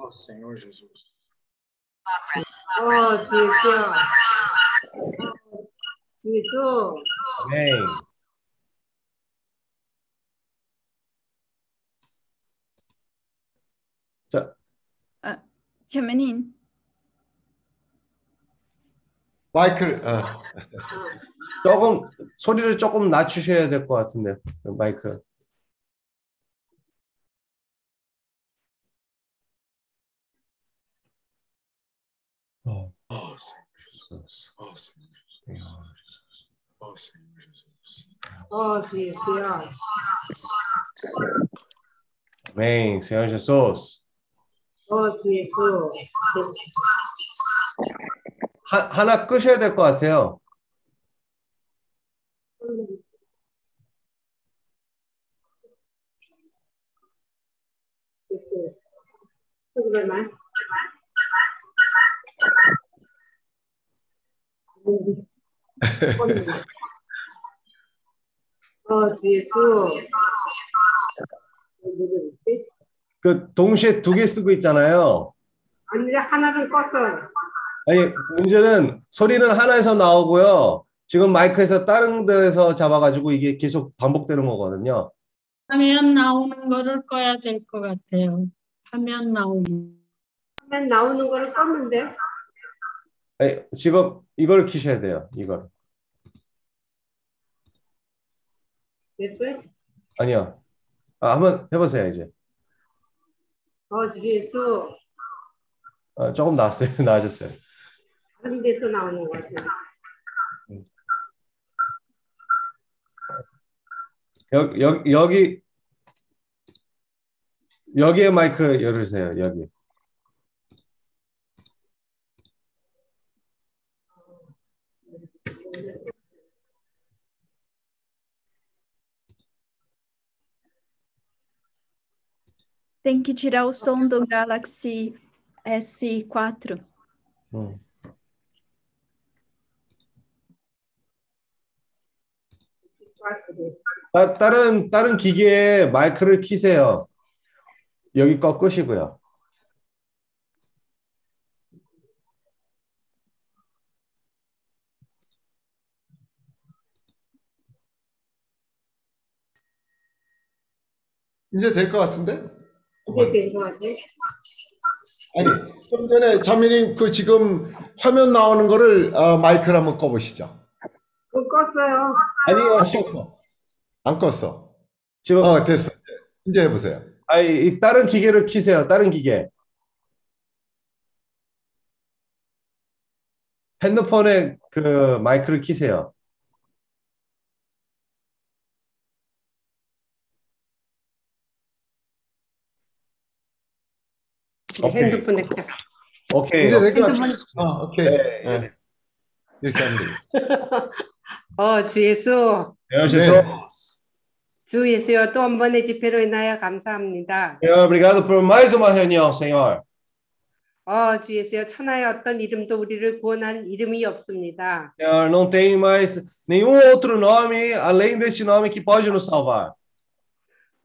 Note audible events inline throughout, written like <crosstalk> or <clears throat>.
Ó Senhor Jesus. 어, 주여. 예수. 아멘. 자, Feminine. 마이크를 어. 조금 소리를 조금 낮추셔야 될 것 같은데 마이크. Oh. oh, Senhor Jesus. Oh, Senhor Jesus. Oh, Senhor Jesus. Oh, Senhor. Amém, Senhor Jesus. Oh, Senhor Jesus. 하, 하나 끄셔야 될 것 같아요. 그러면 어? 그 동시에 두 개 쓰고 있잖아요. 아니, 하나는 껐어. 아니 문제는 소리는 하나에서 나오고요. 지금 마이크에서 다른 데서 잡아가지고 이게 계속 반복되는 거거든요. 화면 나오는 거를 꺼야 될 것 같아요. 화면 나오는. 화면 나오는 거를 껐는데. 아니, 지금 이걸 키셔야 돼요. 이걸. 됐어요? 아니요. 아, 한번 해보세요 이제. 어, 주 예수. 아, 조금 나았어요. <laughs> 나아졌어요. 다른 데서 나오는 거 같아요. 여기 여기 여기 여기에 마이크 열으세요. 여기. Tem que tirar o som do Galaxy S4. 음. 따, 다른 다른 기계에 마이크를 키세요. 여기 거 끄시고요. 이제 될 것 같은데? 이제 된거 같아. 아니 좀 전에 자매님 그 지금 화면 나오는 거를 어, 마이크를 한번 꺼보시죠. 그거 껐어요. 아니요. 안 지금 껐어. 안 껐어. 지금 어 됐어. 이제 해보세요. 아니, 이 다른 기계를 키세요. 다른 기계. 핸드폰에 그 마이크를 키세요. 오케이. 핸드폰 냈죠. 오케이. 이제 될것 핸드폰. 같아. 어 오케이. 네, 예. 이렇게 하면 돼. 어, 주 예수. 네. Jesus. 주 예수여 또 한 번의 집회로 인하여 감사합니다. Senhor, obrigado por mais uma reunião, Senhor. 어, 주 예수여 천하의 어떤 이름도 우리를 구원한 이름이 없습니다. Senhor, não tem mais nenhum outro nome além deste nome que pode nos salvar.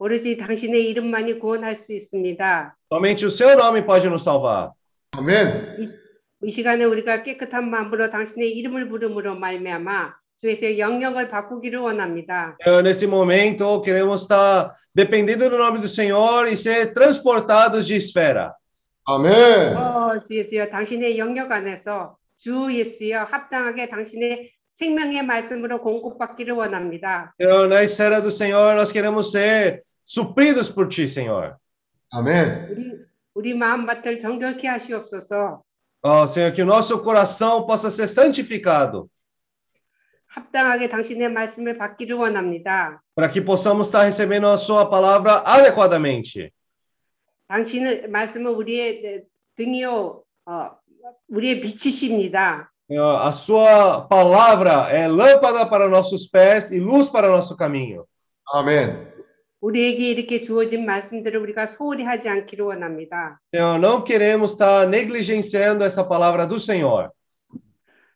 오로지 당신의 이름만이 구원할 수 있습니다. Somente o seu nome pode nos salvar. 아멘. 이 시간에 우리가 깨끗한 마음으로 당신의 이름을 부름으로 말미암아 주에서 영역을 바꾸기를 원합니다. Nesse momento, queremos estar dependendo do nome do Senhor e ser transportados de esfera. 아멘. 어, 주 예수여 당신의 영역 안에서 주 예수여 합당하게 당신의 생명의 말씀으로 공급받기를 원합니다. Na esfera do Senhor, nós queremos ser supridos por Ti, Senhor. 아멘. 우리 우리 마음밭을 정결케 하시옵소서. Ó Senhor, que o nosso coração possa ser santificado, 합당하게 당신의 말씀을 받기를 원합니다. para que possamos estar recebendo a Sua palavra adequadamente. 당신의 말씀은 우리의 등이요, 어, 우리의 빛이십니다. Senhor, a Sua palavra é lâmpada para nossos pés e luz para nosso caminho. 아멘. 우리에게 이렇게 주어진 말씀들을 우리가 소홀히 하지 않기를 원합니다. Senhor, não queremos estar negligenciando essa palavra do Senhor.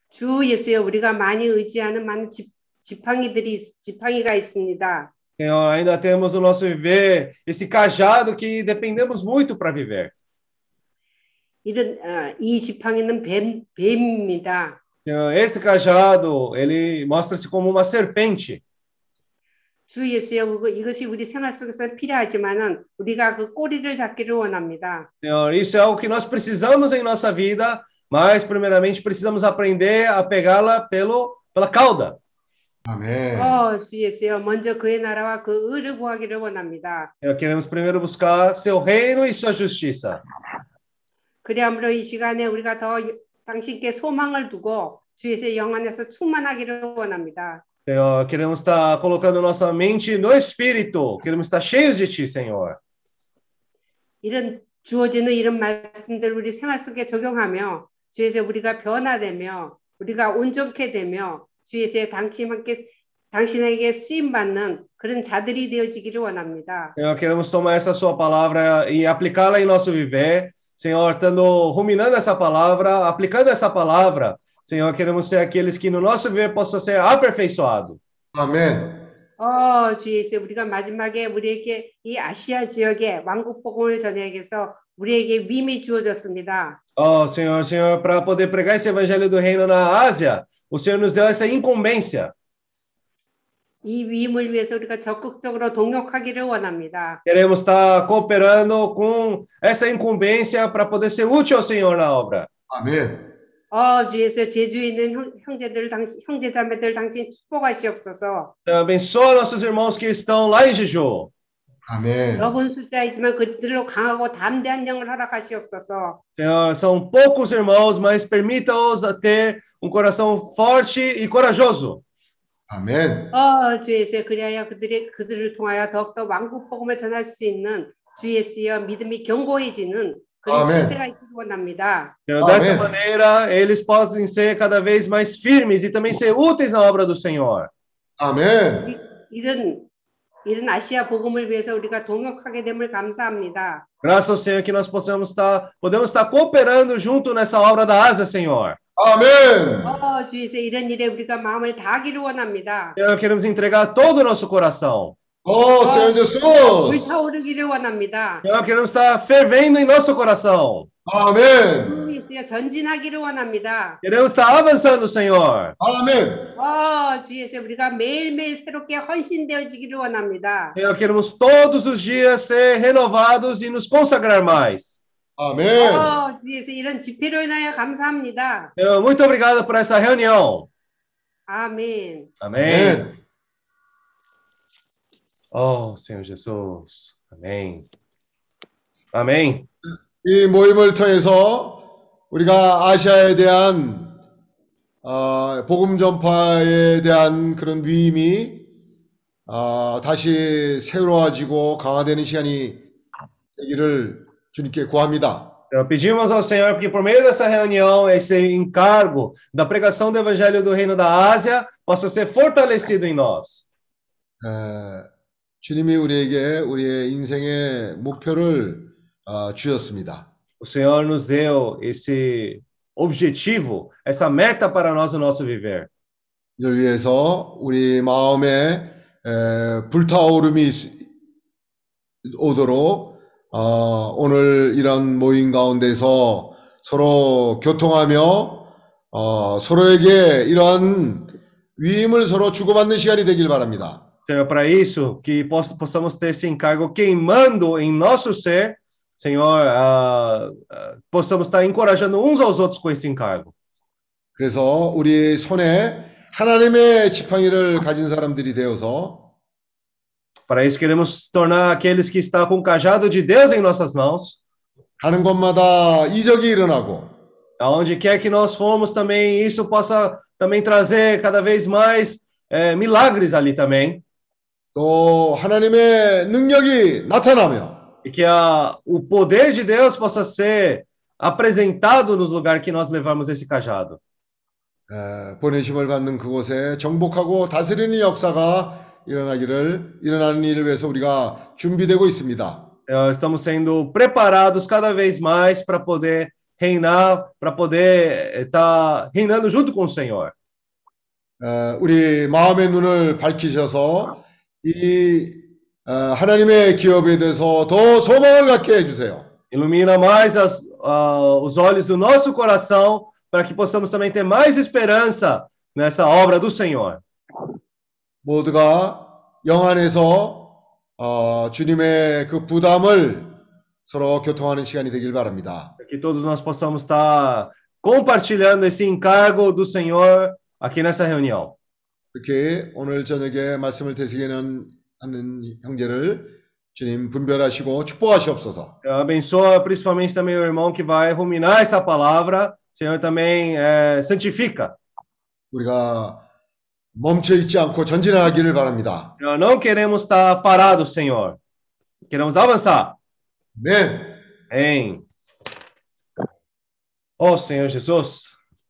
주 예수여 우리가 많이 의지하는 많은 지, 지팡이들이 지팡이가 있습니다. Senhor, ainda temos no nosso viver esse cajado que dependemos muito para viver. 이런 어, 이 지팡이는 뱀 뱀입니다. Senhor, Este cajado, ele mostra-se como uma serpente. 주 예수여 그거 이것이 우리 생활 속에서 필요하지만은 우리가 그 꼬리를 잡기를 원합니다. Senhor, isso é algo que nós precisamos em nossa vida, mas primeiramente precisamos aprender a pegá-la pelo pela cauda. 아멘. 어, 주 예수여 먼저 그의 나라와 그 의를 구하기를 원합니다. Senhor, queremos primeiro buscar seu reino e sua justiça. 그리함으로 이 시간에 우리가 더 당신께 소망을 두고 주 예수의 영 안에서 충만하기를 원합니다. Senhor, queremos estar colocando nossa mente no Espírito. Queremos estar cheios de Ti, Senhor. 이런 주어지는 이런 말씀들 우리 생활 속에 적용하며 주 예수의 우리가 변화되며 우리가 온전케 되며 주 예수의 당신께 당신에게 쓰임 받는 그런 자들이 되어지기를 원합니다. Senhor, queremos tomar essa Sua palavra e aplicá-la em nosso viver. Senhor, estando ruminando essa palavra, aplicando essa palavra, Senhor, queremos ser aqueles que no nosso viver possa ser aperfeiçoado. 아멘. 어, 주 예수 우리가 마지막에 우리에게 이 아시아 지역에 왕국 복음을 전하기 위해서 우리에게 밈이 주어졌습니다. Oh, Senhor, Senhor, para poder pregar esse evangelho do reino na Ásia, o Senhor nos deu essa incumbência. 이 위임을 위해서 우리가 적극적으로 동역하기를 원합니다. Queremos estar cooperando com essa incumbência para poder ser útil ao Senhor na obra. 아멘. 어, 주 예수 제주에 있는 형, 형제들 당신 형제 자매들 당신 축복하시옵소서. Senhor, abençoa nossos irmãos que estão lá em Jeju. 아멘. 적은 숫자이지만 그들로 강하고 담대한 영을 허락하시옵소서. Senhor, são poucos irmãos, mas permita-os a ter um coração forte e corajoso. 아멘. 어, 주 예수 그리하여 그들의 그들을 통하여 더욱더 왕국 복음을 전할 수 있는 주 예수여 믿음이 견고해지는 그런 아멘. 실제가 있기를 원합니다. Senhor, dessa Amém. maneira, eles podem ser cada vez mais firmes e também ser úteis na obra do Senhor. 아멘. 이런 이런 아시아 복음을 위해서 우리가 동역하게 됨을 감사합니다. Graças ao Senhor que nós possamos estar, podemos estar cooperando junto nessa obra da Ásia, Senhor. 아멘. 어, 주 예수 이런 일에 우리가 마음을 다하기를 원합니다. Senhor, queremos entregar todo o nosso coração. 오, Senhor Jesus. 불타오르기를 원합니다. Senhor, queremos estar fervendo em nosso coração. 아멘. 주 예수여 전진하기를 원합니다. Queremos estar avançando, Senhor. 아멘. 어, 주 예수 우리가 매일매일 새롭게 헌신되어지기를 원합니다. Senhor, queremos todos os dias ser renovados e nos consagrar mais. 아멘. 어, 주 예수 이런 집회로 인하여 감사합니다. Senhor, muito obrigado por essa reunião. 아멘. Amém. 아멘. Oh, Senhor Jesus. Amém. Amém. 이 모임을 통해서 우리가 아시아에 대한 어, 복음 전파에 대한 그런 위임이 어, 다시 새로워지고 강화되는 시간이 되기를 주님께 구합니다. Então, pedimos ao Senhor que, por meio dessa reunião, esse encargo da pregação do Evangelho do Reino da Ásia possa ser fortalecido em nós. 에, 주님이 우리에게 우리의 인생의 목표를 어, 주셨습니다. O Senhor nos deu esse objetivo, essa meta para nós no nosso viver. 이를 위해서 우리 마음에 에, 불타오름이 있- 오도록 어, 오늘 이런 모임 가운데서 서로 교통하며 어, 서로에게 이런 위임을 서로 주고받는 시간이 되길 바랍니다. Senhor, para isso, que poss- possamos ter esse encargo queimando em nosso ser, Senhor, ah, ah, possamos estar encorajando uns aos outros com esse encargo. 그래서 우리 손에 하나님의 지팡이를 가진 사람들이 되어서 Para isso, queremos nos tornar aqueles que estão com o cajado de Deus em nossas mãos. 가는 곳마다 이적이 일어나고 Aonde quer que nós fomos também, isso possa também trazer cada vez mais eh, milagres ali também. 또 하나님의 능력이 나타나며 E que a, o poder de Deus possa ser apresentado nos lugares que nós levamos esse cajado. 에, 보내심을 받는 그곳에 정복하고 다스리는 역사가 일어나기를 일어나는 일을 위해서 우리가 준비되고 있습니다. Eh, Estamos sendo preparados cada vez mais para poder reinar, para poder estar reinando junto com o Senhor. 에, 우리 마음의 눈을 밝히셔서 이 어, 하나님의 기업에 대해서 더 소망을 갖게 해주세요. Ilumina mais as, ah, os olhos do nosso coração para que possamos também ter mais esperança nessa obra do Senhor. 모두가 영 안에서 어, 주님의 그 부담을 서로 교통하는 시간이 되길 바랍니다. Para que todos nós possamos estar compartilhando esse encargo do Senhor aqui nessa reunião. 특히 오늘 저녁에 말씀을 되시기는 하는 형제를 주님 분별하시고 축복하시옵소서. Eu abençoa principalmente também o irmão que vai ruminar essa palavra. Senhor também eh, santifica. 우리가 멈춰 있지 않고 전진하기를 바랍니다. Nós não queremos estar parados, Senhor. Queremos avançar. 아멘. Amém. Oh, Senhor Jesus.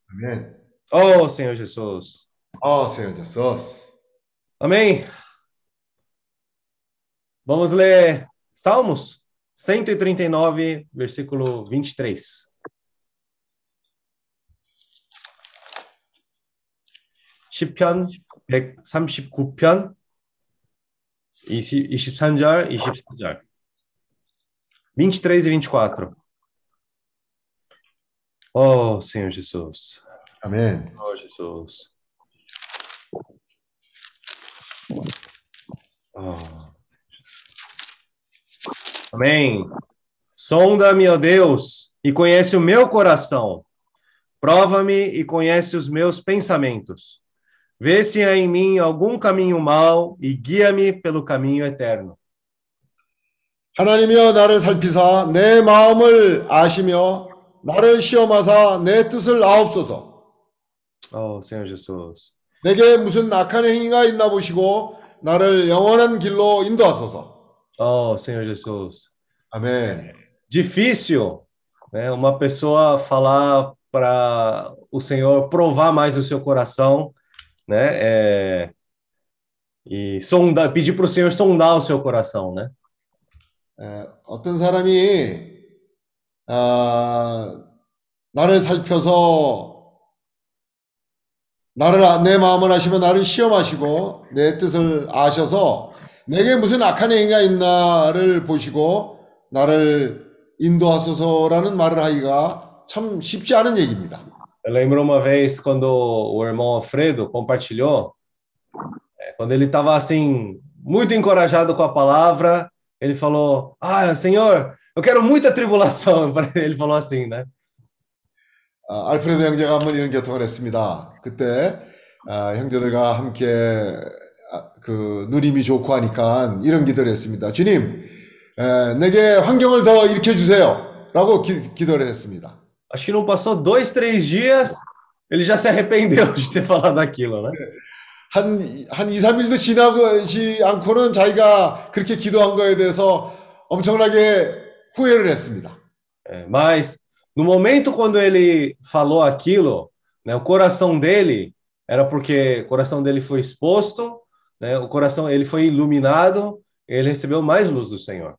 아멘. Oh, Senhor Jesus. 아, Senhor Jesus. Amém. Vamos ler Salmos 139, versículo 23. 시편 139편 20, 23절, 24절. 23 e 24. Oh, Senhor Jesus. 아멘. Oh, Jesus. Oh. Amém. Sonda-me, ó Deus, e conhece o meu coração. Prova-me e conhece os meus pensamentos. Vê se há em mim algum caminho mau e guia-me pelo caminho eterno. 하나님이여 나를 살피사 내 마음을 아시며 나를 시험하사 내 뜻을 아옵소서. Oh, Senhor Jesus. 내게 무슨 악한 행위가 있나 보시고 나를 영원한 길로 인도하소서. Oh, Senhor Jesus. 아멘. Difícil, né? Uma pessoa falar para o Senhor provar mais o seu coração, né? É, e sondar, pedir para o Senhor sondar o seu coração, né? 에, 어떤 사람이 아, 나를 살펴서 나를 아- 내 마음을 아시며 나를 시험하시고 내 뜻을 아셔서 내게 무슨 악한 행위가 있나를 보시고 na를 인도하소서라는 말을 하기가 참 쉽지 않은 얘기입니다. Eu lembro uma vez quando o irmão Alfredo compartilhou, quando ele estava assim, muito encorajado com a palavra, ele falou: Ah, Senhor, eu quero muita tribulação. Ele falou assim, né? 아, 알프레드 형제가 한번 이런 교통을 했습니다. 그때 아, 형제들과 함께 아, 그 누림이 좋고 하니까 이런 기도를 했습니다. 주님, 에, 내게 환경을 더 일으켜 주세요. 라고 기, 기도를 했습니다. Acho que não passou dois, três dias, ele já se arrependeu de ter falado aquilo, né? 한, 한 2, 3일도 지나지 않고는 자기가 그렇게 기도한 거에 대해서 엄청나게 후회를 했습니다. Mas no momento quando ele falou aquilo, né, o coração dele era porque o coração dele foi exposto, né, o coração ele foi iluminado, ele recebeu mais luz do Senhor.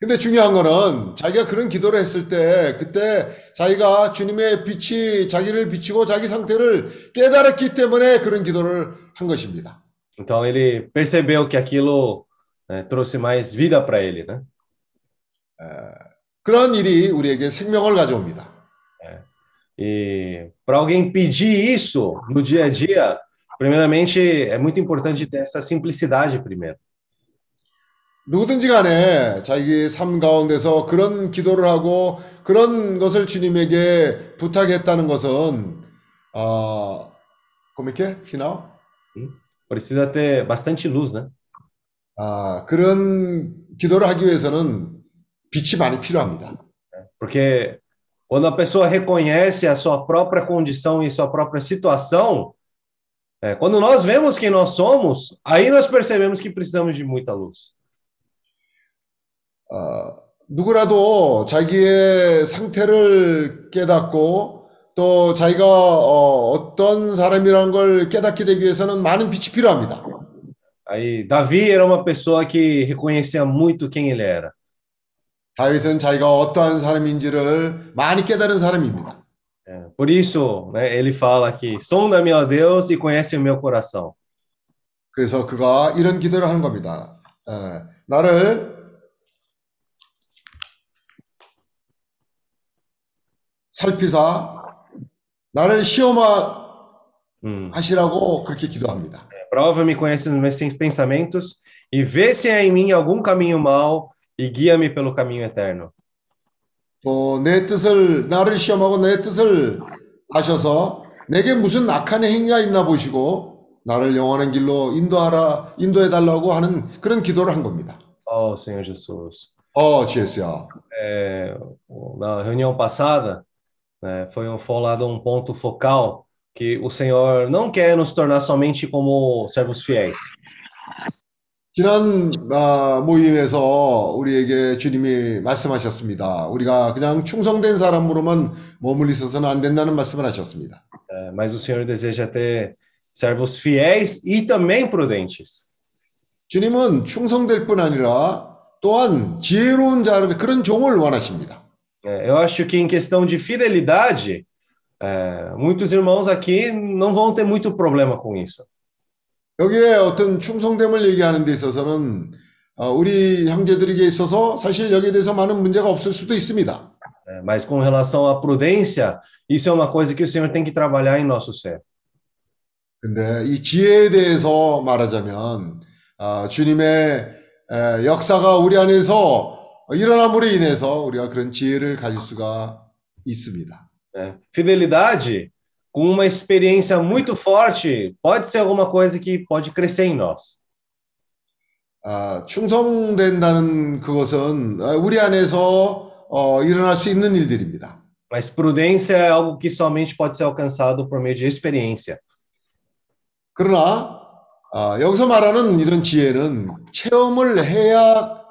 근데 중요한 거는 자기가 그런 기도를 했을 때 그때 자기가 주님의 빛이 자기를 비치고 자기 상태를 깨달았기 때문에 그런 기도를 한 것입니다. Então ele percebeu que aquilo né, trouxe mais vida para ele, né? 그런 일이 우리에게 생명을 가져옵니다. E para alguém pedir isso no dia a dia, primeiramente é muito importante ter essa simplicidade primeiro. 누구든지 간에 자기 삶 가운데서 그런 기도를 하고 그런 것을 주님에게 부탁했다는 것은 아, como é que é? Final? Precisa ter bastante luz, né? 아, 그런 기도를 하기 위해서는 빛이 많이 필요합니다. Porque quando a pessoa reconhece a sua própria condição e sua própria situação, é, quando nós vemos quem nós somos, aí nós percebemos que precisamos de muita luz. 어, 누구라도 자기의 상태를 깨닫고 또 자기가 어, 어떤 사람이라는 걸 깨닫게 되기 위해서는 많은 빛이 필요합니다. Aí Davi era uma pessoa que reconhecia muito quem ele era. 다윗은 자기가 어떠한 사람인지를 많이 깨달은 사람입니다. Por isso, né, ele fala aqui: sonda-me, ó Deus, e conhece o meu coração. 그래서 그가 이런 기도를 하는 겁니다. 에, 나를 살피사 나를 시험하시라고 Hum. 그렇게 기도합니다. Prova-me, conhece os meus pensamentos e vê se há em mim algum caminho mau e guia-me pelo caminho eterno. 또 내 뜻을 나를 시험하고 내 뜻을 아셔서 내게 무슨 악한 행위가 있나 보시고 나를 영원한 길로 인도하라 인도해 달라고 하는 그런 기도를 한 겁니다. Oh, Senhor Jesus. 어, GS야. É, na reunião passada, né, foi um falado um ponto focal que o Senhor não quer nos tornar somente como servos fiéis. 지난 아, 모임에서 우리에게 주님이 말씀하셨습니다. 우리가 그냥 충성된 사람으로만 머물러 있어서는 안 된다는 말씀을 하셨습니다. É, mas o Senhor deseja ter servos fiéis e também prudentes. 주님은 충성될 뿐 아니라 또한 지혜로운 자를 그런 종을 원하십니다. É, eu acho que em questão de fidelidade, é, muitos irmãos aqui não vão ter muito problema com isso. 여기에 어떤 충성됨을 얘기하는 데 있어서는 어, 우리 형제들에게 있어서 사실 여기에 대해서 많은 문제가 없을 수도 있습니다. É, mas com relação à prudência, isso é uma coisa que o Senhor tem que trabalhar em nosso ser. 근데 이 지혜에 대해서 말하자면 아, 주님의 에, 역사가 우리 안에서 일어남으로 인해서 우리가 그런 지혜를 가질 수가 있습니다. né? Fidelidade, com uma experiência muito forte, pode ser alguma coisa que pode crescer em nós. 아, 충성된다는 그것은 아, 우리 안에서 어, 일어날 수 있는 일들입니다. Mas prudência é algo que somente pode ser alcançado por meio de experiência. 그러나 아, 여기서 말하는 이런 지혜는 체험을 해야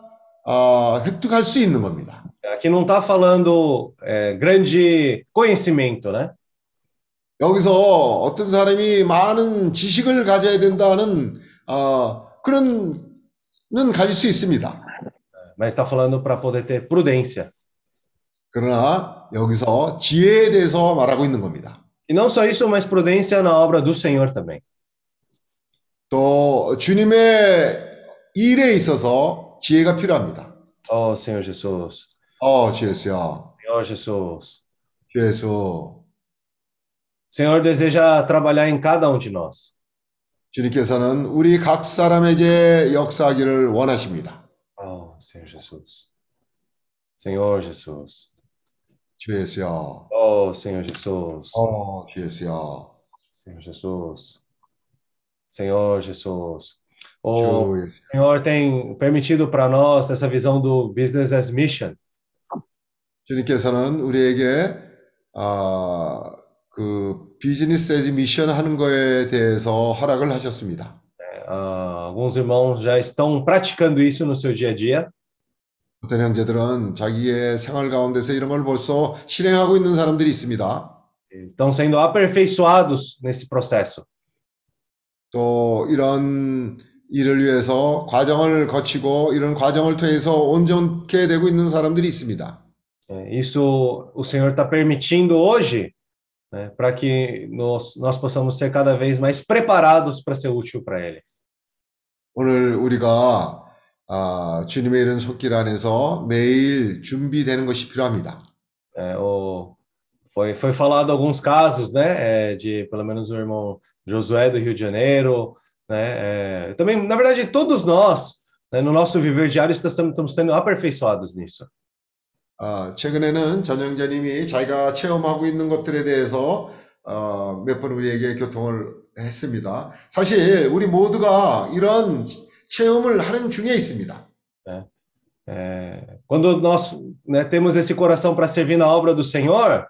아, 획득할 수 있는 겁니다. Aqui não está falando é, grande conhecimento, né? 여기서 어떤 사람이 많은 지식을 가져야 된다는 어, 그런 는 가질 수 있습니다. Mas está falando para poder ter prudência. 그러나 여기서 지혜에 대해서 말하고 있는 겁니다. E não só isso, mas prudência na obra do Senhor também. 또 주님의 일에 있어서 지혜가 필요합니다. Oh, Senhor Jesus. 어, 주예수야. Senhor Jesus. 주예수. Senhor deseja trabalhar em cada um de nós. 주님께서는 우리 각 사람에게 역사하기를 원하십니다. Oh, Senhor Jesus. Senhor Jesus. 주예수야. Oh, Senhor Jesus. 어, 주예수야. Senhor Jesus. Senhor Jesus. O 주예수. Senhor tem permitido para nós essa visão do business as mission. 주님께서는 우리에게 아, 그 비즈니스 에즈 미션 하는 거에 대해서 허락을 하셨습니다. Ah, alguns irmãos já estão praticando isso no seu dia a dia. 어떤 형제들은 자기의 생활 가운데서 이런 걸 벌써 실행하고 있는 사람들이 있습니다. Estão sendo aperfeiçoados nesse processo. 또 이런 일을 위해서 과정을 거치고 이런 과정을 통해서 온전케 되고 있는 사람들이 있습니다. Isso o Senhor está permitindo hoje, né, para que nós, nós possamos ser cada vez mais preparados para ser útil para Ele. 오늘 우리가 아, 주님의 이런 손길 안에서 매일 준비되는 것이 필요합니다. É, o, foi, foi falado alguns casos, né, é, de pelo menos o irmão Josué do Rio de Janeiro, né, é, também, na verdade, todos nós, né, no nosso viver diário, estamos, estamos sendo aperfeiçoados nisso. 아, 최근에는 전영자님이 자기가 체험하고 있는 것들에 대해서 어, 몇 번 우리에게 교통을 했습니다. 사실 우리 모두가 이런 체험을 하는 중에 있습니다. É, quando nós né, temos esse coração para servir na obra do Senhor,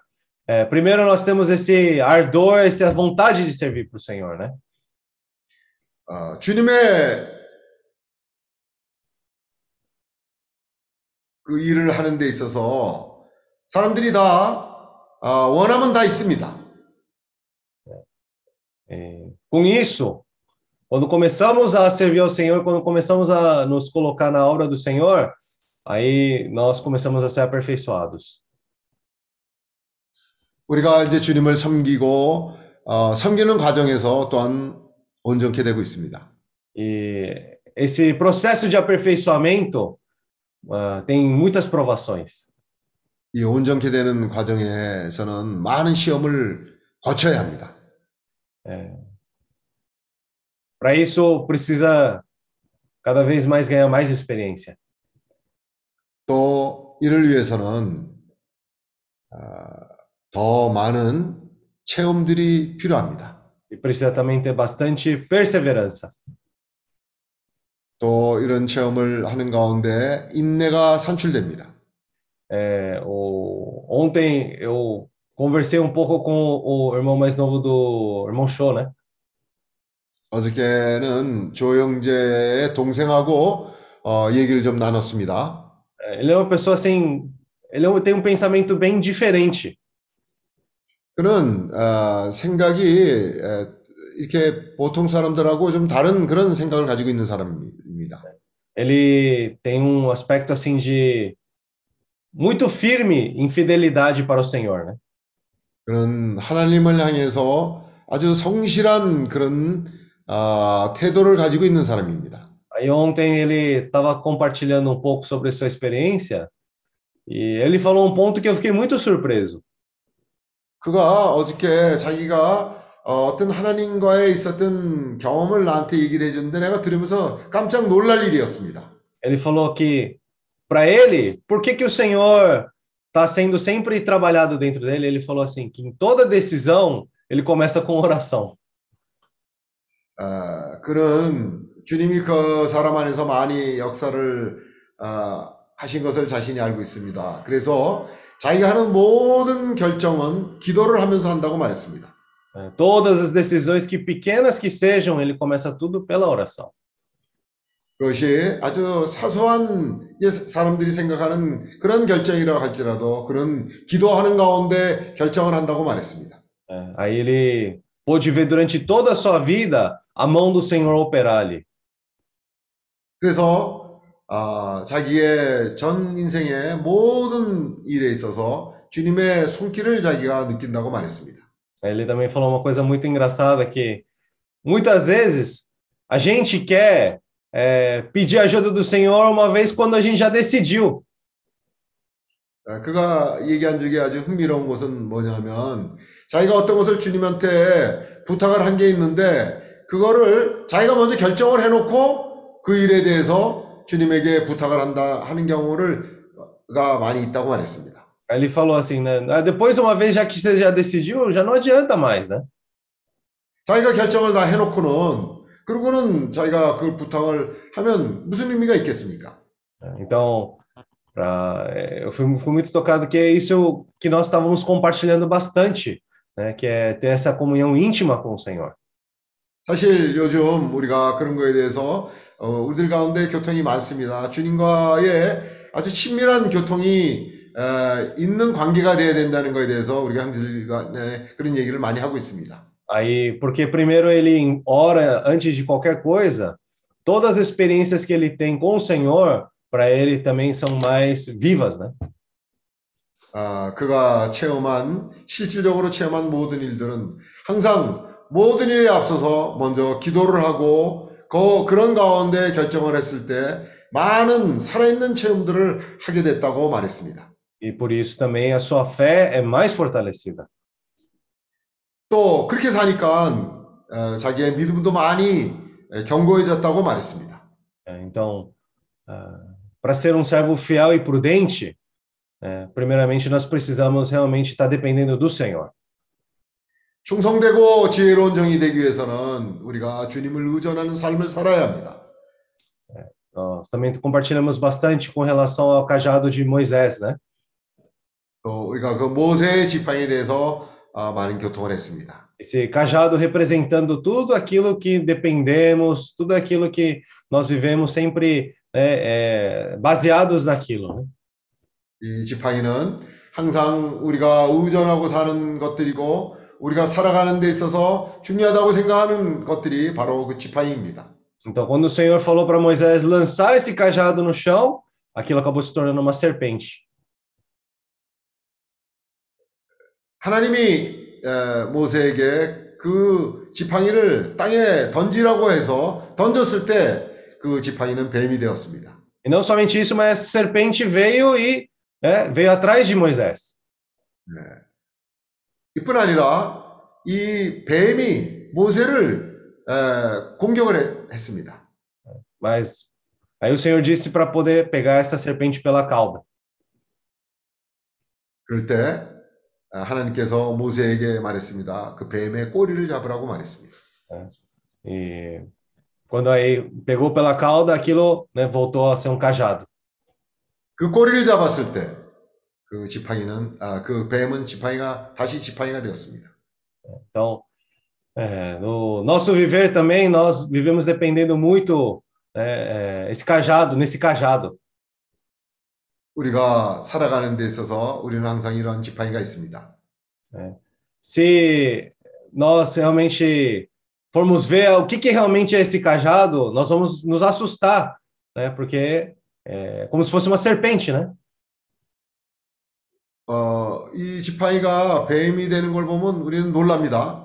é, primeiro nós temos esse ardor, essa vontade de servir para o Senhor, né? 어, 주님의 그 일을 하는 데 있어서 사람들이 다 아, 원하면 다 있습니다. É, com isso, quando começamos a servir ao Senhor, quando começamos a nos colocar na obra do Senhor, aí nós começamos a ser aperfeiçoados. 우리가 이제 주님을 섬기고 어, 섬기는 과정에서 또한 온전케 되고 있습니다. E esse processo de aperfeiçoamento ah, tem muitas provações. 이 온전케 되는 과정에서는 많은 시험을 거쳐야 합니다. Para isso, precisa cada vez mais ganhar mais experiência. 또 이를 위해서는 아, 더 많은 체험들이 필요합니다. E precisa também ter bastante perseverança. 또 이런 체험을 하는 가운데 인내가 산출됩니다. É, o- ontem eu conversei um pouco com o irmão mais novo do irmão Show, né? 어저께는 조영재의 동생하고 어, 얘기를 좀 나눴습니다. Ele é uma pessoa assim, ele um- tem um pensamento bem diferente. 그는 어, 생각이 에, 이렇게 보통 사람들하고 좀 다른 그런 생각을 가지고 있는 사람입니다. Ele tem um aspecto assim de muito firme em fidelidade para o Senhor, né? 그는 하나님을 향해서 아주 성실한 그런 아, 태도를 가지고 있는 사람입니다. Aí ontem ele estava compartilhando um pouco sobre sua experiência e ele falou um ponto que eu fiquei muito surpreso. 그가 어저께 자기가 어, 어떤 하나님과의 있었던 경험을 나한테 얘기를 해줬는데 내가 들으면서 깜짝 놀랄 일이었습니다. Ele falou que para ele, por que que o Senhor está sendo sempre trabalhado dentro dele? Ele falou assim que em toda decisão ele começa com oração. 어, 그는 주님이 그 사람 안에서 많이 역사를 어, 하신 것을 자신이 알고 있습니다. 그래서 자기가 하는 모든 결정은 기도를 하면서 한다고 말했습니다. É, Todas as decisões, que pequenas que sejam, ele começa tudo pela oração. 그것이 아주 사소한 예, 사람들이 생각하는 그런 결정이라고 할지라도 그는 기도하는 가운데 결정을 한다고 말했습니다. É, Aí ele pôde ver durante toda a sua vida a mão do Senhor operar ali. 그래서 아, 자기의 전 인생의 모든 일에 있어서 주님의 손길을 자기가 느낀다고 말했습니다. Ele também falou uma coisa muito engraçada que muitas vezes a gente quer é, pedir ajuda do Senhor uma vez quando a gente já decidiu. 아, 그가 얘기한 적이 아주 흥미로운 것은 뭐냐면 자기가 어떤 것을 주님한테 부탁을 한 게 있는데 그거를 자기가 먼저 결정을 해놓고 그 일에 대해서 주님에게 부탁을 한다 하는 경우를가 많이 있다고 말했습니다. Aí ele falou assim, né? "Ah, Depois, uma vez já que você já decidiu, já não adianta mais, né? 자기가 결정을 다 해놓고는 그러고는 자기가 그걸 부탁을 하면 무슨 의미가 있겠습니까? Então, pra, é, eu fui, fui muito tocado que é isso que nós estávamos compartilhando bastante, né? Que é ter essa comunhão íntima com o Senhor. 사실 요즘 우리가 그런 거에 대해서 어, 우리들 가운데 교통이 많습니다. 주님과의 아주 친밀한 교통이 어, 있는 관계가 돼야 된다는 거에 대해서 우리가 한들 간에 그런 얘기를 많이 하고 있습니다. Aí, porque primeiro ele ora antes de qualquer coisa, todas as experiências que ele tem com o Senhor, para ele também são mais vivas, né? 아, 그가 체험한 실질적으로 체험한 모든 일들은 항상 모든 일에 앞서서 먼저 기도를 하고 그 그런 가운데 결정을 했을 때 많은 살아있는 체험들을 하게 됐다고 말했습니다. E por isso também a sua fé é mais fortalecida. 또 그렇게 사니까 어, 자기의 믿음도 많이 에, 견고해졌다고 말했습니다. É, Então, para ser um servo fiel e prudente, é, primeiramente nós precisamos realmente estar dependendo do Senhor. 충성되고 지혜로운 정이 되기 위해서는 우리가 주님을 의존하는 삶을 살아야 합니다. Nós também compartilhamos bastante com relação ao cajado de Moisés, né? 또 우리가 그 모세의 지팡이에 대해서 아, 많은 교통을 했습니다. Esse cajado representando tudo aquilo que dependemos, tudo aquilo que nós vivemos sempre né, é, baseados naquilo. Né? 이 지팡이는 항상 우리가 의존하고 사는 것들이고 우리가 살아가는 데 있어서 중요하다고 생각하는 것들이 바로 그 지팡이입니다. Então, quando o Senhor falou para Moisés lançar esse cajado no chão, aquilo acabou se tornando uma serpente. 하나님이 에, 모세에게 그 지팡이를 땅에 던지라고 해서 던졌을 때 그 지팡이는 뱀이 되었습니다. E não somente isso, mas a serpente veio e é, veio atrás de Moisés. 이뿐 아니라 이 뱀이 모세를 에, 공격을 해- 했습니다. Mas aí o Senhor disse para poder pegar essa serpente pela cauda. 그럴 때 아, 하나님께서 모세에게 말했습니다. 그 뱀의 꼬리를 잡으라고 말했습니다. E quando aí pegou pela cauda, aquilo né, voltou a ser um cajado. 그 꼬리를 잡았을 때 그 지팡이는 아, 그 뱀은 지팡이가 다시 지팡이가 되었습니다. Então, é, no nosso viver também, nós vivemos dependendo muito é, é, esse cajado, nesse cajado. 우리가 살아가는 데 있어서 우리는 항상 이런 지팡이가 있습니다. Se nós realmente formos ver o que, que realmente é esse cajado, nós vamos nos assustar, né? Porque é como se fosse uma serpente, né? 어, 이 지팡이가 뱀이 되는 걸 보면 우리는 놀랍니다.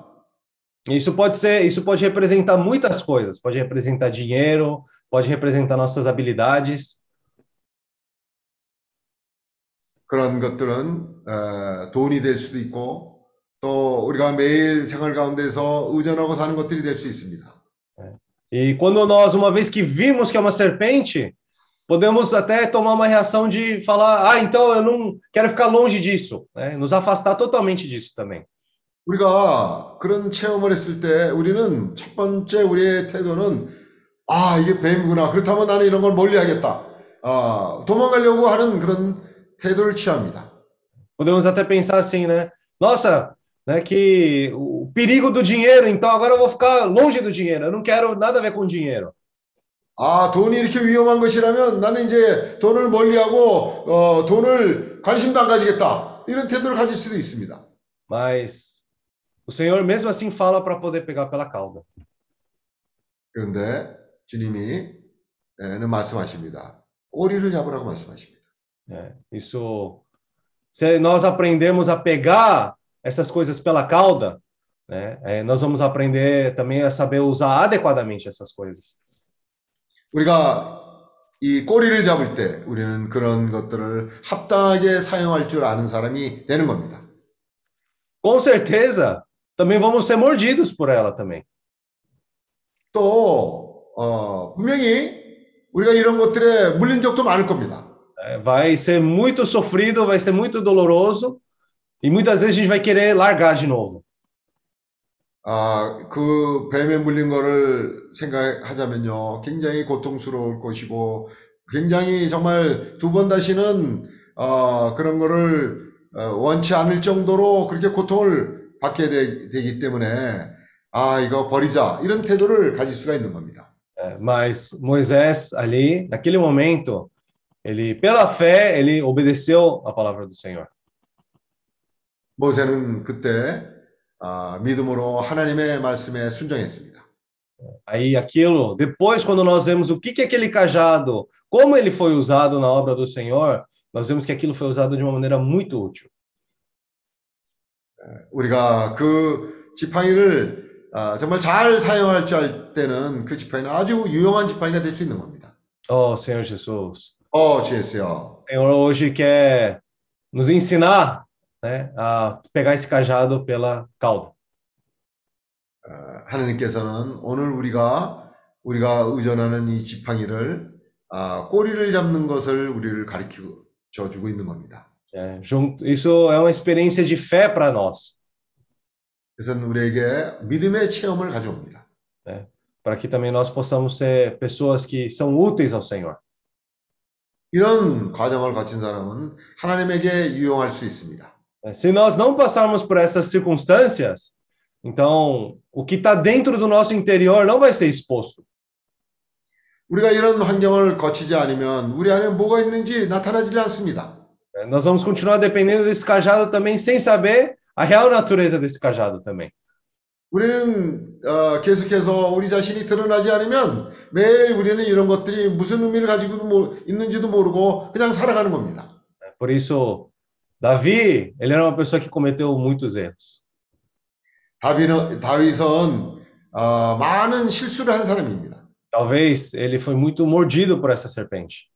Isso pode ser, isso pode representar muitas coisas. Pode representar dinheiro, pode representar nossas habilidades. 그런 것들은 어, 돈이 될 수도 있고 또 우리가 매일 생활 가운데서 의존하고 사는 것들이 될 수 있습니다. E quando nós, uma vez que vimos que é uma serpente, podemos até tomar uma reação de falar: ah, então eu não quero ficar longe disso, né? Nos afastar totalmente disso também. 우리가 그런 체험을 했을 때 우리는 첫 번째 우리의 태도는 아 이게 뱀이구나 그렇다면 나는 이런 걸 멀리하겠다 아 도망가려고 하는 그런 태도를 취합니다. Podemos até pensar assim, né? Nossa, né? Que o perigo do dinheiro, então agora eu vou ficar longe do dinheiro. Eu não quero nada a ver com dinheiro. 아 돈이 이렇게 위험한 것이라면 나는 이제 돈을 멀리하고 어, 돈을 관심도 안 가지겠다 이런 태도를 가질 수도 있습니다. Mas o Senhor mesmo assim fala para poder pegar pela cauda. 그런데 주님이 는 말씀하십니다. 꼬리를 잡으라고 말씀하십니다. É, isso, se nós aprendermos a pegar essas coisas pela cauda, né, é, nós vamos aprender também a saber usar adequadamente essas coisas. 우리가 이 꼬리를 잡을 때 우리는 그런 것들을 합당하게 사용할 줄 아는 사람이 되는 겁니다. Com certeza, também vamos ser mordidos por ela também. 또 어, 분명히 우리가 이런 것들에 물린 적도 많을 겁니다. Vai ser muito sofrido, vai ser muito doloroso e muitas vezes a gente vai querer largar de novo. 아, 그 뱀에 물린 거를 생각하자면요. 굉장히 고통스러울 것이고 굉장히 정말 두 번 다시는 어, 그런 거를 어, 원치 않을 정도로 그렇게 고통을 받게 되, 되기 때문에 아, 이거 버리자. 이런 태도를 가질 수가 있는 겁니다. Mas Moisés ali, naquele momento, ele pela fé, ele obedeceu a palavra do Senhor. 모세는 그때 아, 믿음으로 하나님의 말씀에 순종했습니다. Aí aquilo, depois quando nós vemos o que que é aquele cajado, como ele foi usado na obra do Senhor, nós vemos que aquilo foi usado de uma maneira muito útil. 우리가 그 지팡이를 아, 정말 잘 사용할 줄 알 때는 그 지팡이는 아주 유용한 지팡이가 될 수 있는 겁니다. Oh, Senhor Jesus. 어, 주예수요. O Senhor hoje quer nos ensinar, né, a pegar esse cajado pela cauda. 어, 하나님께서는 오늘 우리가 우리가 의존하는 이 지팡이를 아, 꼬리를 잡는 것을 우리를 가르쳐 주고 있는 겁니다. É, junto, isso é uma experiência de fé para nós, 그래서 우리에게 믿음의 체험을 가져옵니다. para que também nós possamos ser pessoas que são úteis ao Senhor. 이런 과정을 거친 사람은 하나님에게 유용할 수 있습니다. É, Se nós não passarmos por essas circunstâncias, então o que está dentro do nosso interior não vai ser exposto. 우리가 이런 환경을 거치지 않으면 우리 안에 뭐가 있는지 나타나지 않습니다. É, Nós vamos continuar dependendo desse cajado também, sem saber a real natureza desse cajado também. 우리는 어, 계속해서 우리 자신이 드러나지 않으면 매일 우리는 이런 것들이 무슨 의미를 가지고 모- 있는지도 모르고 그냥 살아가는 겁니다. Por isso, Davi, ele era uma pessoa que cometeu muitos erros. 다비는, 다윗은 어, 많은 실수를 한 사람입니다. Talvez ele foi muito mordido por essa serpente.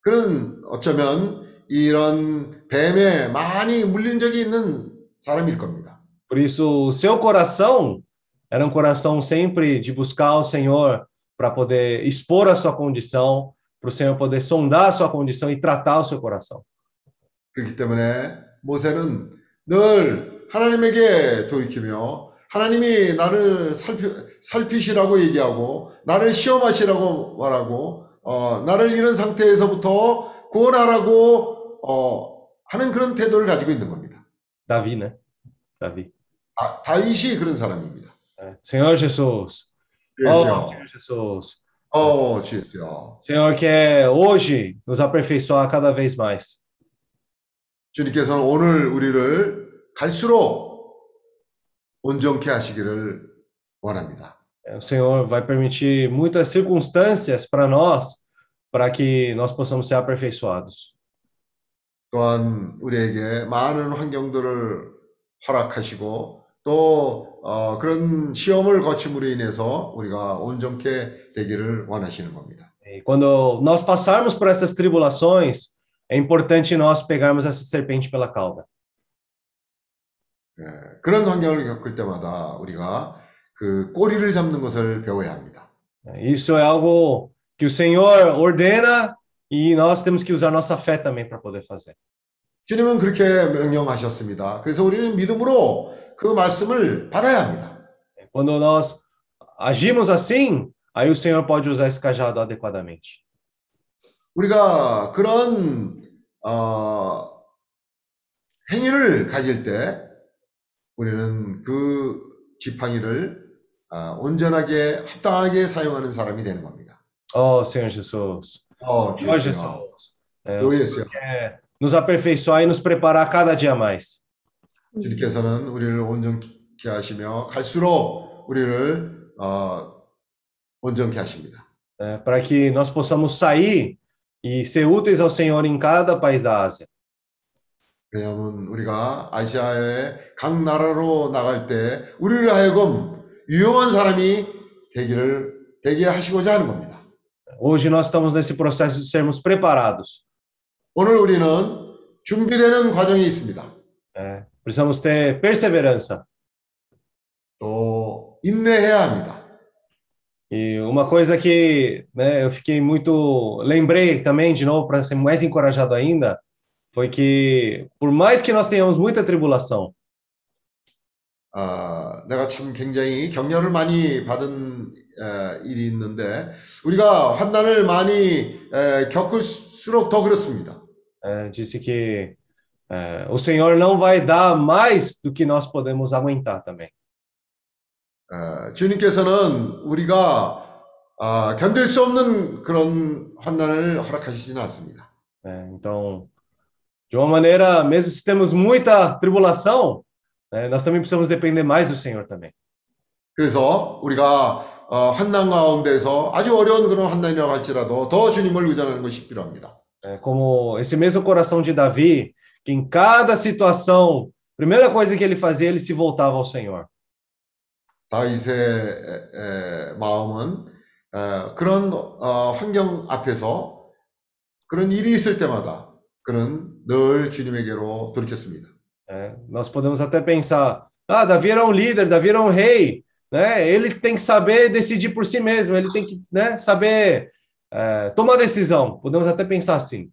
그는 어쩌면 이런 뱀에 많이 물린 적이 있는 사람일 겁니다. Por isso, o seu coração era um coração sempre de buscar o Senhor para poder expor a sua condição, para o Senhor poder sondar a sua condição e tratar o seu coração. 그렇기 때문에 모세는 늘 하나님에게 돌이키며 하나님이 나를 살피, 살피시라고 얘기하고 나를 시험하시라고 말하고 어, 나를 이런 상태에서부터 구원하라고 어, 하는 그런 태도를 가지고 있는 겁니다. Né? Davi. 아, 다윗이 그런 사람입니다. Senhor Jesus. 그래서 Oh, Senhor Jesus. 어, 주였어요. Senhor quer hoje nos aperfeiçoar cada vez mais. 주님께서는 오늘 우리를 갈수록 온전케 하시기를 원합니다. É, O Senhor vai permitir muitas circunstâncias para nós, para que nós possamos ser aperfeiçoados. 또한 우리에게 많은 환경들을 허락하시고 또 어, 그런 시험을 거침으로 인해서 우리가 온전케 되기를 원하시는 겁니다. E quando nós passarmos por essas tribulações, é importante nós pegarmos essa serpente pela cauda. 예, 그런 환경을 겪을 때마다 우리가 그 꼬리를 잡는 것을 배워야 합니다. Isso é algo que o Senhor ordena e nós temos que usar nossa fé também para poder fazer. 주님은 그렇게 명령하셨습니다. 그래서 우리는 믿음으로 그 말씀을 받아야 합니다. Quando nós agimos assim, aí o Senhor pode usar esse cajado adequadamente. 우리가 그런 어, 행위를 가질 때 우리는 그 지팡이를 아, 온전하게 합당하게 사용하는 사람이 되는 겁니다. Oh, Senhor Jesus. 어, Senhor. Jesus. É, o Senhor quer nos aperfeiçoar e nos preparar cada dia mais. 주님께서는 우리를 온전케 하시며 갈수록 우리를 어, 온전케 하십니다. né, para que nós possamos sair e ser úteis ao Senhor em cada país da Ásia. 왜냐하면 우리가 아시아의 각 나라로 나갈 때 우리를 하여금 유용한 사람이 되기를 되게 하시고자 하는 겁니다. Hoje nós estamos nesse processo de sermos preparados. 오늘 우리는 준비되는 과정이 있습니다. né? Precisamos ter perseverança. 또 인내해야 합니다. E uma coisa que né, eu fiquei muito. Lembrei também, de novo, para ser mais encorajado ainda, foi que, por mais que nós tenhamos muita tribulação, 아, 내가 참 굉장히 격려를 많이 받은 에, 일이 있는데 우리가 환난을 많이 에, 겪을수록 더 그렇습니다. é, disse que é, o Senhor não vai dar mais do que nós podemos aguentar também. 에, 주님께서는 우리가 아, 견딜 수 없는 그런 환난을 허락하시지는 않습니다. né? Então, de uma maneira, mesmo se temos muita tribulação, né, nós também precisamos depender mais do Senhor também. 그래서 우리가 어, 환난 가운데서 아주 어려운 그런 환난이라고 할지라도 더 주님을 의존하는 것이 필요합니다. É, como esse mesmo coração de Davi, que em cada situação, primeira coisa que ele fazia, ele se voltava ao Senhor. 다윗의 에, 에, 마음은 에, 그런 어, 환경 앞에서 그런 일이 있을 때마다 그는 늘 주님에게로 돌이켰습니다. né? Nós podemos até pensar, ah, Davi era um líder, Davi era um rei, né? Ele tem que saber decidir por si mesmo, ele tem que, né, saber é, tomar decisão. Podemos até pensar assim.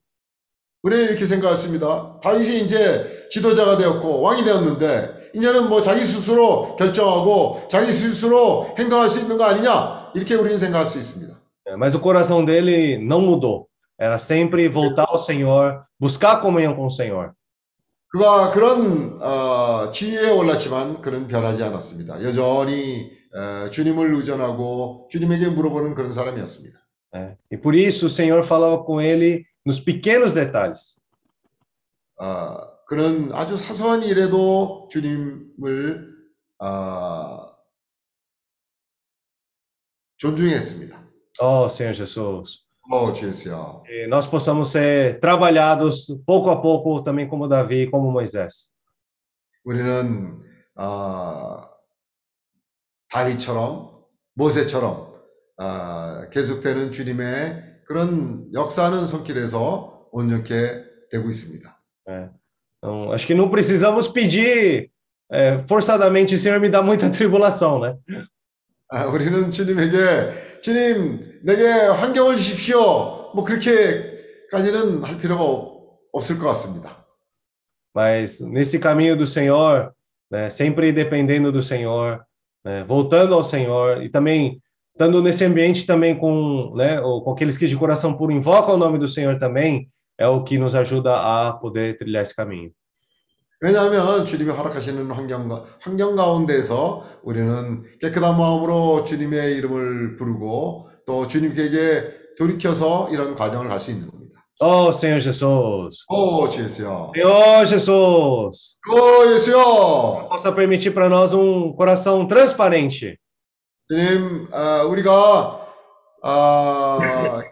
우리는 이렇게 생각했습니다. 다윗이 이제 지도자가 되었고 왕이 되었는데 이제는 뭐 자기 스스로 결정하고 자기 스스로 행동할 수 있는 거 아니냐 이렇게 우리는 생각할 수 있습니다. É, Mas o coração dele não mudou. Era sempre voltar ao Senhor, buscar comunhão com o Senhor. 그가 그런 어, 지위에 올랐지만 그는 변하지 않았습니다. 여전히 에, 주님을 의존하고 주님에게 물어보는 그런 사람이었습니다. né? E por isso o Senhor falava com ele nos pequenos detalhes. 어, 그는 아주 사소한 일에도 주님을 어, 존중했습니다. Oh, Senhor Jesus. 어, 주였어요. Que nós possamos ser trabalhados pouco a pouco, também como Davi e como Moisés. 우리는 어, 다윗처럼 모세처럼 어, 계속되는 주님의 그런 역사하는 손길에서 온전케 되고 있습니다. Então, acho que não precisamos pedir é, forçadamente, Senhor, me dá muita tribulação, né? 아, 우리는 주님에게 주님 내게 환경을 주십시오. 뭐 그렇게까지는 할 필요가 없- 없을 것 같습니다. Mas nesse caminho do Senhor, né, sempre dependendo do Senhor, né, voltando ao Senhor e também estando nesse ambiente também com, né, ou com aqueles que de coração puro invocam o nome do Senhor também, é o que nos ajuda a poder trilhar esse caminho. 왜냐하면 주님이 허락하시는 환경, 가- 환경 가운데서 우리는 깨끗한 마음으로 주님의 이름을 부르고 또 주님께 돌이켜서 이런 과정을 갈 수 있는 겁니다. Oh, Senhor Jesus! 오, 주 예수요. Senhor Jesus! 오, 예수요. Possa permitir para nós um coração transparente, 주님, 아, 우리가 아,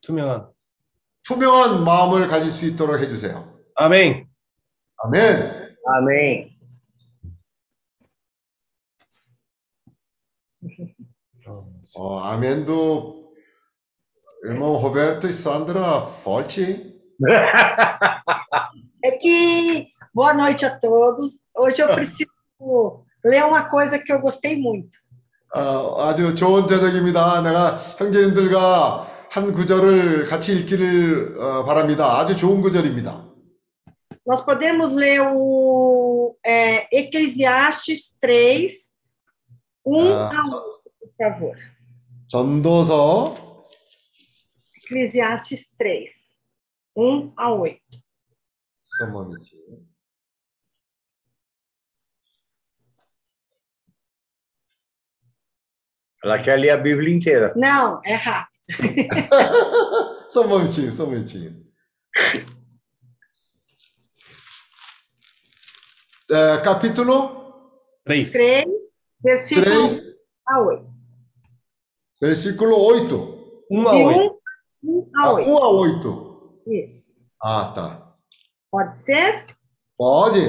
투명한. 투명한 마음을 가질 수 있도록 해주세요. Amém. 아멘. Amém. 어, 아멘도 irmão Roberto e Sandra forte. É que, boa noite a todos. Hoje eu preciso ler uma coisa que eu gostei muito. 어, 아주 좋은 저녁입니다. 내가 형제님들과 한 구절을 같이 읽기를 어, 바랍니다. 아주 좋은 구절입니다. Nós podemos ler o é, Eclesiastes 3, 1 Ah. a 8, por favor. 전도서 Eclesiastes 3, 1 a 8. 써머니지. Ela quer ler a Bíblia inteira. Não, é rápido. <laughs> só um momentinho, só um momentinho. É, capítulo 3. 3, versículo 3, a 8. Versículo 8. 1 a 8. 1 a 8. Isso. Ah, tá. Pode ser? Pode.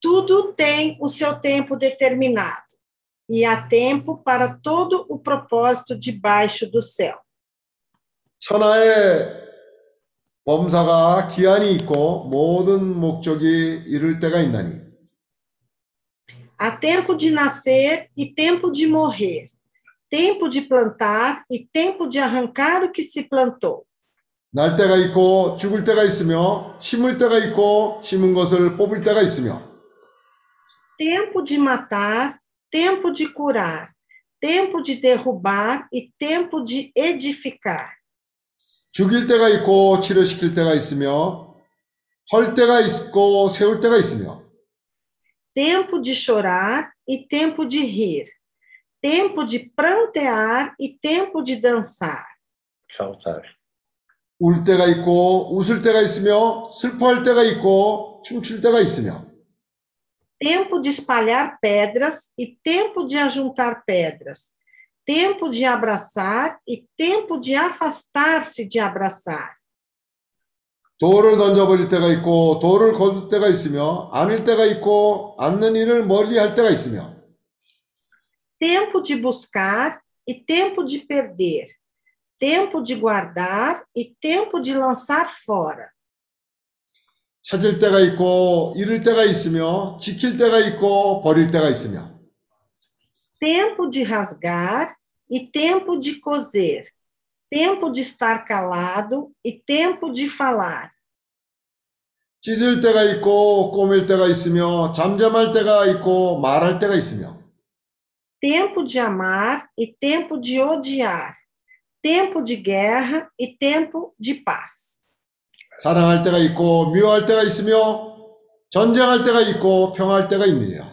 Tudo tem o seu tempo determinado e há tempo para todo o propósito debaixo do céu. 천하의 범사가 기한이 있고 모든 목적이 이룰 때가 있나니 Há tempo de nascer e tempo de morrer, tempo de plantar e tempo de arrancar o que se plantou, 날 때가 있고 죽을 때가 있으며 심을 때가 있고 심은 것을 뽑을 때가 있으며 tempo de matar, tempo de curar, tempo de derrubar e tempo de edificar, 죽일 때가 있고 치료시킬 때가 있으며 헐 때가 있고 세울 때가 있으며 tempo de chorar e tempo de rir, tempo de prantear e tempo de dançar. Saltar. 울 때가 있고 웃을 때가 있으며 슬퍼할 때가 있고 춤출 때가 있으며 tempo de espalhar pedras e tempo de ajuntar pedras, tempo de abraçar e tempo de afastar-se de abraçar, 돌을 던져버릴 때가 있고 돌을 거둘 때가 있으며 안을 때가 있고 안는 일을 멀리 할 때가 있으며 tempo de buscar e tempo de perder, tempo de guardar e tempo de lançar fora, 찾을 때가 있고 잃을 때가 있으며 지킬 때가 있고 버릴 때가 있으며 tempo de rasgar e tempo de coser, tempo de estar calado e tempo de falar, 찢을 때가 있고 꼬맬 때가 있으며 잠잠할 때가 있고 말할 때가 있으며 tempo de amar e tempo de odiar, tempo de guerra e tempo de paz. 사랑할 때가 있고 미워할 때가 있으며 전쟁할 때가 있고 평화할 때가 있느니라.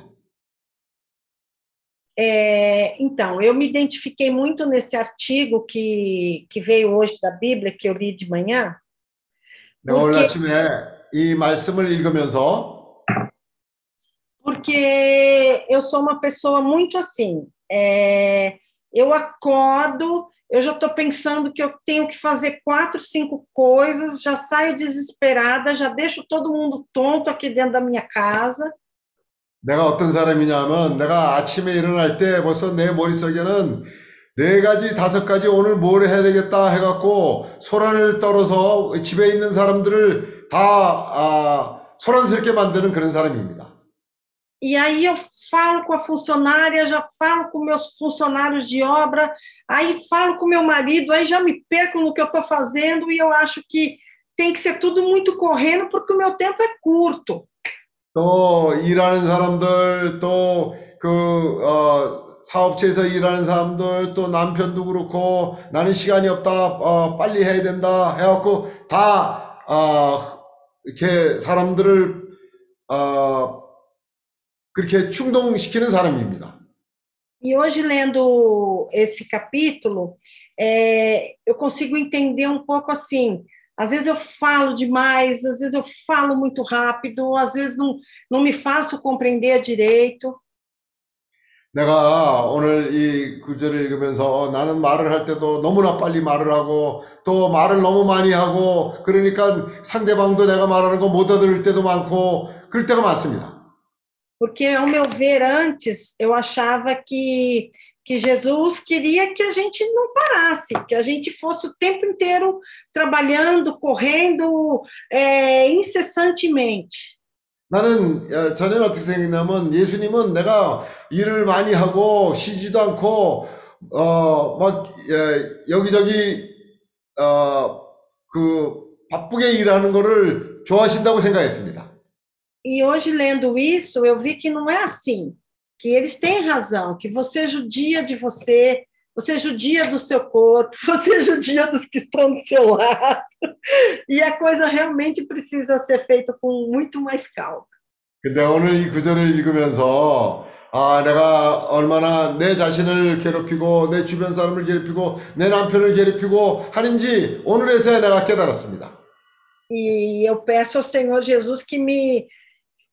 É, então, eu me identifiquei muito nesse artigo que, que veio hoje da Bíblia, que eu li de manhã, 내가 오늘 오케이. 아침에 이 말씀을 읽으면서 porque eu sou uma pessoa muito assim. é, eu acordo, eu já estou pensando que eu tenho que fazer quatro, cinco coisas, já saio desesperada, já deixo todo mundo tonto aqui dentro da minha casa. 내가 어떤 사람이냐면 내가 아침에 일어날 때 벌써 내 머릿속에는 네 가지, 다섯 가지 오늘 뭘 해야 되겠다 해갖고 소란을 떨어서 집에 있는 사람들을 다 아, 소란스럽게 만드는 그런 사람입니다. E aí eu falo com a funcionária, já falo com meus funcionários de obra, aí falo com meu marido, aí já me perco no que eu estou fazendo e eu acho que tem que ser tudo muito correndo porque o meu tempo é curto. 또 일하는 사람들, 또 그, 어, 사업체에서 일하는 사람들, 또 남편도 그렇고, 나는 시간이 없다, 어, 빨리 해야 된다, 해갖고, 다, 어, 이렇게 사람들을, 어, 그렇게 충동시키는 사람입니다. E hoje, lendo esse capítulo, é, eu consigo entender um pouco assim. Às vezes eu falo demais, às vezes eu falo muito rápido, às vezes não, não me faço compreender direito. 내가 오늘 이 구절을 읽으면서 나는 말을 할 때도 너무나 빨리 말을 하고 또 말을 너무 많이 하고 그러니까 상대방도 내가 말하는 거 못 알아들을 때도 많고 그럴 때가 많습니다. Porque, ao meu ver, antes eu achava que, que Jesus queria que a gente não parasse, que a gente fosse o tempo inteiro trabalhando, correndo é, incessantemente. 나는 어, 전에는 어떻게 생각했냐면 예수님은 내가 일을 많이 하고 쉬지도 않고 어막 여기저기 어그 바쁘게 일하는 거를 좋아하신다고 생각했습니다. E hoje, lendo isso, eu vi que não é assim, que eles têm razão, que você judia de você, você judia do seu corpo, <laughs> você judia dos que estão do seu lado, e a coisa realmente precisa ser feita com muito mais calma. 근데 오늘 이 구절을 읽으면서 아, 내가 얼마나 내 자신을 괴롭히고 내 주변 사람을 괴롭히고 내 남편을 괴롭히고 하는지 오늘에서야 내가 깨달았습니다. E eu peço ao Senhor Jesus que me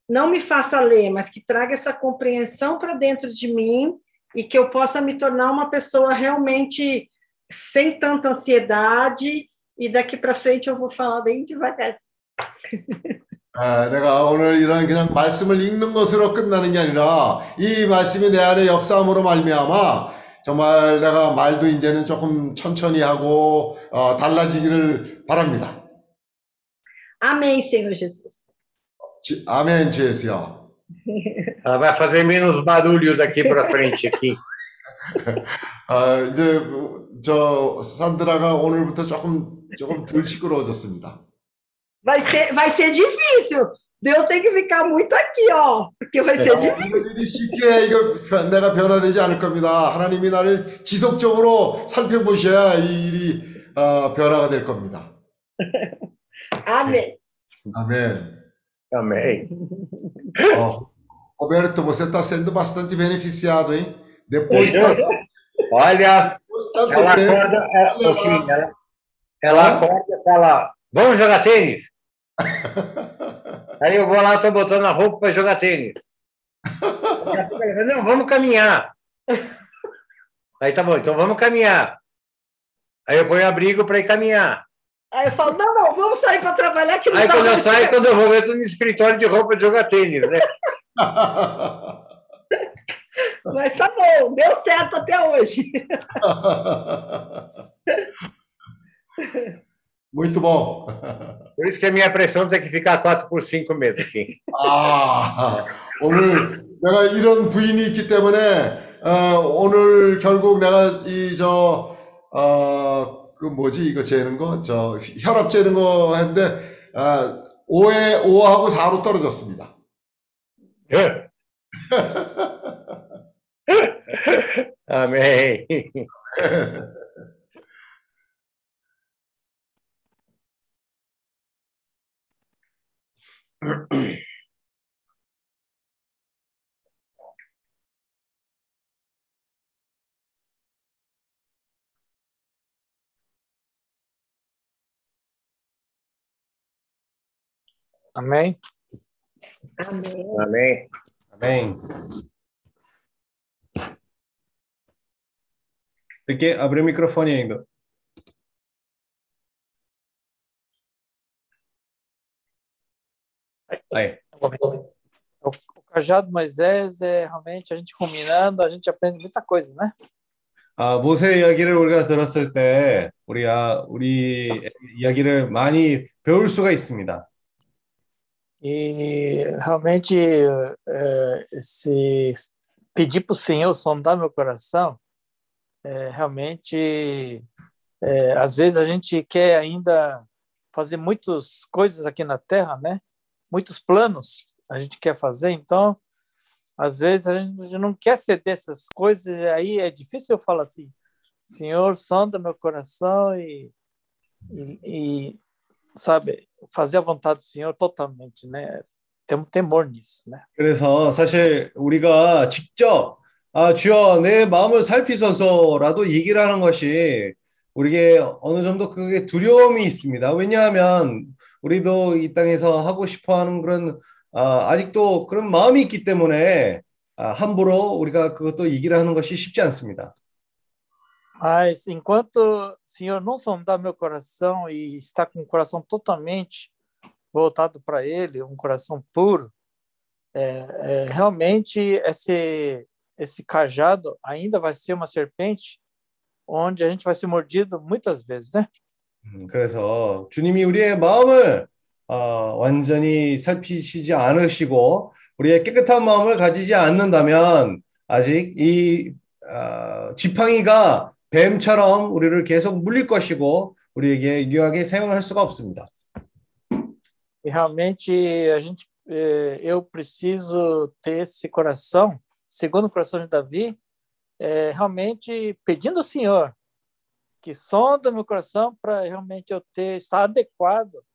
não me faça ler, mas que traga essa compreensão para dentro de mim e que eu possa me tornar uma pessoa realmente sem tanta ansiedade e daqui para frente eu vou falar bem devagar. <laughs> 아, 내가 오늘 이런 그냥 말씀을 읽는 것으로 끝나는 게 아니라 이 말씀이 내 안에 역사함으로 말미암아 정말 내가 말도 이제는 조금 천천히 하고 어, 달라지기를 바랍니다. Amém, Senhor Jesus. 주- 아멘 주 예수여. <laughs> Ela vai fazer menos barulho daqui para frente aqui. 아, <laughs> 이제 저 산드라가 오늘부터 조금 조금 덜 시끄러워졌습니다. Vai ser, vai ser difícil. Deus tem que ficar muito aqui, ó, porque vai ser difícil. 이런 일이 쉽게 이거 변- 내가 변화되지 않을 겁니다. 하나님이 나를 지속적으로 살펴보셔야 이 일이 어, 변화가 될 겁니다. <laughs> Amém. Amém. Amém. <laughs> Ó, Roberto, você está sendo bastante beneficiado, hein? Depois tá, Olha, depois ela tempo, acorda, ela, ô, Kim, ela, ela Hã? acorda e fala, vamos jogar tênis? <laughs> Aí eu vou lá, estou botando a roupa para jogar tênis. Ela Não, vamos caminhar. Aí tá bom, então vamos caminhar. Aí eu ponho abrigo para ir caminhar. Aí eu falo, não, não, vamos sair para trabalhar que não Aí dá quando eu mais saio, tempo. quando eu vou ver, eu tô no escritório de roupa de jogar tênis, né? <laughs> Mas tá bom, deu certo até hoje. <laughs> Muito bom. Por isso que a minha pressão tem que ficar 4 por 5 mesmo aqui. 아, 오늘 내가 이런 부인이 있기 때문에 어, 오늘 결국 내가 이 저 어, 그 뭐지 이거 재는 거, 저 혈압 재는 거 했는데 아, 5에 5하고 4로 떨어졌습니다. <laughs> Amém. <laughs> Amém? Amém. Amém. Amém. Tem que abrir o microfone ainda. Aí. O, o cajado Moisés é realmente a gente combinando, a gente aprende muita coisa, né? 아, 모세 이야기를 우리가 들었을 때 우리가 우리 이야기를 많이 배울 수가 있습니다. E realmente é, esse pedir para o Senhor sondar meu coração, é, realmente é, às vezes a gente quer ainda fazer muitas coisas aqui na Terra, né? Muitos planos a gente quer fazer, então às vezes a gente não quer ceder essas coisas, e aí é difícil eu falar assim, Senhor, sonda meu coração e, e, e sabe, fazer a vontade do Senhor totalmente, né? Tem um temor nisso, né? 그래서 사실 우리가 직접 아, 주여 내 마음을 살피소서라도 얘기를 하는 것이 우리에게 어느 정도 그게 두려움이 있습니다. 왜냐하면 우리도 이 땅에서 하고 싶어 하는 그런 아, 아직도 그런 마음이 있기 때문에 아, 함부로 우리가 그것도 얘기를 하는 것이 쉽지 않습니다. Mas enquanto o Senhor não sondar meu coração e está com o coração totalmente voltado para Ele, um coração puro, é, é, realmente esse esse cajado ainda vai ser uma serpente onde a gente vai ser mordido muitas vezes, né? 음, 그래서 주님이 우리의 마음을 어, 완전히 살피시지 않으시고 우리의 깨끗한 마음을 가지지 않는다면 아직 이 어, 지팡이가 뱀처럼 우리를 계속 물릴 것이고 우리에게 유하게 사용할 수가 없습니다. E realmente a gente, eh, eu preciso ter esse coração, segundo o coração de Davi, eh, realmente pedindo ao Senhor que sonda meu coração para realmente eu ter estar adequado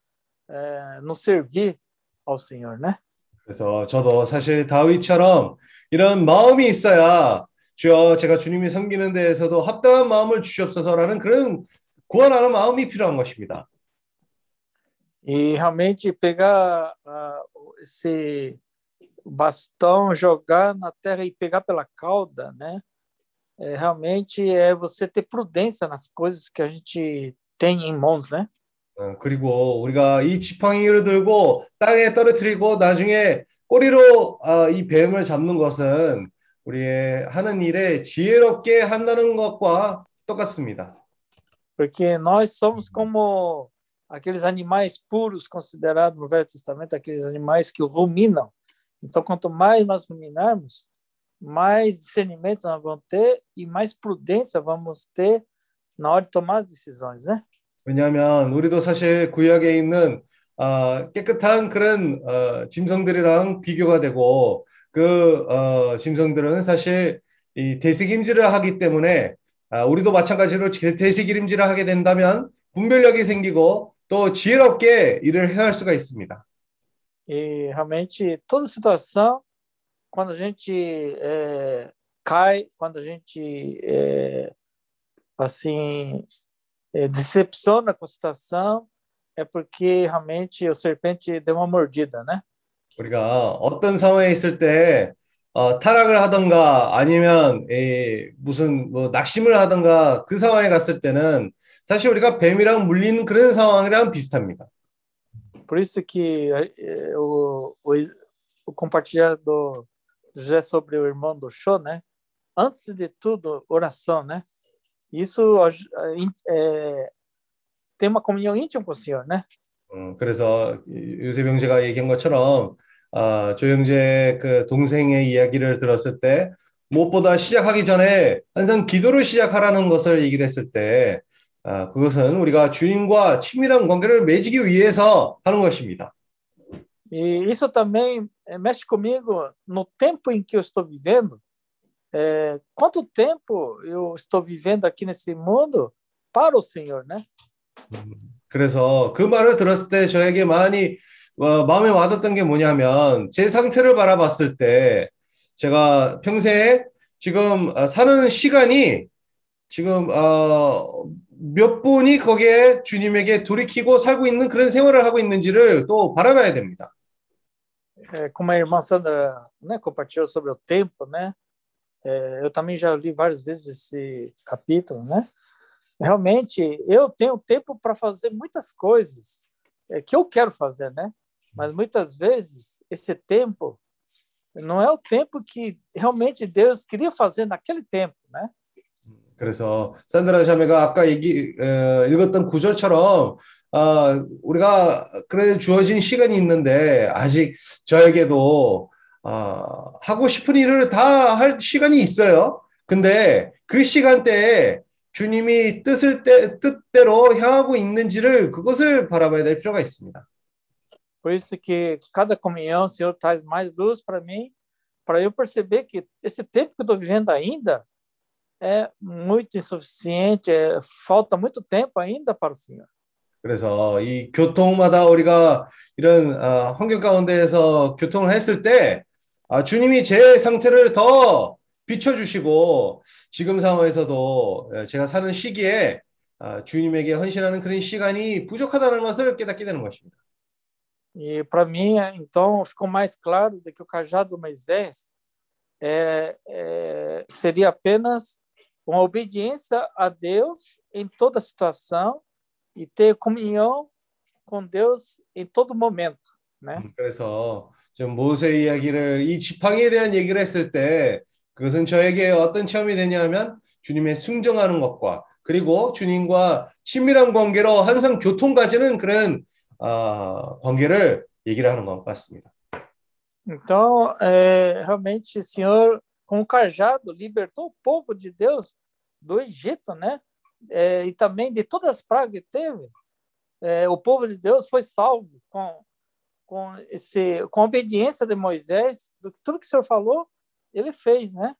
eh, no servir ao Senhor, né? 그래서 저도 사실 다윗처럼 이런 마음이 있어야 주여 제가 주님이 섬기는 데에서도 합당한 마음을 주시옵소서라는 그런 구원하는 마음이 필요한 것입니다. E realmente pegar ah, esse bastão, jogar na terra e pegar pela cauda, né? É, realmente é você ter prudência nas coisas que a gente tem em mãos, né? 어, 그리고 우리가 이 지팡이를 들고 땅에 떨어뜨리고 나중에 꼬리로 아, 이 뱀을 잡는 것은 우리의 하는 일에 지혜롭게 한다는 것과 똑같습니다. Porque nós somos como aqueles animais puros considerados no Velho Testamento, aqueles animais que ruminam. Então, quanto mais nós ruminarmos, mais discernimento nós vamos ter e mais prudência vamos ter na hora de tomar as decisões, né? 왜냐하면 우리도 사실 구약에 있는 아, 깨끗한 그런 어, 짐승들이랑 비교가 되고 그 어, 짐승들은 사실 이 대식임질을 하기 때문에 아, 우리도 마찬가지로 대식임질을 하게 된다면 분별력이 생기고 또 지혜롭게 일을 해야 할 수가 있습니다. E realmente toda situação, quando a gente é, cai, quando a gente é, assim é, decepciona com a situação, é porque realmente o serpente deu uma mordida, né? 우리가 어떤 상황에 있을 때 어, 타락을 하던가 아니면 에, 무슨 뭐 낙심을 하던가 그 상황에 갔을 때는 사실 우리가 뱀이랑 물리는 그런 상황이랑 비슷합니다. Por isso que eh, o, o, o compartilhar do José sobre o irmão do show, né? Antes de tudo, oração, né? Isso é, tem uma comunhão íntima com o Senhor, né? 음, 그래서 요셉 형제가 얘기한 것처럼 아, 조 형제 그 동생의 이야기를 들었을 때 무엇보다 시작하기 전에 항상 기도를 시작하라는 것을 얘기를 했을 때 아, 그것은 우리가 주님과 친밀한 관계를 맺기 위해서 하는 것입니다. E isso também mexe comigo no tempo em que eu estou vivendo. É, quanto tempo eu estou vivendo aqui nesse mundo para o Senhor, né? 그래서 그 말을 들었을 때 저에게 많이 어, 마음에 와닿았던 게 뭐냐면 제 상태를 바라봤을 때 제가 평생에 지금 어, 사는 시간이 지금 어, 몇 분이 거기에 주님에게 돌이키고 살고 있는 그런 생활을 하고 있는지를 또 바라봐야 됩니다. É, como a irmã Sandra né, compartilhou sobre o tempo, né? É, eu também já li várias vezes esse capítulo, né? Realmente, eu tenho tempo para fazer muitas coisas é, que eu quero fazer, né? Mas muitas vezes esse tempo não é o tempo que realmente Deus queria fazer naquele tempo, né? 그래서 산드라 자매가 아까 얘기 어, 읽었던 구절처럼 어, 우리가 그래 주어진 시간이 있는데 아직 저에게도 어, 하고 싶은 일을 다 할 시간이 있어요. 근데 그 시간대에 주님이 뜻을 때, 뜻대로 향하고 있는지를 그것을 바라봐야 될 필요가 있습니다. Por isso que cada comunhão o Senhor traz mais luz para mim, para eu perceber que esse tempo que eu estou vivendo ainda é muito insuficiente, é, falta muito tempo ainda para o Senhor. 그래서 이 교통마다 우리가 이런 어, 환경 가운데에서 교통을 했을 때 아, 주님이 제 상태를 더 비춰주시고 지금 상황에서도 예, 제가 사는 시기에 아, 주님에게 헌신하는 그런 시간이 부족하다는 것을 깨닫게 되는 것입니다. E para mim, então, ficou mais claro de que o cajado do Moisés é, é, seria apenas uma obediência a Deus em toda situação e ter comunhão com Deus em todo momento, né? 그래서 지금 모세 이야기를 이 지팡이에 대한 얘기를 했을 때 그것은 저에게 어떤 체험이 되냐면 주님의 순종하는 것과 그리고 주님과 친밀한 관계로 항상 교통까지는 그런 어, 관계를 얘기를 하는 것 같습니다. Então, é, realmente, o Senhor, com o cajado, libertou o povo de Deus do Egito, né? É, e também de todas as pragas que teve. É, o povo de Deus foi salvo com, com, esse, com a obediência de Moisés, do que tudo que o Senhor falou, ele fez, né?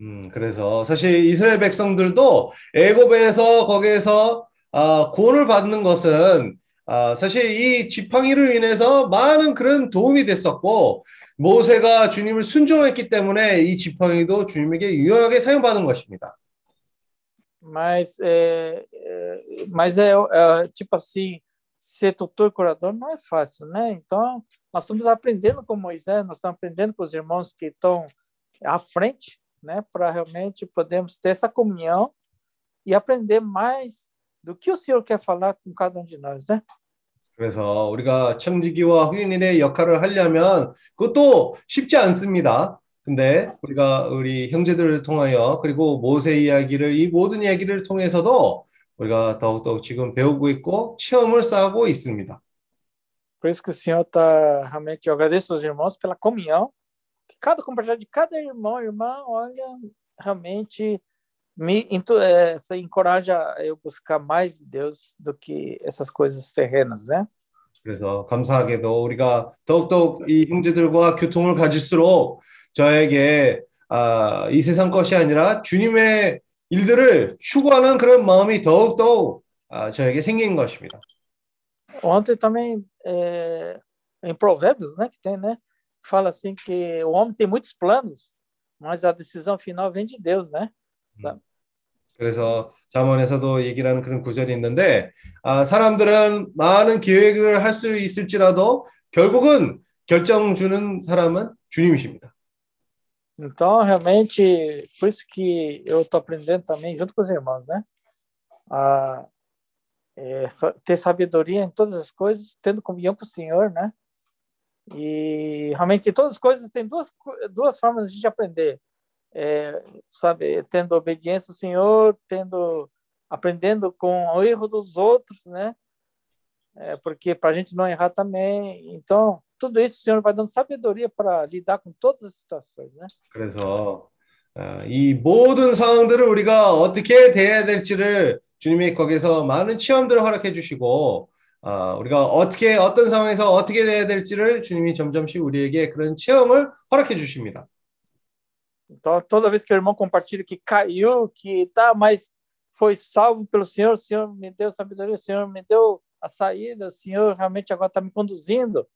음, 그래서 사실 이스라엘 백성들도 애굽에서 거기에서 아, 구원을 받는 것은 아, 사실 이 지팡이를 인해서 많은 그런 도움이 됐었고 모세가 주님을 순종했기 때문에 이 지팡이도 주님에게 유용하게 사용받은 것입니다. Mas é, mas é, é, tipo assim, ser tutor e curador não é fácil, né? Então, nós estamos aprendendo com Moisés, nós estamos aprendendo com os irmãos que estão à frente, né? Para realmente podermos ter essa comunhão e aprender mais do que o Senhor quer falar com cada um de nós, né? 그래서 우리가 청지기와 흑인의 역할을 하려면 그것도 쉽지 않습니다. 근데 우리가 우리 형제들을 통하여 그리고 모세 이야기를 이 모든 이야기를 통해서도 우리가 더욱더 지금 배우고 있고 체험을 쌓고 있습니다. Por isso que o Senhor está realmente, eu agradeço aos irmãos pela comunhão, que cada compartilhar de cada irmão, irmã, olha, realmente me é, encoraja eu buscar mais de Deus do que essas coisas terrenas, né? 그래서 감사하게도 우리가 더욱더 이 형제들과 교통을 가질수록 저에게 아, 이 세상 것이 아니라 주님의 일들을 추구하는 그런 마음이 더욱더 아, 저에게 생긴 것입니다. Ontem também é, em Provérbios, né, que tem, né, fala assim que o homem tem muitos planos, mas a decisão final vem de Deus, né? Sabe? 그래서 잠언에서도 얘기를 하는 그런 구절이 있는데 아, 사람들은 많은 계획을 할 수 있을지라도 결국은 결정 주는 사람은 주님이십니다. Então, realmente, por isso que eu estou aprendendo também, junto com os irmãos, né? A é, ter sabedoria em todas as coisas, tendo comunhão com o Senhor, né? E realmente, em todas as coisas, tem duas, duas formas de aprender. É, sabe, tendo obediência ao Senhor, tendo aprendendo com o erro dos outros, né? É, porque para a gente não errar também. Então, tudo isso o Senhor vai dando sabedoria para lidar com todas as situações, né? 그래서 어, 이 모든 상황들을 우리가 어떻게 대해야 될지를 주님이 거기서 많은 체험들을 허락해 주시고 어, 우리가 어떻게 어떤 상황에서 어떻게 대해야 될지를 주님이 점점씩 우리에게 그런 체험을 허락해 주십니다. Então, toda vez que o irmão compartilha que caiu, que tá, mas foi salvo pelo Senhor, o Senhor me deu sabedoria, o Senhor me deu a saída, o Senhor realmente agora está me conduzindo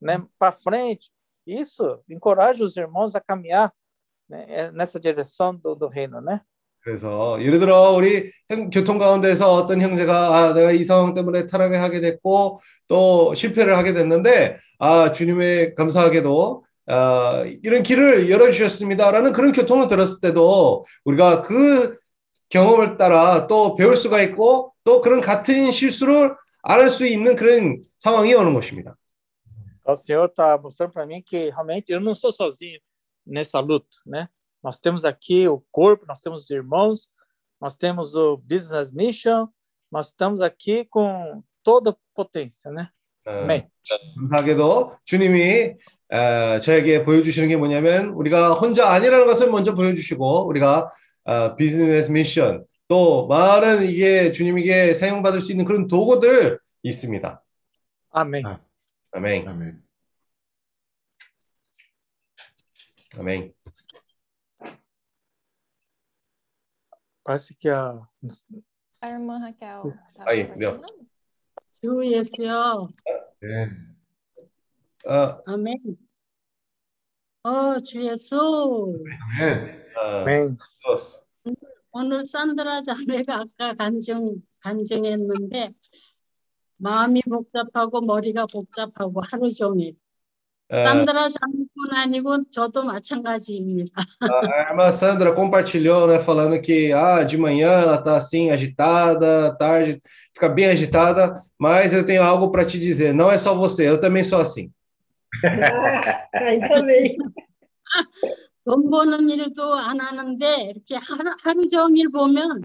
né, para frente. Isso encoraja os irmãos a caminhar né, nessa direção do, do reino, né? 그래서 예를 들어 우리 교통 가운데서 어떤 형제가 아 내가 이 상황 때문에 타락을 하게 됐고 또 실패를 하게 됐는데 아 주님의 감사하게도 아 이런 길을 열어 주셨습니다라는 그런 교통을 들었을 때도 우리가 그 경험을 따라 또 배울 수가 있고 또 그런 같은 실수를 안 할 수 있는 그런 상황이 오는 것입니다. O Senhor está mostrando para mim que realmente eu não sou sozinho nessa luta, né? Nós temos aqui o corpo, nós temos os irmãos, nós temos o Business Mission, nós estamos aqui com toda potência, né? 어, Amém. 감사하게도 주님이 어, 저에게 보여주시는 게 뭐냐면 우리가 혼자 아니라는 것을 먼저 보여주시고 우리가 어, 비즈니스 미션 또 많은 이게 주님에게 사용받을 수 있는 그런 도구들 있습니다. Amém. 아. 아멘. 아멘. 아멘. Parece que a A irmã Raquel. Aí. 네. 어, 아멘. 어, 주 예수. 아멘. 어, Amém. Jesus. 오늘 산드라 자매가 아까 간증, 간증했는데, 마음이 복잡하고 머리가 복잡하고 하루 종일. 어, 산드라 자매뿐 아니고 저도 마찬가지입니다. <laughs> a irmã Sandra compartilhou, né, falando que ah, de manhã ela tá assim agitada, à tarde fica bem agitada, mas eu tenho algo para te dizer, não é só você, eu também sou assim. Ainda bem. 돈 버는 일도 안 하는데, 이렇게 하루, 하루 종일 보면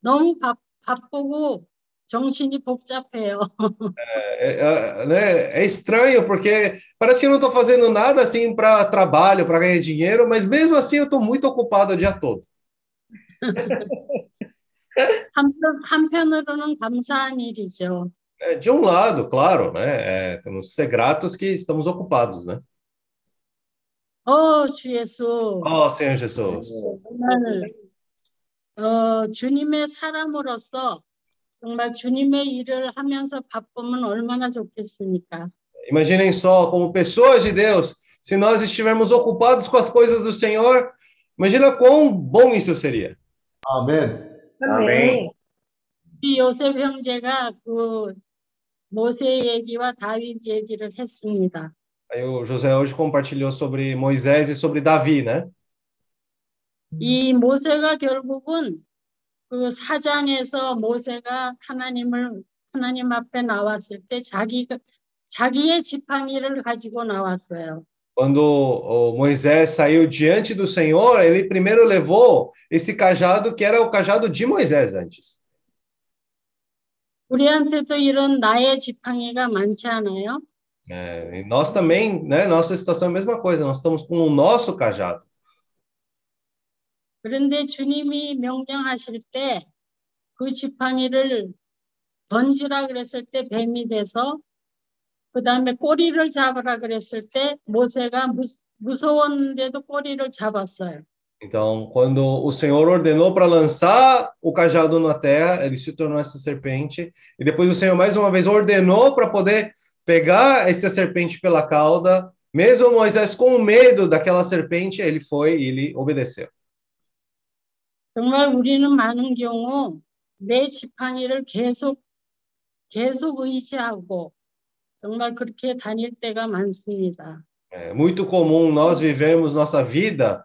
너무 바, 바쁘고 정신이 복잡해요. É, é, né, é estranho porque parece que eu não estou fazendo nada assim para trabalho, para ganhar dinheiro, mas mesmo assim eu estou muito ocupado o dia todo. <laughs> 한편, 한편으로는 감사한 일이죠. É, de um lado, claro, né, é, temos que ser gratos que estamos ocupados, né? 어, 주 예수. Oh, Senhor Jesus. 정말 어, 주님의 사람으로서 정말 주님의 일을 하면서 바쁘면 얼마나 좋겠습니까? Imaginem só, como pessoas de Deus, se nós estivermos ocupados com as coisas do Senhor, imagina quão bom isso seria. 아멘. Amém. 이 요셉 형제가 그 모세 얘기와 다윗 얘기를 했습니다. Aí o José hoje compartilhou sobre Moisés e sobre Davi, né? 이 모세가 결국은 그 사장에서 모세가 하나님을 하나님 앞에 나왔을 때 자기가 자기의 지팡이를 가지고 나왔어요. Quando o Moisés saiu diante do Senhor, ele primeiro levou esse cajado que era o cajado de Moisés antes. 우리한테도 이런 나의 지팡이가 많지 않아요? É, e nós também, né? Nossa situação é a mesma coisa, nós estamos com o nosso cajado. 그런데 주님이 명령하실 때 그 지팡이를 던지라 그랬을 때 뱀이 돼서 그 다음에 꼬리를 잡으라 그랬을 때 모세가 무, 무서웠는데도 꼬리를 잡았어요. Então, quando o Senhor ordenou para lançar o cajado na terra, ele se tornou essa serpente. E depois o Senhor mais uma vez ordenou para poder pegar essa serpente pela cauda. Mesmo Moisés com medo daquela serpente, ele foi e ele obedeceu. 정말 우리는 많은 경우 내 지팡이를 계속 계속 의지하고 정말 그렇게 다닐 때가 많습니다. É muito comum nós vivemos nossa vida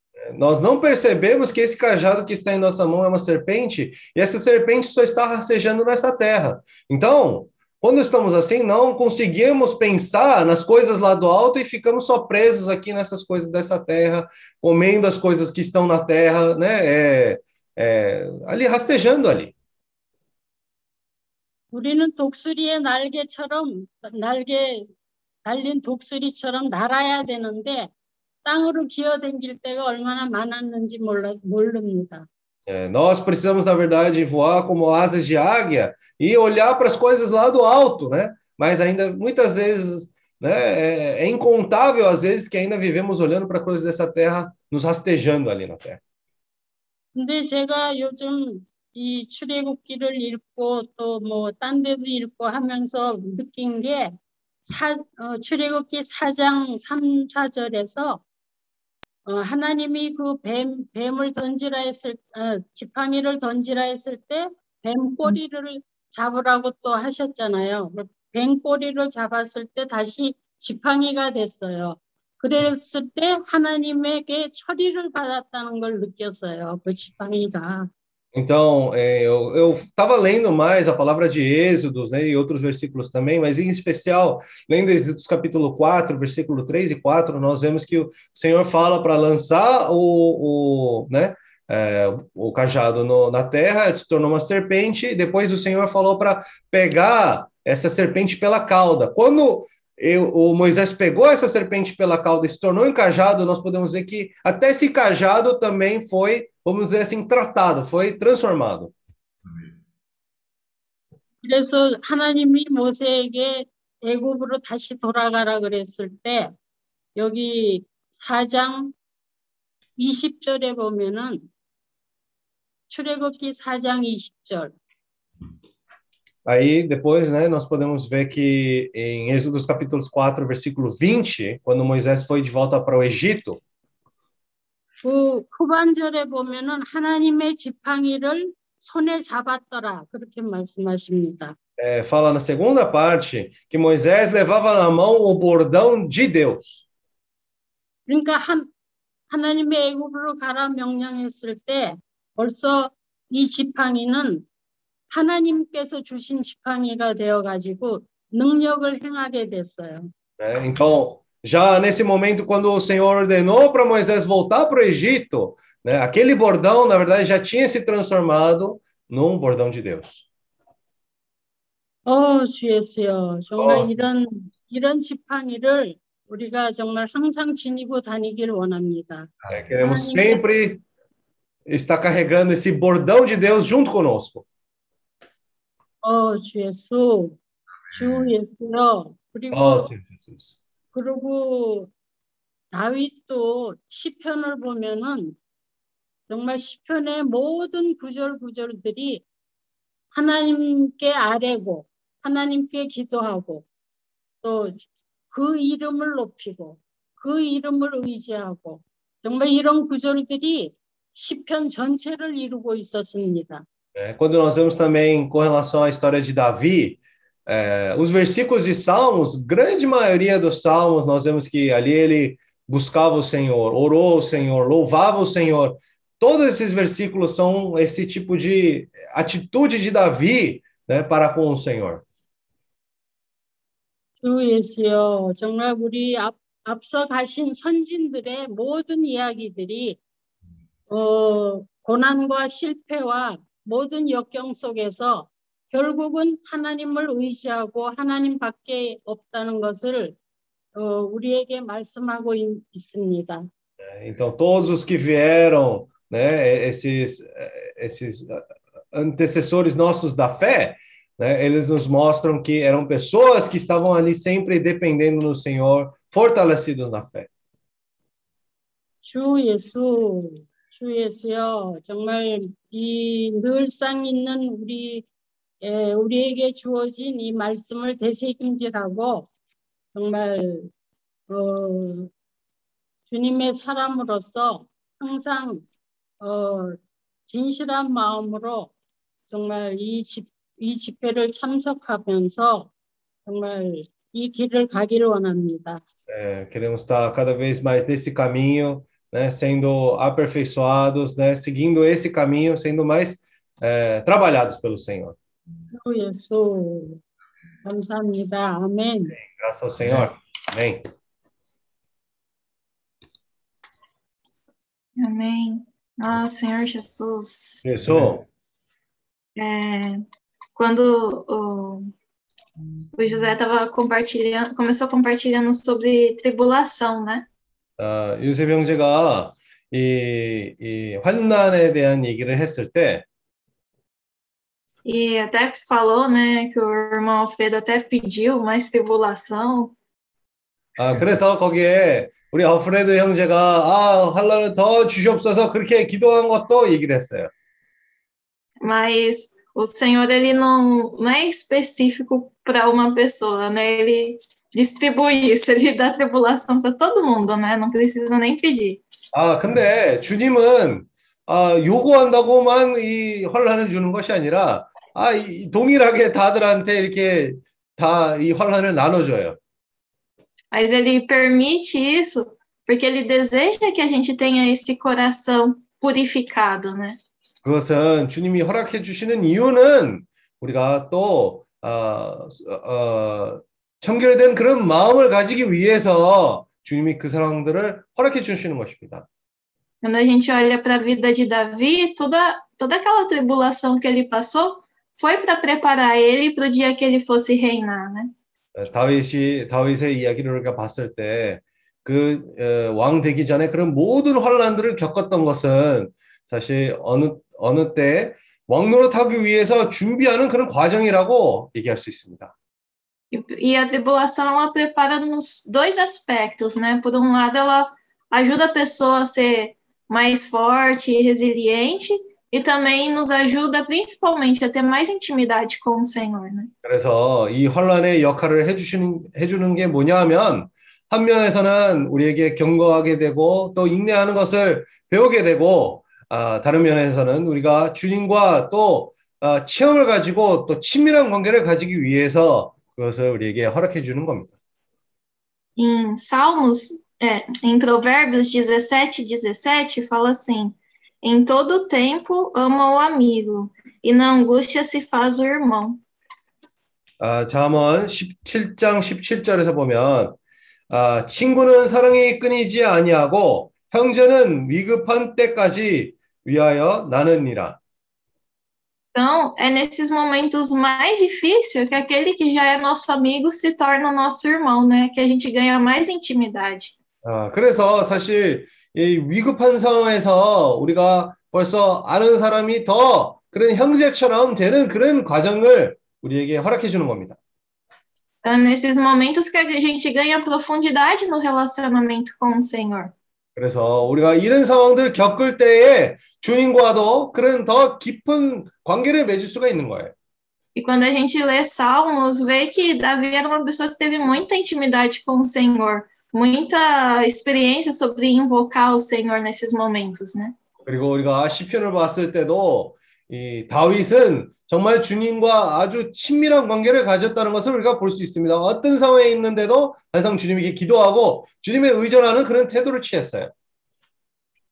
Nós não percebemos que esse cajado que está em nossa mão é uma serpente, e essa serpente só está rastejando nessa terra. Então, quando estamos assim, não conseguimos pensar nas coisas lá do alto e ficamos só presos aqui nessas coisas dessa terra, comendo as coisas que estão na terra, né? É, é, ali rastejando ali. 우리는 독수리의 날개처럼 날개 달린 독수리처럼 날아야 되는데 땅으로 기어댕길 때가 얼마나 많았는지 몰라, 모릅니다. É, nós precisamos, na verdade, voar como asas de águia e olhar para as coisas lá do alto, né? Mas ainda, muitas vezes, né, é, é incontável, às vezes, que ainda vivemos olhando para coisas dessa terra, nos rastejando ali na terra. 근데 제가 요즘 이 출애굽기를 읽고 또 뭐 딴 데도 읽고 하면서 느낀 게 사, 어, 출애굽기 4장 3, 4절에서 어, 하나님이 그 뱀, 뱀을 던지라 했을, 어, 지팡이를 던지라 했을 때 뱀 꼬리를 잡으라고 또 하셨잖아요. 뱀 꼬리를 잡았을 때 다시 지팡이가 됐어요. 그랬을 때 하나님에게 처리를 받았다는 걸 느꼈어요. 그 지팡이가. Então, é, eu estava lendo mais a palavra de Êxodos né, e outros versículos também, mas em especial, lendo Êxodos capítulo 4, versículo 3 e 4, nós vemos que o Senhor fala para lançar o, o, né, é, o cajado no, na terra, se tornou uma serpente, e depois o Senhor falou para pegar essa serpente pela cauda. Quando eu, o Moisés pegou essa serpente pela cauda e se tornou um cajado, nós podemos dizer que até esse cajado também foi, vamos dizer assim, tratado, foi transformado. 그래서 하나님이 모세에게 애굽으로 다시 돌아가라 그랬을 때 여기 4장 20절에 보면은 출애굽기 4장 20절 Aí depois, né, nós podemos ver que em Êxodo capítulos 4, versículo 20, quando Moisés foi de volta para o Egito, 그 후반절에 보면은 하나님의 지팡이를 손에 잡았더라 그렇게 말씀하십니다. é, fala na segunda parte que Moisés levava na mão o bordão de Deus. 그러니까 한 하나님의 애굽으로 가라 명령했을 때 벌써 이 지팡이는 하나님께서 주신 지팡이가 되어 가지고 능력을 행하게 됐어요. né? Então, já nesse momento, quando o Senhor ordenou para Moisés voltar para o Egito, né, aquele bordão, na verdade, já tinha se transformado num bordão de Deus. 어, 주 예수여. 정말 어. 이런 이런 지팡이를 우리가 정말 항상 지니고 다니길 원합니다. É, queremos sempre estar carregando esse bordão de Deus junto conosco. 어, 주 예수. 주 예수여. 그리고 Ó Senhor Jesus. 그리고 다윗도 시편을 보면은 정말 시편의 모든 구절 구절들이 하나님께 아뢰고 하나님께 기도하고 또 그 이름을 높이고 그 이름을 의지하고 정말 이런 구절들이 시편 전체를 이루고 있었습니다. né? Quando nós vemos também com relação à história de Davi, é, os versículos de Salmos, grande maioria dos Salmos, nós vemos que ali ele buscava o Senhor, orou o Senhor, louvava o Senhor. Todos esses versículos são esse tipo de atitude de Davi né, para com o Senhor. 주 예수여, 정말 우리 앞, 앞서 가신 선진들의 모든 이야기들이 어, 고난과 실패와 모든 역경 속에서 결국은 하나님을 의지하고 하나님밖에 없다는 것을 어, 우리에게 말씀하고 있, 있습니다. Então, todos os que vieram, né, esses, esses antecessores nossos da fé, né, eles nos mostram que eram pessoas que estavam ali sempre dependendo do Senhor, fortalecidos na fé. 주 예수, 주 예수여, 정말 이 늘상 있는 우리 에, 우리에게 주어진 이 말씀을 되새김질하고 정말 어, 주님의 사람으로서 항상 어, 진실한 마음으로 정말 이, 집, 이 집회를 참석하면서 정말 이 길을 가기를 원합니다. É, queremos estar cada vez mais nesse caminho, né, sendo aperfeiçoados, né, seguindo esse caminho, sendo mais é, trabalhados pelo Senhor. 주 예수 감사합니다. 아멘. Graças ao Senhor. Amém. Amém. Ah, Senhor Jesus. Jesus. É, quando o, o José estava compartilhando, começou compartilhando sobre tribulação, né? 아, 요셉 형제가 이, 이 환난에 대한 얘기를 했을 때 E até falou, né, que o irmão Alfredo até pediu mais tribulação. 아, 그래서 거기에 우리 알프레드 형제가 아, 환란을 더 주시옵소서 그렇게 기도한 것도 얘기를 했어요. Mas o Senhor, ele não, não é específico para uma pessoa, né? Ele distribui isso, ele dá tribulação para todo mundo, né? Não precisa nem pedir. 아, 근데 주님은 아, 요구한다고만 이 환란을 주는 것이 아니라 아, 이, 동일하게 다들한테 이렇게 다 이 환란을 나눠줘요. Mas ele permite isso porque ele deseja que a gente tenha esse coração purificado, né? 그것은 주님이 허락해 주시는 이유는 우리가 또 어, 어, 청결된 그런 마음을 가지기 위해서 주님이 그 상황들을 허락해 주시는 것입니다. Quando a gente olha para a vida de Davi, toda, toda aquela tribulação que ele passou foi para preparar ele para o dia que ele fosse reinar, né? 어, 다윗이 다윗의 이야기를 우리가 봤을 때 그 왕 되기 전에 그런 모든 환란들을 겪었던 것은 사실 어느 어느 때 왕노릇하기 위해서 준비하는 그런 과정이라고 얘기할 수 있습니다. E, e a tribulação ela prepara nos dois aspectos, né? Por um lado, ela ajuda a pessoa a ser mais forte e resiliente, e também nos ajuda principalmente a ter mais intimidade com o Senhor, né? 그래서 이 환란의 역할을 해 주시는 해 주는 게 뭐냐 하면 한 면에서는 우리에게 경거하게 되고 또 인내하는 것을 배우게 되고 아, 다른 면에서는 우리가 주님과 또 아, 체험을 가지고 또 친밀한 관계를 가지기 위해서 그것을 우리에게 허락해 주는 겁니다. Em Salmos, é, em Provérbios 17, 17, fala assim: Em todo tempo ama o amigo, e na angústia se faz o irmão. 아, 잠언 17장 17절에서 보면 아, 친구는 사랑이 끊이지 아니하고 형제는 위급한 때까지 위하여 나느니라. Então, é nesses momentos mais difíceis que aquele que já é nosso amigo se torna nosso irmão, né? Que a gente ganha mais intimidade. 아, 그래서 사실 이 위급한 상황에서 우리가 벌써 아는 사람이 더 그런 형제처럼 되는 그런 과정을 우리에게 허락해 주는 겁니다. É nesses momentos que a gente ganha profundidade no relacionamento com o Senhor. 그래서 우리가 이런 상황들을 겪을 때에 주님과도 그런 더 깊은 관계를 맺을 수가 있는 거예요. E quando a gente lê Salmos, vê que Davi era uma pessoa que teve muita intimidade com o Senhor, muita experiência sobre invocar o Senhor nesses momentos, né? 그리고 우리가 시편을 봤을 때도 이 다윗은 정말 주님과 아주 친밀한 관계를 가졌다는 것을 우리가 볼 수 있습니다. 어떤 상황에 있는데도 항상 주님에게 기도하고 주님에 의존하는 그런 태도를 취했어요.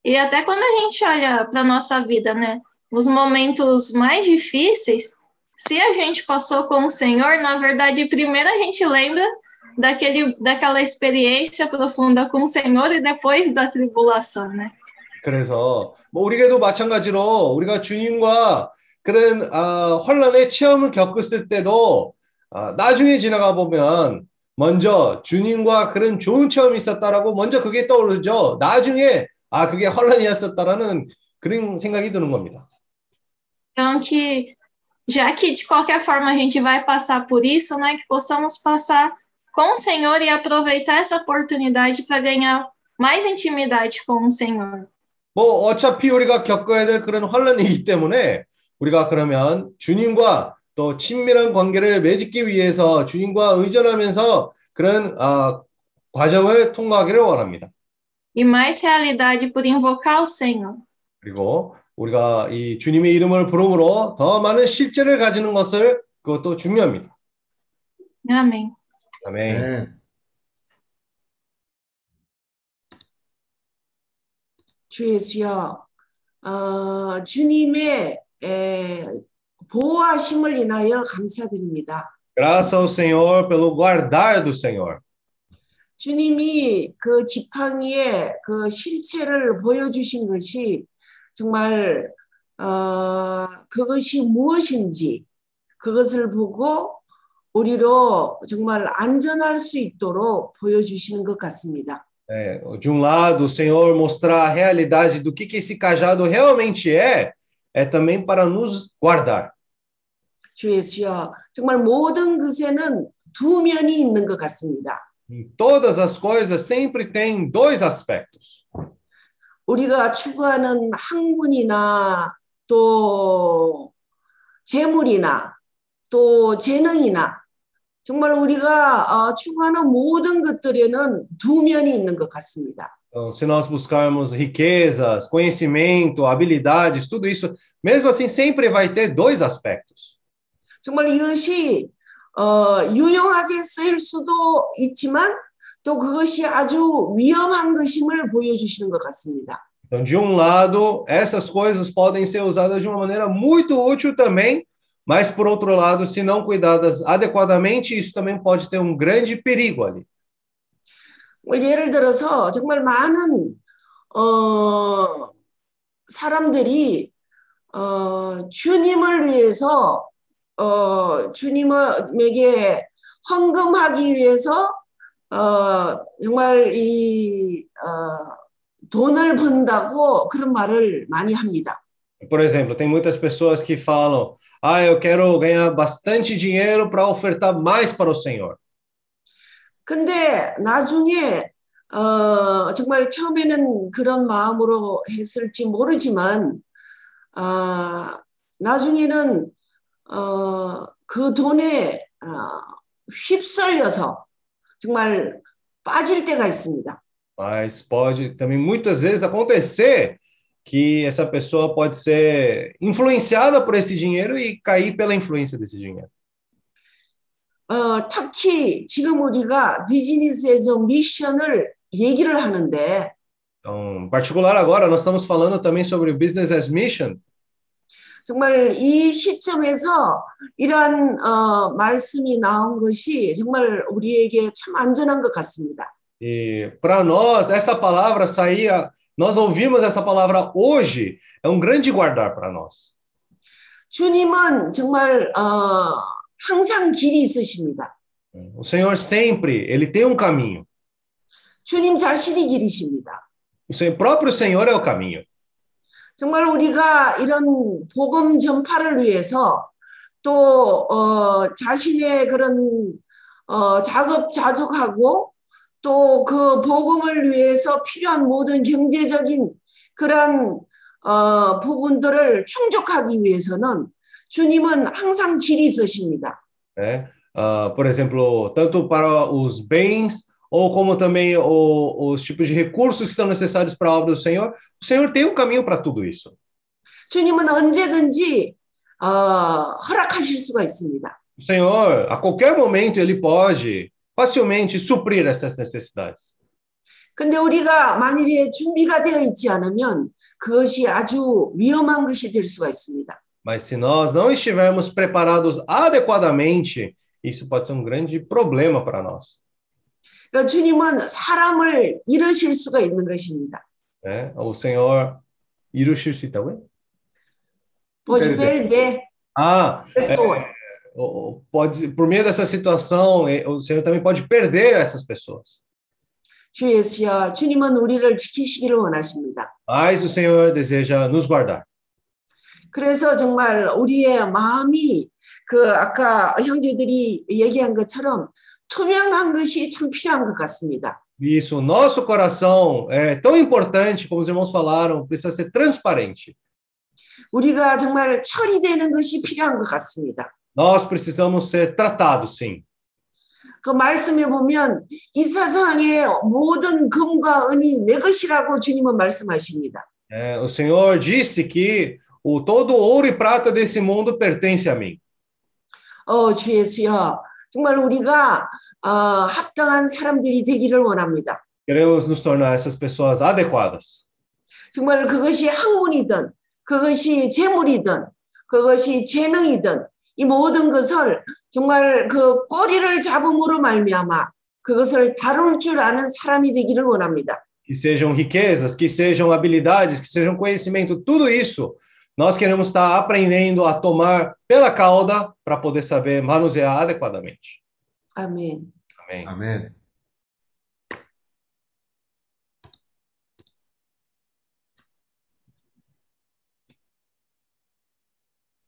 E até quando a gente olha para nossa vida, né, nos momentos mais difíceis, se a gente passou com o Senhor, na verdade, primeiro a gente lembra daquele, daquela experiência profunda com o Senhor e depois da tribulação, né? 그래서 뭐 우리에게도 마찬가지로 우리가 주님과 그런 아, 혼란의 체험을 겪었을 때도 아, 나중에 지나가 보면 먼저 주님과 그런 좋은 체험이 있었다라고 먼저 그게 떠오르죠. 나중에 아 그게 혼란이었었다라는 그런 생각이 드는 겁니다. Então que já que de qualquer forma a gente vai passar por isso, né, que possamos passar com o Senhor e aproveitar essa oportunidade para ganhar mais intimidade com o Senhor. 뭐 어차피 우리가 겪어야 될 그런 환란이기 때문에 우리가 그러면 주님과 또 친밀한 관계를 맺기 위해서 주님과 의존하면서 그런 아, 과정을 통과하기를 원합니다. E mais realidade por invocar o Senhor. 그리고 우리가 이 주님의 이름을 부름으로 더 많은 실제를 가지는 것을 그것도 중요합니다. 아멘. 네. 주 예수여, 어, 주님의 에, 보호하심을 인하여 감사드립니다. Graças ao Senhor pelo guardar do Senhor. 주님이 그 지팡이의 그 실체를 보여주신 것이 정말 어, 그것이 무엇인지 그것을 보고 우리로 정말 안전할 수 있도록 보여주시는 것 같습니다. É, de um lado, o Senhor mostrar a realidade do que, que esse cajado realmente é, é também para nos guardar. 주 예수여, 정말 모든 것에는 두 면이 있는 것 같습니다. Em todas as coisas sempre tem dois aspectos. 우리가 추구하는 학문이나 또 재물이나 또 재능이나 정말 우리가 어, 추구하는 모든 것들에는 두 면이 있는 것 같습니다. Então, se nós buscarmos riquezas, conhecimento, habilidades, tudo isso, mesmo assim, sempre vai ter dois aspectos. 정말 이것이 어, 유용하게 쓰일 수도 있지만 또 그것이 아주 위험한 것임을 보여주시는 것 같습니다. Então, de um lado, essas coisas podem ser usadas de uma maneira muito útil também, mas por outro lado, se não cuidadas adequadamente, isso também pode ter um grande perigo ali. 뭐 예를 들어서 정말 많은 어, 사람들이 어, 주님을 위해서 어, 주님에게 헌금하기 위해서 어, 정말 이 어, 돈을 번다고 그런 말을 많이 합니다. Por exemplo, tem muitas pessoas que falam: ah, eu quero ganhar bastante dinheiro para ofertar mais para o Senhor. 근데 나중에 어, 정말 처음에는 그런 마음으로 했을지 모르지만 아, 나중에는 어, 그 돈에 어, 휩쓸려서 정말 빠질 때가 있습니다. Mas pode também muitas vezes acontecer que essa pessoa pode ser influenciada por esse dinheiro e cair pela influência desse dinheiro. 어, 특히 지금 우리가 비즈니스에서 미션을 얘기를 하는데 Então, em particular agora, nós estamos falando também sobre o Business as Mission. 정말 이 시점에서 이러한 어, 말씀이 나온 것이 정말 우리에게 참 안전한 것 같습니다. E para nós, essa palavra saía, nós ouvimos essa palavra hoje, é um grande guardar para nós. 주님은 정말 어, 항상 길이 있으십니다. O Senhor sempre, ele tem um caminho. 주님 자신이 길이십니다. O Senhor, próprio Senhor é o caminho. 정말 우리가 이런 복음 전파를 위해서 또 어, 자신의 그런 어, 자급자족하고 또 그 복음을 위해서 필요한 모든 경제적인 그런 어, 부분들을 충족하기 위해서는 주님은 항상 길이 있으십니다. Né? Ah, por exemplo, tanto para os bens ou como também o- os tipos de recursos que estão necessários para a obra do Senhor, o Senhor tem um caminho para tudo isso. 주님은 언제든지 어, 허락하실 수가 있습니다. O Senhor, a qualquer momento, ele pode facilmente suprir essas necessidades. 근데 우리가 만일에 준비가 되어 있지 않으면 그것이 아주 위험한 것이 될 수가 있습니다. Mas se nós não estivermos preparados adequadamente, isso pode ser um grande problema para nós. 그러니까 주님은 사람을 이루실 수가 있는 것입니다. Né? O Senhor irushir se então, pode perder Ah, pessoa. é, o- o- pode, por meio dessa situação, eh, o Senhor também pode perder essas pessoas. 주 예수여, 주님은 우리를 지키시기를 원하십니다. Mas o Senhor deseja nos guardar. 그래서 정말 우리의 마음이 그 a까 형제들이 얘기한 것처럼 투명한 것이 참 필요한 것 같습니다. Isso, o nosso coração é tão importante, como os irmãos falaram, precisa ser transparente. 우리가 정말 처리되는 것이 필요한 것 같습니다. Nós precisamos ser tratados, sim. 그 말씀에 보면 이 세상의 모든 금과 은이 내 것이라고 주님은 말씀하십니다. É, o Senhor disse que o todo ouro e prata desse mundo pertence a mim. 어, 주 예수여, 정말 우리가 어, 합당한 사람들이 되기를 원합니다. Queremos nos tornar essas pessoas adequadas. 정말 그것이 학문이든 그것이 재물이든 그것이 재능이든 이 모든 것을 정말 그 꼬리를 잡음으로 말미암아 그것을 다룰 줄 아는 사람이 되기를 원합니다. Que sejam riquezas, que sejam habilidades, que sejam conhecimento, tudo isso nós queremos estar aprendendo a tomar pela cauda para poder saber manusear adequadamente. 아멘. Amém. 아멘.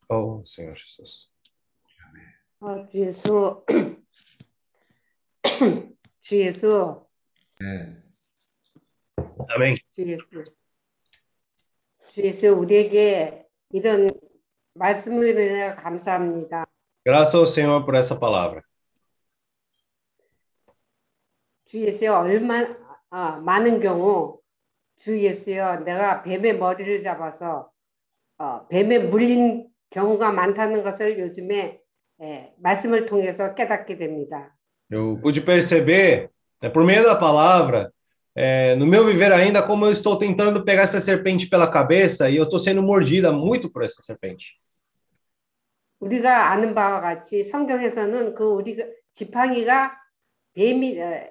Oh, Senhor Jesus. 어, 주 예수, <clears throat> 주 예수, 네. Amém. 주 예수, 주 예수, 우리에게 이런 말씀을 인해 감사합니다. Graças ao Senhor por essa palavra. 주 예수여 얼마 아, 많은 경우 주 예수여 내가 뱀의 머리를 잡아서 어, 뱀에 물린 경우가 많다는 것을 요즘에 예, 말씀을 통해서 깨닫게 됩니다. Eu pude perceber, né, por meio da palavra, é, no meu viver ainda, como eu estou tentando pegar essa serpente pela cabeça e eu estou sendo mordida muito por essa serpente. 우리가 아는 바와 같이 성경에서는 그 우리가 지팡이가 뱀이 어,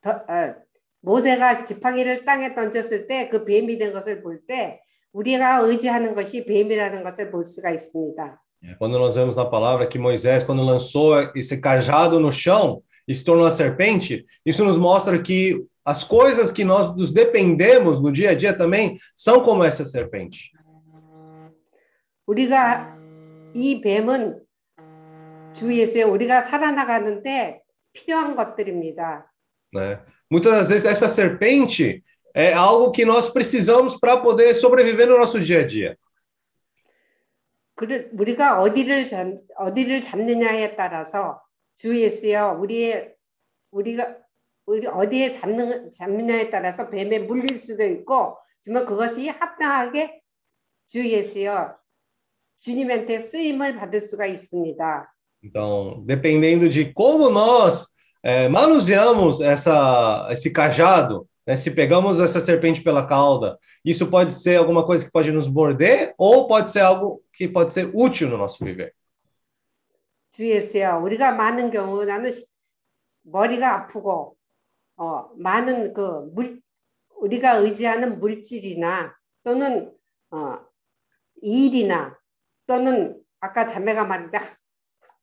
더, 어, 모세가 지팡이를 땅에 던졌을 때 그 뱀이 된 것을 볼 때 우리가 의지하는 것이 뱀이라는 것을 볼 수가 있습니다. Quando nós vemos na palavra que Moisés, quando lançou esse cajado no chão e se tornou a serpente, isso nos mostra que as coisas que nós nos dependemos no dia a dia também são como essa serpente. 우리가 이 뱀은 주 예수에 우리가 살아나가는데 필요한 것들입니다. Né? Muitas das vezes essa serpente é algo que nós precisamos para poder sobreviver no nosso dia a dia. 그 우리가 어디를 잡, 어디를 잡느냐에 따라서 주 예수여 우리의 우리가 우리 어디에 잡는 잡느냐에 따라서 뱀에 물릴 수도 있고 정말 그것이 합당하게 주 예수여 주님한테 쓰임을 받을 수가 있습니다. Então, dependendo de como nós é, manuseamos essa, esse cajado, né, se pegamos essa serpente pela cauda, isso pode ser alguma coisa que pode nos morder ou pode ser algo que pode ser útil no nosso viver. 주 예수여 우리가 많은 경우 나는 시- 머리가 아프고 어, 많은 그 물, 우리가 의지하는 물질이나 또는 어, 일이나 또는 아까 자매가 말했다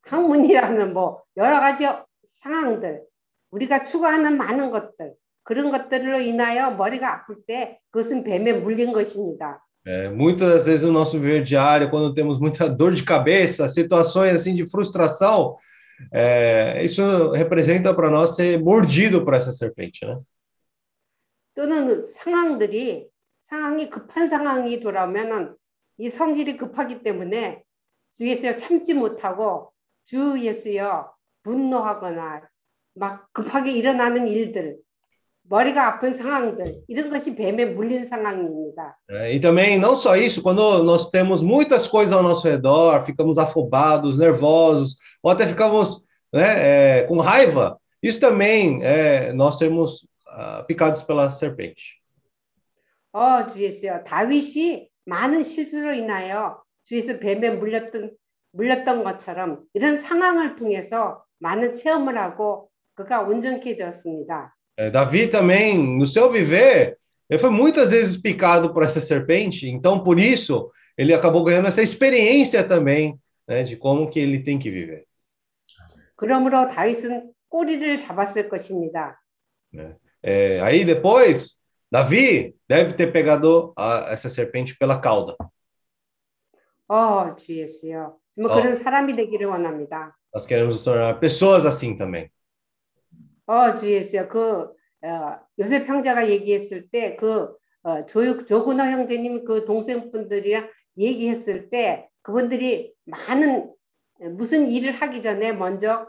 학문이라는 뭐 여러 가지 상황들 우리가 추구하는 많은 것들 그런 것들로 인하여 머리가 아플 때 그것은 뱀에 물린 것입니다. É, muitas vezes no nosso viver diário, quando temos muita dor de cabeça, situações assim de frustração, é, isso representa para nós ser mordido por essa serpente, né? 또는 상황들이 상황이 급한 상황이 돌아오면은 이 성질이 급하기 때문에 주 예수여 참지 못하고 주 예수여 분노하거나 막 급하게 일어나는 일들 머리가 아픈 상황들 이런 것이 뱀에 물린 상황입니다. É, e também, não só isso, quando nós temos muitas coisas ao nosso redor, ficamos afobados, nervosos, ou até ficamos né, é, com raiva, isso também é nós sermos ah, picados pela serpente. 어, 주 예수여 다윗이 많은 실수로 인하여 주에서 뱀에 물렸던 물렸던 것처럼 이런 상황을 통해서 많은 체험을 하고 그가 온전케 되었습니다. É, Davi também, no seu viver, ele foi muitas vezes picado por essa serpente, então por isso ele acabou ganhando essa experiência também né, de como que ele tem que viver. 그러므로 다윗은 꼬리를 잡았을 것입니다. É, aí depois, Davi deve ter pegado a- essa serpente pela cauda. 어, 주 예수여. 정말 어. 그런 사람이 되기를 원합니다. Nós queremos nos tornar pessoas assim também. 어, 주 예수여. 그 어, 요셉 형제가 얘기했을 때그 어, 조, 조근호 형제님 그 동생분들이랑 얘기했을 때 그분들이 많은 무슨 일을 하기 전에 먼저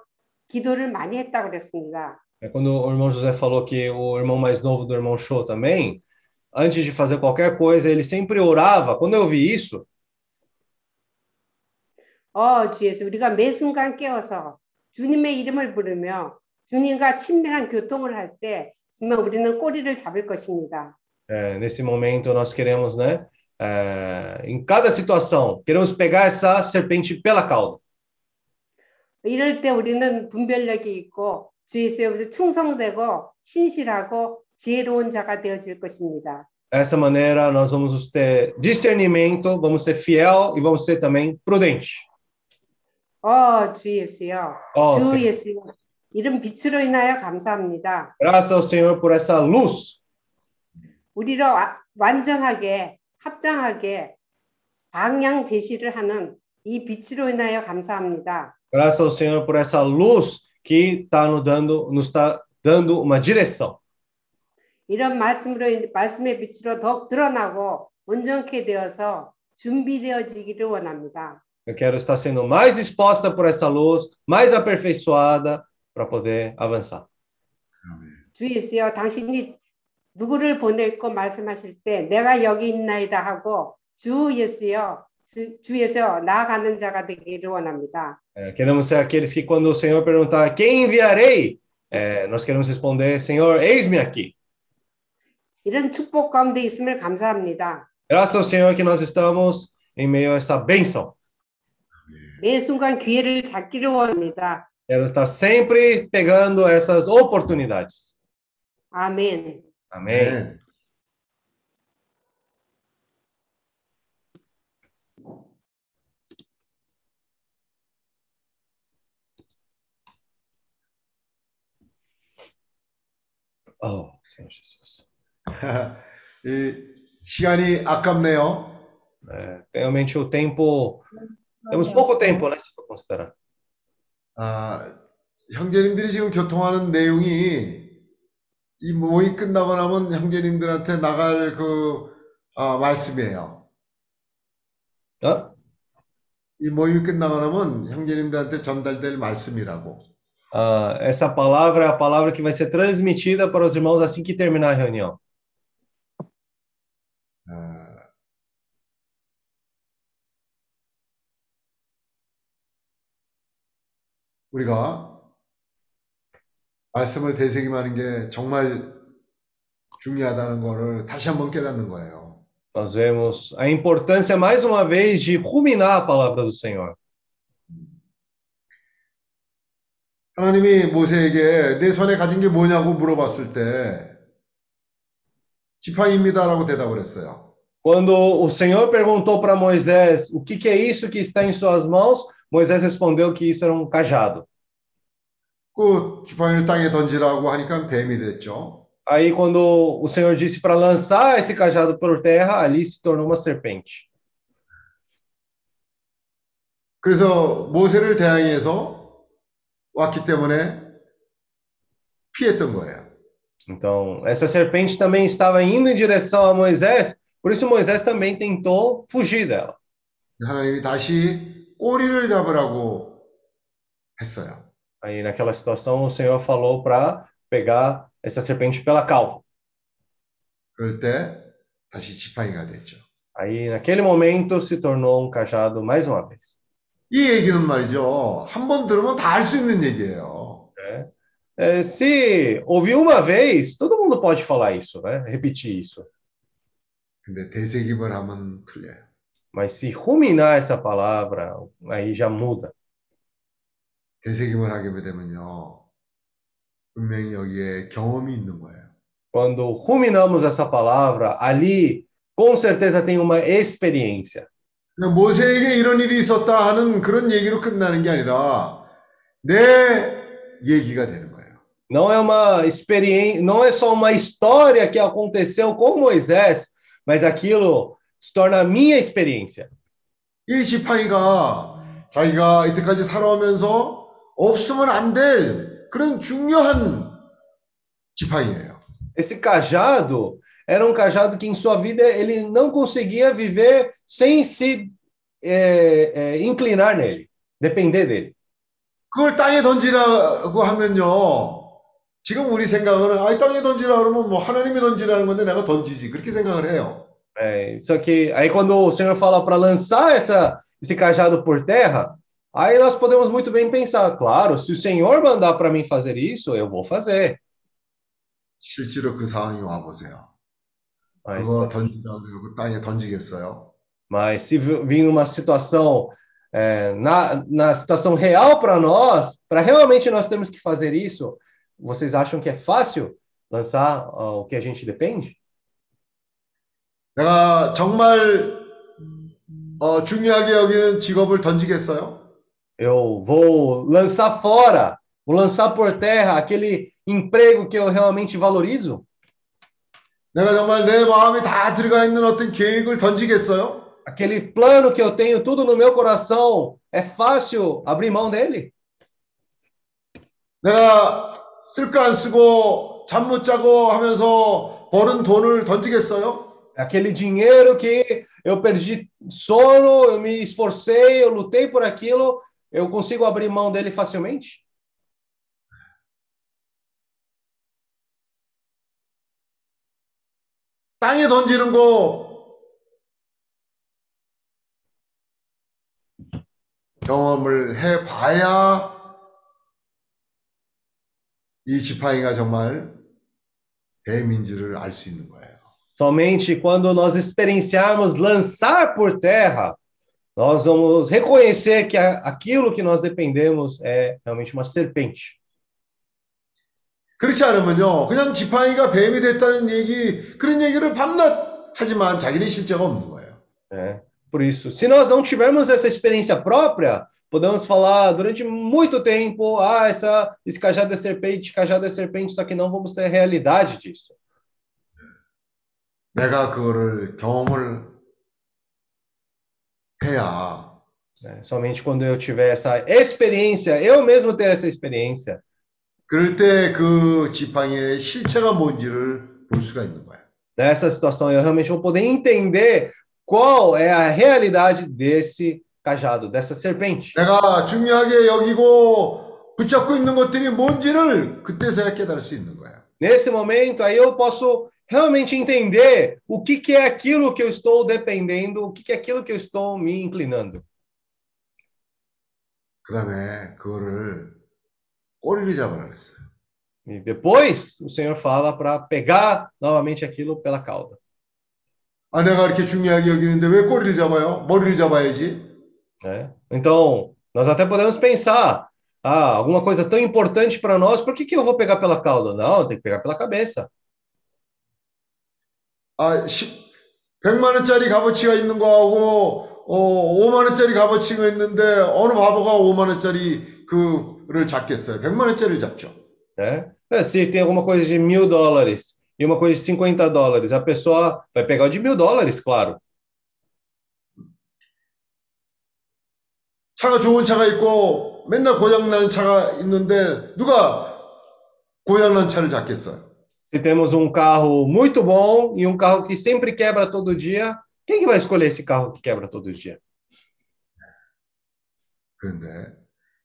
기도를 많이 했다고 그랬습니다. É quando o irmão José falou que o irmão mais novo do irmão Show também, antes de fazer qualquer coisa, ele sempre orava. Quando eu vi isso, 어, 주 예수. 우리가 매 순간 깨어서 주님의 이름을 부르며 주님과 친밀한 교통을 할 때 정말 우리는 꼬리를 잡을 것입니다. é, nesse momento, nós queremos, né, é, em cada situação, queremos pegar essa serpente pela cauda. 이럴 때 우리는 분별력이 있고 주 예수에 충성되고 신실하고 지혜로운 자가 되어질 것입니다. Dessa maneira, nós vamos ter discernimento, vamos ser fiel e vamos ser também prudente. 어, 주 예수여. 어, 주 세- 예수여. 이런 빛으로 인하여 감사합니다. Graças ao Senhor por essa luz 우리를 와- 완전하게 합당하게 방향 제시를 하는 이 빛으로 인하여 감사합니다. Graças ao Senhor por essa luz que está nos dando, nos está dando uma direção. 이런 말씀으로 인- 말씀의 빛으로 더욱 드러나고 온전케 되어서 준비되어지기를 원합니다. Eu quero estar sendo mais exposta por essa luz, mais aperfeiçoada para poder avançar. 주 예수여 당신이 누구를 보낼 거 말씀하실 때 내가 여기 있나이다 하고 주 예수여 주, 주 예수여 나아가는 자가 되기를 원합니다. É, queremos ser aqueles que, quando o Senhor perguntar quem enviarei, é, nós queremos responder: Senhor, eis-me aqui. 이런 축복 가운데 있음을 감사합니다. Graças ao Senhor que nós estamos em meio a essa bênção. 매 순간 기회를 잡기를 원합니다. Quero estar sempre pegando essas oportunidades. 아멘. Amém. 네. Oh, Senhor Jesus. <laughs> 이 시간이 아깝네요. É, realmente o tempo. Temos pouco tempo, né? Se for considerar. 아, 형제님들이 지금 교통하는 내용이 이 모임 끝나고 나면 형제님들한테 나갈 그 아, 말씀이에요. Hã? 이 모임이 끝나고 나면 형제님들한테 전달될 말씀이라고. Ah, essa palavra é a palavra que vai ser transmitida para os irmãos assim que terminar a reunião. 우리가 말씀을 되새김하는 게 정말 중요하다는 거를 다시 한번 깨닫는 거예요. Nós vemos a importância, mais uma vez, de ruminar a palavra do Senhor. 하나님이 모세에게 내 손에 가진 게 뭐냐고 물어봤을 때 지팡이입니다라고 대답을 했어요. Quando o Senhor perguntou para Moisés o que, que é isso que está em suas mãos, Moisés respondeu que isso era um cajado. 그 지팡이를 땅에 던지라고 하니까 뱀이 됐죠. Aí, quando o Senhor disse para lançar esse cajado por terra, ali se tornou uma serpente. 그래서 모세를 대항해서 왔기 때문에 피했던 거예요. Então, essa serpente também estava indo em direção a Moisés, por isso Moisés também tentou fugir dela. 하나님이 다시 꼬리를 잡으라고 했어요. Aí, naquela situação, o Senhor falou para pegar essa serpente pela cauda. 그럴 때 다시 지팡이가 됐죠. Aí, naquele momento, se tornou um cajado mais uma vez. 이 얘기는 말이죠. 한 번 들으면 다 알 수 있는 얘기예요. né? É, se ouvir uma vez, todo mundo pode falar isso, né? Repetir isso. 근데 되새김을 하면 틀려요. Mas se ruminar essa palavra, aí já muda. 되새김을 하게 되면요. 분명히 여기에 경험이 있는 거예요. Quando ruminamos essa palavra, ali com certeza tem uma experiência. 그냥 모세에게 이런 일이 있었다 하는 그런 얘기로 끝나는 게 아니라 내 얘기가 되는 거예요. Não é uma experiência, não é só uma história que aconteceu com Moisés, mas aquilo se torna a minha experiência. 이 지팡이가 자기가 이때까지 살아오면서 없으면 안 될 그런 중요한 지팡이예요. Esse cajado era um cajado que em sua vida ele não conseguia viver sem se é, é, inclinar nele, depender dele. 그걸 땅에 던지라고 하면요. 지금 우리 생각은 아, 땅에 던지라 그러면 뭐 하나님이 던지라는 건데 내가 던지지 그렇게 생각을 해요. É, só que aí quando o Senhor fala para lançar essa, esse cajado por terra, aí nós podemos muito bem pensar, claro, se o Senhor mandar para mim fazer isso, eu vou fazer. 실제로 그 상황이 와 보세요. Mas, 그거 던지라고 그 땅에 던지겠어요? mas se vi- vir uma situação é, na, na situação real para nós, para realmente nós temos que fazer isso, vocês acham que é fácil lançar ó, o que a gente depende? 내가 정말 어, 중요하게 여기는 직업을 던지겠어요? Eu vou lançar fora, vou lançar por terra aquele emprego que eu realmente valorizo? 내가 정말 내 마음이 다 들어가 있는 어떤 계획을 던지겠어요? Aquele plano que eu tenho tudo no meu coração, é fácil abrir mão dele? 내가 쓸거안 쓰고 잠 못 자고 하면서 버는 돈을 던지겠어요? Aquele dinheiro que eu perdi sono, eu me esforcei, eu lutei por aquilo, eu consigo abrir mão dele facilmente? 땅에 던지는 거 경험을 해봐야 이 지팡이가 정말 뱀인지를 알 수 있는 거예요. Somente quando nós experienciarmos lançar por terra, nós vamos reconhecer que a- aquilo que nós dependemos é realmente uma serpente. 그렇지 않으면요, 그냥 지팡이가 뱀이 됐다는 얘기, 그런 얘기를 밤낮 하지만 자기는 실제가 없는 거예요. né? Por isso, se nós não tivermos essa experiência própria, podemos falar durante muito tempo, ah, essa, esse cajado é serpente, cajado é serpente, só que não vamos ter a realidade disso. 내가 그거를 경험을 해야 né? Somente quando eu tiver essa experiência, eu mesmo ter essa experiência, 그럴 때 그 지팡이의 실체가 뭔지를 볼 수가 있는 거예요. nessa situação, eu realmente vou poder entender qual é a realidade desse cajado, dessa serpente. 내가 중요하게 여기고 붙잡고 있는 것들이 뭔지를 그때서야 깨달을 수 있는 거예요. Nesse momento, aí eu posso realmente entender o que, que é aquilo que eu estou dependendo, o que, que é aquilo que eu estou me inclinando. 그 다음에 그거를 꼬리를 잡으라 그랬어요. E depois o Senhor fala para pegar novamente aquilo pela cauda. 아, 내가 이렇게 중요하게 여기는데 왜 꼬리를 잡아요? 머리를 잡아야지. né? Então, nós até podemos pensar, ah, alguma coisa tão importante para nós, por que, que eu vou pegar pela cauda? Não, tem que pegar pela cabeça. 아, 10, 100만 원짜리 값어치가 있는 거하고 어, 5만 원짜리 값어치가 있는데 어느 바보가 5만 원짜리 그를 잡겠어요? 100만 원짜리를 잡죠. Né? É, Se tem alguma coisa de mil dólares e uma coisa de 50 dólares, a pessoa vai pegar o de mil dólares, claro. 차가 좋은 차가 있고 맨날 고장 나는 차가 있는데 누가 고장 난 차를 잡겠어요? Se temos um carro muito bom e um carro que sempre quebra todo dia, quem que vai escolher esse carro que quebra todo dia? 그런데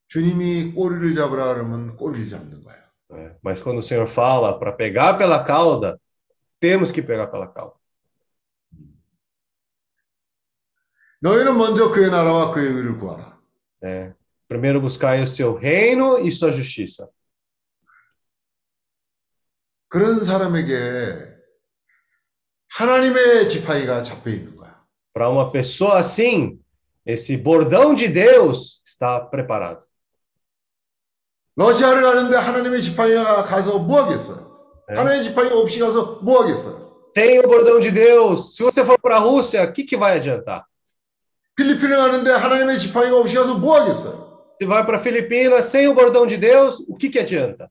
주님이 꼬리를 잡으라 그러면 꼬리를 잡는 거예요. né? Mas quando o Senhor fala para pegar pela cauda, temos que pegar pela cauda. 너희는 먼저 그의 나라와 그의 의를 구하라. né? Primeiro buscai o seu reino e sua justiça. 그런 사람에게 하나님의 지팡이가 잡혀 있는 거야. Para uma pessoa assim, esse bordão de Deus está preparado. 러시아를 가는데 하나님의 지팡이가 가서 뭐 하겠어요? 네. 하나님의 지팡이가 없이 가서 뭐 하겠어요? Sem o bordão de Deus, se você for para a Rússia, o que, que vai adiantar? 필리핀을 가는데 하나님의 지팡이가 없이 가서 뭐 하겠어요? Se vai para Filipinas sem o bordão de Deus, o que, que adianta?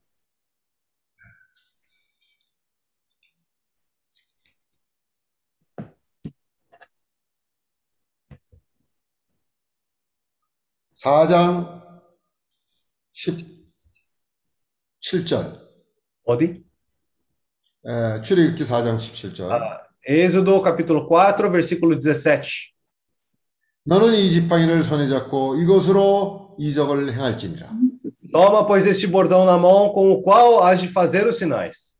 사장 17절. Pode? 에, 출애굽기 4장 17절. Êxodo capítulo 4, versículo 17. 너는 이 지팡이를 손에 잡고 이것으로 이적을 행할지니라. Toma, pois, este bordão na mão com o qual has de fazer os sinais.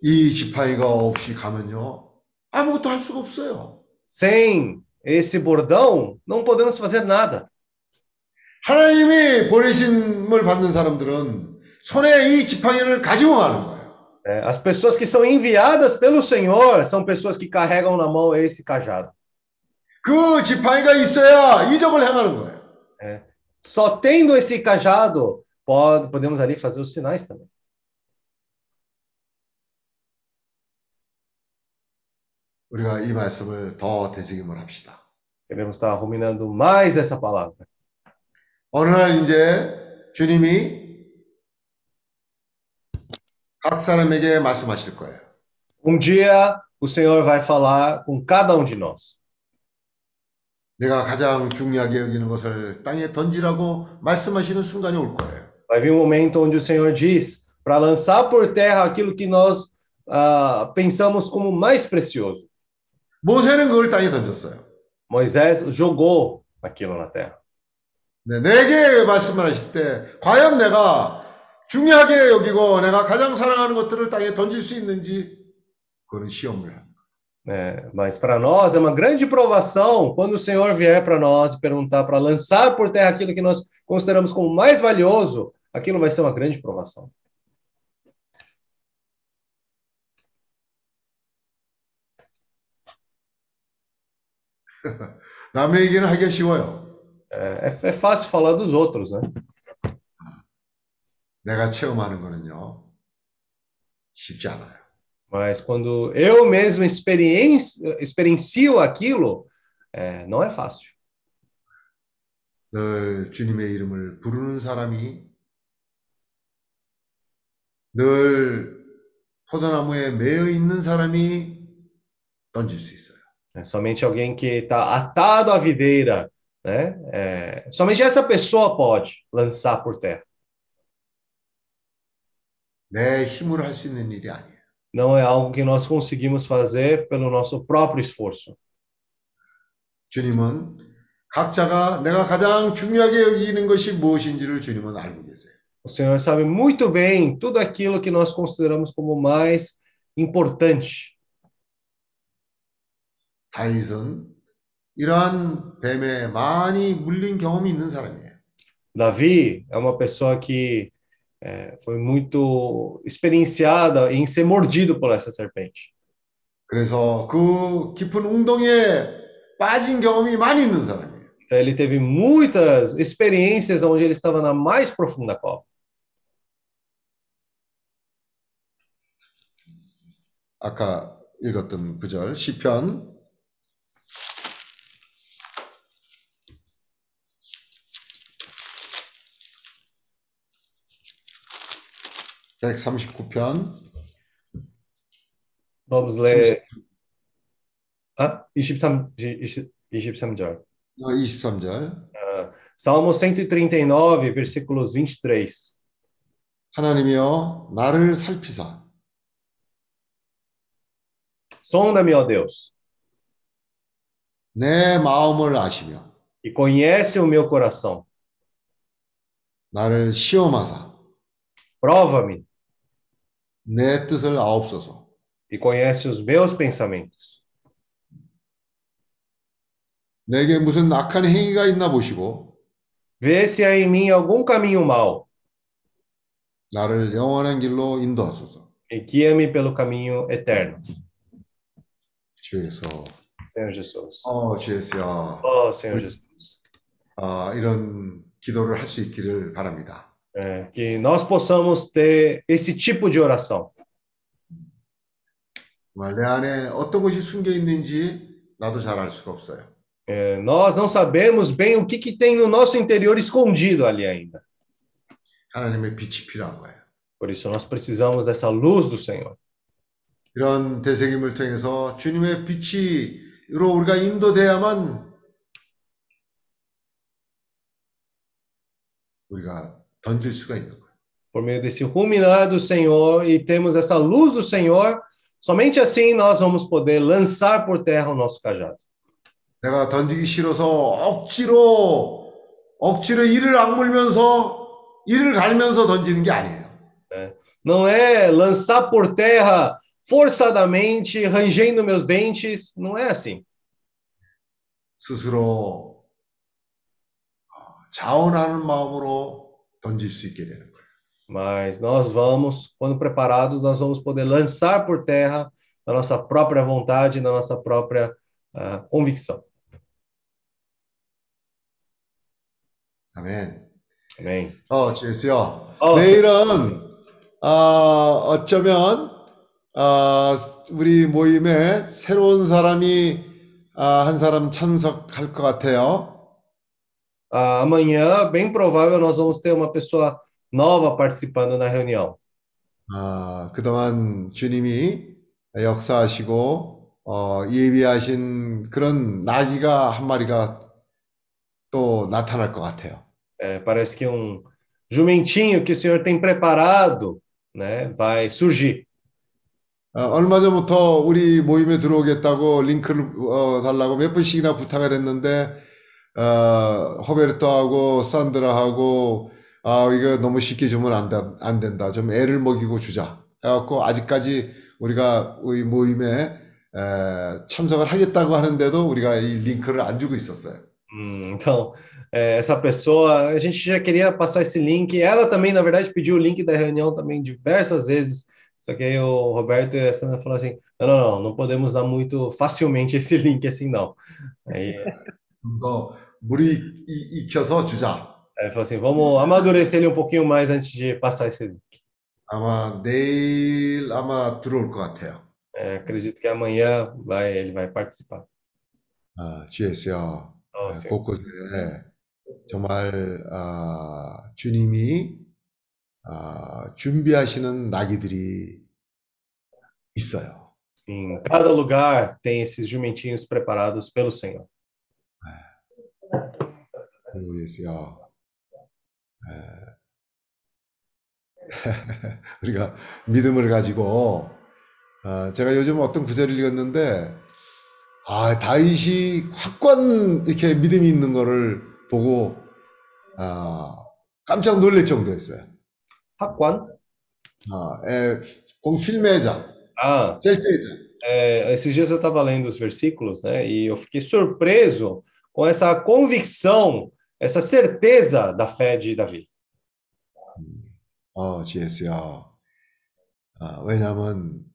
이 지팡이가 없이 가면요. 아무것도 할 수가 없어요. Sem esse bordão, não podemos fazer nada. 하나님이 보내심을 받는 사람들은 손에 이 지팡이를 가지고 가는 거예요. É, as pessoas que são enviadas pelo Senhor são pessoas que carregam na mão esse cajado. 그 지팡이가 있어야 이적을 행하는 거예요. Só tendo esse cajado, pode, podemos ali fazer os sinais também. 우리가 이 말씀을 더 되새김을 합시다. Queremos estar ruminando mais essa palavra. 어느 날 이제 주님이 각 사람에게 말씀하실 거예요. Um dia, o Senhor vai falar com cada um de nós. 내가 가장 중요하게 여기는 것을 땅에 던지라고 말씀하시는 순간이 올 거예요. Vai vir um momento onde o Senhor diz para lançar por terra aquilo que nós ah, pensamos como mais precioso. 모세는 그걸 땅에 던졌어요. Moisés jogou aquilo na terra. 네, 내게 말씀을 하실 때 과연 내가 중요하게 여기고 내가 가장 사랑하는 것들을 땅에 던질 수 있는지 그거는 시험을 합니다. É, mas para nós é uma grande provação quando o Senhor vier para nós e perguntar para lançar por terra aquilo que nós consideramos como mais valioso, aquilo vai ser uma grande provação. 남의 얘기는 하기가 쉬워요. É, é- é fácil falar dos outros, né? 내가 체험하는 거는요. 쉽지 않아요. Mas quando eu mesmo experiencio, experiencio aquilo, é, não é fácil. 늘 주님의 이름을 부르는 사람이 늘 포도나무에 매여 있는 사람이 던질 수 있어요. É somente alguém que está atado à videira, né? É, somente essa pessoa pode lançar por terra. 내 힘으로 할 수 있는 일이 아니에요. Não é algo que nós conseguimos fazer pelo nosso próprio esforço. 주님은 각자가 내가 가장 중요하게 여기는 것이 무엇인지를 주님은 알고 계세요. O Senhor sabe muito bem tudo aquilo que nós consideramos como mais importante. 다윗은 이러한 뱀에 많이 물린 경험이 있는 사람이에요. Davi é uma pessoa que é, foi muito experienciada em ser mordido por essa serpente. 그래서 그 깊은 웅덩이에 빠진 경험이 많이 있는 사람이에요. Então, ele teve muitas experiências onde ele estava na mais profunda cova. 아까 읽었던 구절 시편 139편 Vamos ler. Ah, 23, 23절. 23절 Salmo 139, versículos 23. 하나님이여 나를 살피사 Sonda-me, ó Deus, 내 마음을 아시며 e conhece o meu coração. 나를 시험하사 Prova-me 내 뜻을 아옵소서 e conhece os meus pensamentos. 내게 무슨 악한 행위가 있나 보시고 Vê se há em mim algum caminho mau 나를 영원한 길로 인도하소서 e guia-me pelo caminho eterno. 주 예수 Senhor Jesus. 어, 주 예수여 Oh, Senhor Jesus. 아, 이런 기도를 할 수 있기를 바랍니다. É, que nós possamos ter esse tipo de oração. 정말 내 안에 어떤 것이 숨겨 있는지 나도 잘 알 수가 없어요. É, nós não sabemos bem o que, que tem no nosso interior escondido ali ainda. 하나님의 빛이 필요한 거예요. Por isso, nós precisamos dessa luz do Senhor. 이런 대세김을 통해서 주님의 빛이로 우리가 인도돼야만 우리가 던질 수가 있는 거예요. Por meio desse ruminar do Senhor e temos essa luz do Senhor, somente assim nós vamos poder lançar por terra o nosso cajado. 내가 던지기 싫어서 억지로 억지로 이를 악물면서 이를 갈면서 던지는 게 아니에요. Não é lançar por terra forçadamente, rangendo meus dentes, não é assim. 스스로 어, 자원하는 마음으로 던질 수 있게 되는 거예요. Mas nós vamos, quando preparados, nós vamos poder lançar por terra na nossa própria vontade, na nossa própria ah, convicção. 아멘. Amém. 어, 주예수요. 어, 내일은 어, 어쩌면 어, 우리 모임에 새로운 사람이 아, 한 사람 참석할 것 같아요. Ah, amanhã, bem provável, nós vamos ter uma pessoa nova participando na reunião. 아, 그동안 주님이 역사하시고 어, 예비하신 그런 나귀가 한 마리가 또 나타날 것 같아요. É, parece que um jumentinho que o Senhor tem preparado, né, vai surgir. 어, 얼마 전부터 우리 모임에 들어오겠다고 링크를 어, 달라고 몇 번씩이나 부탁을 했는데 어, 호베르토하고 산드라하고 아, 이거 너무 쉽게 주면 안, 다- 안 된다. 좀 애를 먹이고 주자. 해갖고 아직까지 우리가 이 모임에 에, 참석을 하겠다고 하는데도 우리가 이 링크를 안 주고 있었어요. Hum, então, é, essa pessoa, a gente já queria passar esse link. Ela também, na verdade, pediu o link da reunião também diversas vezes. Só que aí o Roberto e a Sandra falaram assim: não, não, não, não podemos dar muito facilmente esse link assim, não. Aí 좀더 물이 이- 익혀서 주자. aí falou assim: vamos amadurecer ele um pouquinho mais antes de passar esse link. 아마 내일 아마 들어올 것 같아요. É, acredito que amanhã vai, ele vai participar. 아, GS요. Então, 네, assim, 곳곳에 정말 아, 주님이 아, 준비하시는 나귀들이 있어요. em cada lugar tem esses jumentinhos preparados pelo Senhor. 그리고 예수야. 에, 우리가 믿음을 가지고 아, 제가 요즘 어떤 구절을 읽었는데 아, 다윗이 확고한 이렇게 믿음이 있는 거를 보고 아, 깜짝 놀랄 정도였어요. Raquan. 아, 에, com firmeza, Ah, certeza. é, esses dias eu estava lendo os versículos, né? E eu fiquei surpreso com essa convicção, essa certeza da fé de Davi. 어, GS야. 아, 왜냐하면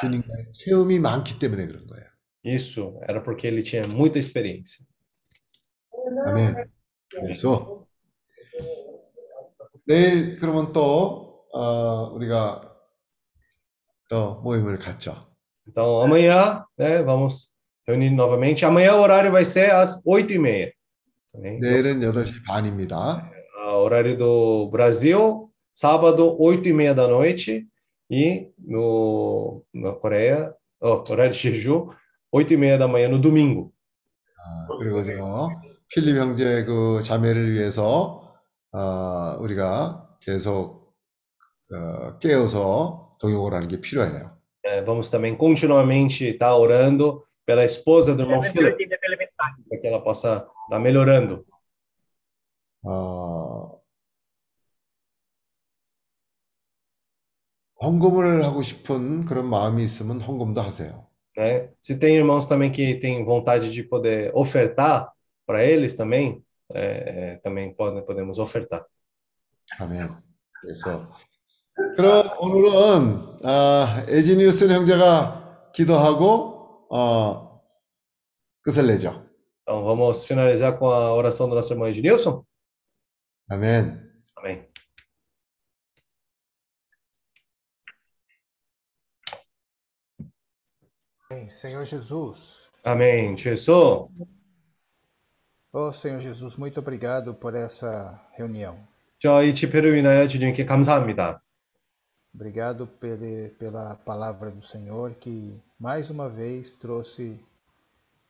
주님과의 체험이 많기 때문에 그런 거예요. Isso era porque ele tinha muita experiência. 아멘. 그래서 내일 그러면 또 어, 우리가 또 모임을 갖죠. Então, amanhã, né, vamos reunir novamente. Amanhã o horário vai ser às oito e meia. Também. 내일은 8시 반입니다. Ah, horário do Brasil, sábado, oito e meia da noite. E no, na Coreia, ó, horário de Jeju, oito e meia da manhã no domingo. 아, 그리고 저 필립 형제 그 자매를 위해서 어, 우리가 계속 어, 깨어서 동역을 하는 게 필요해요. É, vamos também continuamente estar orando pela esposa do irmão Philip, para que ela possa estar melhorando. 어, 헌금을 하고 싶은 그런 마음이 있으면 헌금도 하세요. né? Se tem irmãos também que têm vontade de poder ofertar para eles também, é, é, também podem, podemos ofertar. 아멘. 그래서 그럼 오늘은 아, 에지니우스 형제가 기도하고 어, 끝을 내죠. Então vamos finalizar com a oração do nosso irmão Ednilson. 아멘. Amém. Amém. Senhor Jesus, Amém. Jesus. oh Senhor Jesus, muito obrigado por essa reunião. 저희 집회를 위하여 주님께 감사합니다. Obrigado pele, pela palavra do Senhor que mais uma vez trouxe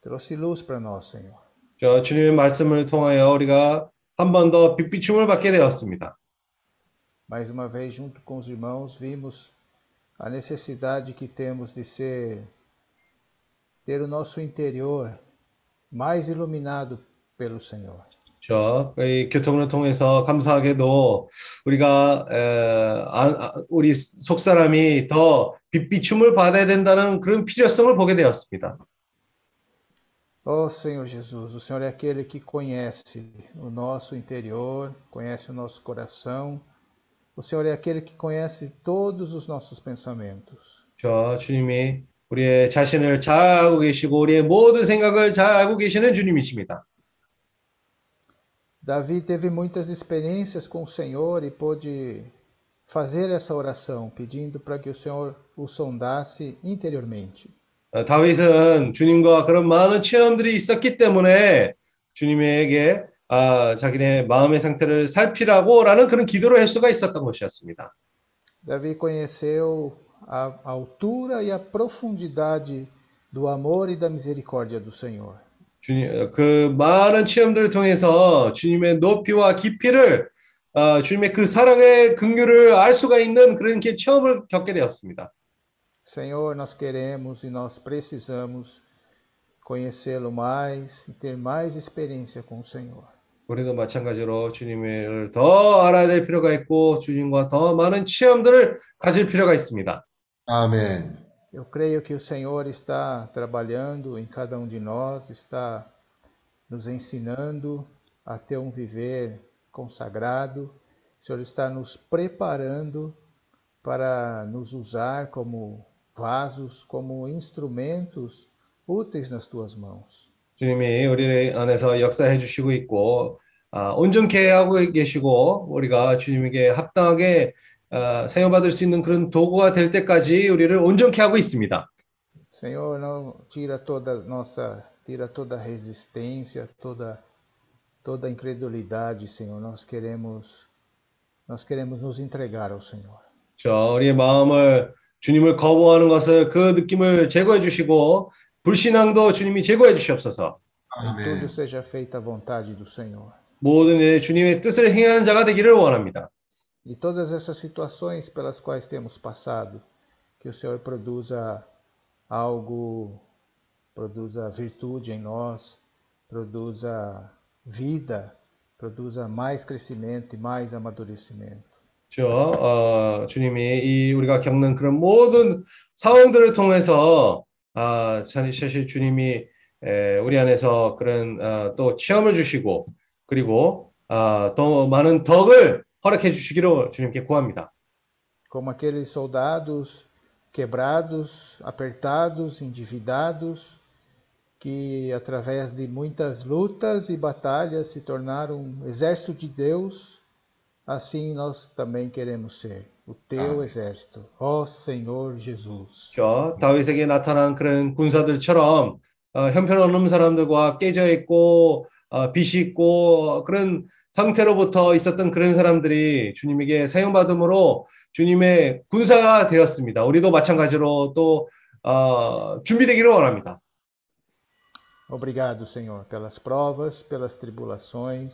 trouxe luz para nós, Senhor. 저 주님의 말씀을 통하여 우리가 한 번 더 빛비춤을 받게 되었습니다. Mais uma vez, junto com os irmãos, vimos a necessidade que temos de ser ter o nosso interior mais iluminado pelo Senhor. 저, 이 교통을 통해서 감사하게도 우리가 에, 아, 아, 우리 속 사람이 더 빛비춤을 받아야 된다는 그런 필요성을 보게 되었습니다. Oh Senhor Jesus, o Senhor é aquele que conhece o nosso interior, conhece o nosso coração. O Senhor é aquele que conhece todos os nossos pensamentos. 저 주님이 우리의 자신을 잘 알고 계시고 우리의 모든 생각을 잘 알고 계시는 주님이십니다. Davi teve muitas experiências com o Senhor e pôde fazer essa oração, pedindo para que o Senhor o sondasse interiormente. 어, 다윗은 주님과 그런 많은 체험들이 있었기 때문에 주님에게 아, 자기네 마음의 상태를 살피라고라는 그런 기도를 할 수가 있었던 것이었습니다. Davi conheceu a altura e a profundidade do amor e da misericórdia do Senhor. 주님, 그 많은 체험들을 통해서 주님의 높이와 깊이를 어, 주님의 그 사랑의 긍휼을 알 수가 있는 그런 게 체험을 겪게 되었습니다. Senhor, nós queremos e nós precisamos conhecê-lo mais e ter mais experiência com o Senhor. 우리도 마찬가지로 주님을 더 알아야 될 필요가 있고 주님과 더 많은 체험들을 가질 필요가 있습니다. 아멘. Eu creio que o Senhor está trabalhando em cada um de nós, está nos ensinando a ter um viver consagrado. O Senhor está nos preparando para nos usar como vasos, como instrumentos úteis nas tuas mãos. 주님이 우리 안에서 역사해 주시고 있고 아, 온전케 하고 계시고 우리가 주님에게 합당하게 아, 사용받을 수 있는 그런 도구가 될 때까지 우리를 온전케 하고 있습니다. Senhor, não tira toda nossa, tira toda resistência, toda toda incredulidade, Senhor. Nós queremos nós queremos nos entregar ao Senhor. 자, 우리의 마음을 주님을 거부하는 것을 그 느낌을 제거해 주시고 불신앙도 주님이 제거해 주시옵소서. Que tudo seja feito à vontade do Senhor. 모든 일 주님의 뜻을 행하는 자가 되기를 원합니다. E todas essas situações pelas quais temos passado, que o Senhor produza algo, produza virtude em nós, produza vida, produza mais crescimento e mais amadurecimento. 저 어, 주님이 이 우리가 겪는 그런 모든 상황들을 통해서 아, 참 사실 주님이 에, 우리 안에서 그런 어, 또 체험을 주시고 그리고 아, 더 많은 덕을 허락해 주시기로 주님께 구합니다. Como aqueles soldados quebrados, apertados, endividados, que através de muitas lutas e batalhas se tornaram um exército de Deus, assim nós também queremos ser, o teu exército, ó Senhor Jesus. 저 다윗에게 나타난 그런 군사들처럼 어, 형편없는 사람들과 깨져 있고 어, 빚이 있고 그런 상태로부터 있었던 그런 사람들이 주님에게 사용받음으로 주님의 군사가 되었습니다. 우리도 마찬가지로 또 어, 준비되기를 원합니다. Obrigado, Senhor, pelas provas, pelas tribulações.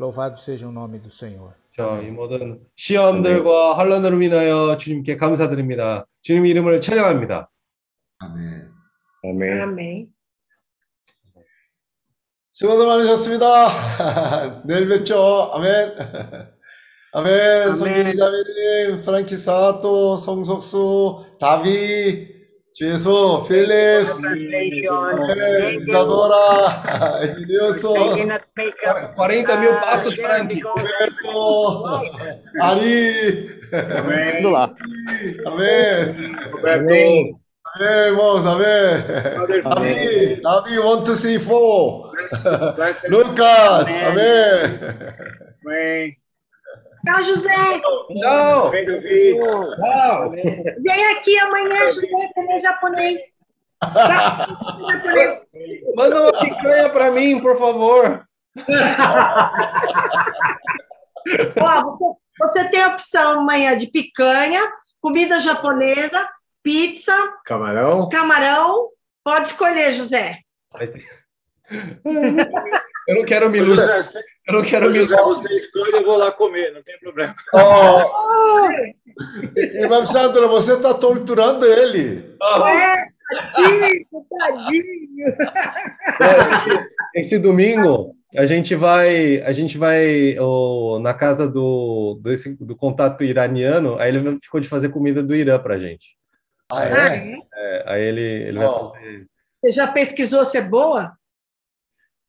Louvado seja o nome do Senhor. 자, 이 모든 시험들과 환란으로 인하여 주님께 감사드립니다. 주님 이름을 찬양합니다. 아멘. 아멘. Amém. 수고들 많으셨습니다. <laughs> 내일 뵙죠. 아멘. <laughs> 아멘. 성진이 자매님, 프랑키 사또, 성석수, 다비, 주예수, 필립스, 아멘. 이사도라, 에지리오소, 40 mil passos, Frank. Roberto, <laughs> Ari. Tudo lá. Amém. Roberto. Amém, irmãos. Amém. Davi, Davi, one, two, three, four. <laughs> Lucas, amém. Amém. Tchau, José. Não. Vem, Davi. Tchau. Vem aqui amanhã, José, comer japonês. <laughs> Manda uma picanha para mim, por favor. <laughs> Ó, você, tem a opção amanhã de picanha, comida japonesa, pizza, Camarão. camarão. Pode escolher, José. <laughs> Eu não quero me iludir. Eu não quero me iludir. você escolhe, eu vou lá comer, não tem problema. Oh, <laughs> Sandro, você está torturando ele. É, tadinho, tadinho. Esse domingo a gente vai, a gente vai oh, na casa do, desse, do contato iraniano. Aí ele ficou de fazer comida do Irã pra gente. Ah, é? É, aí ele, ele vai Ó. fazer. Você já pesquisou se é boa?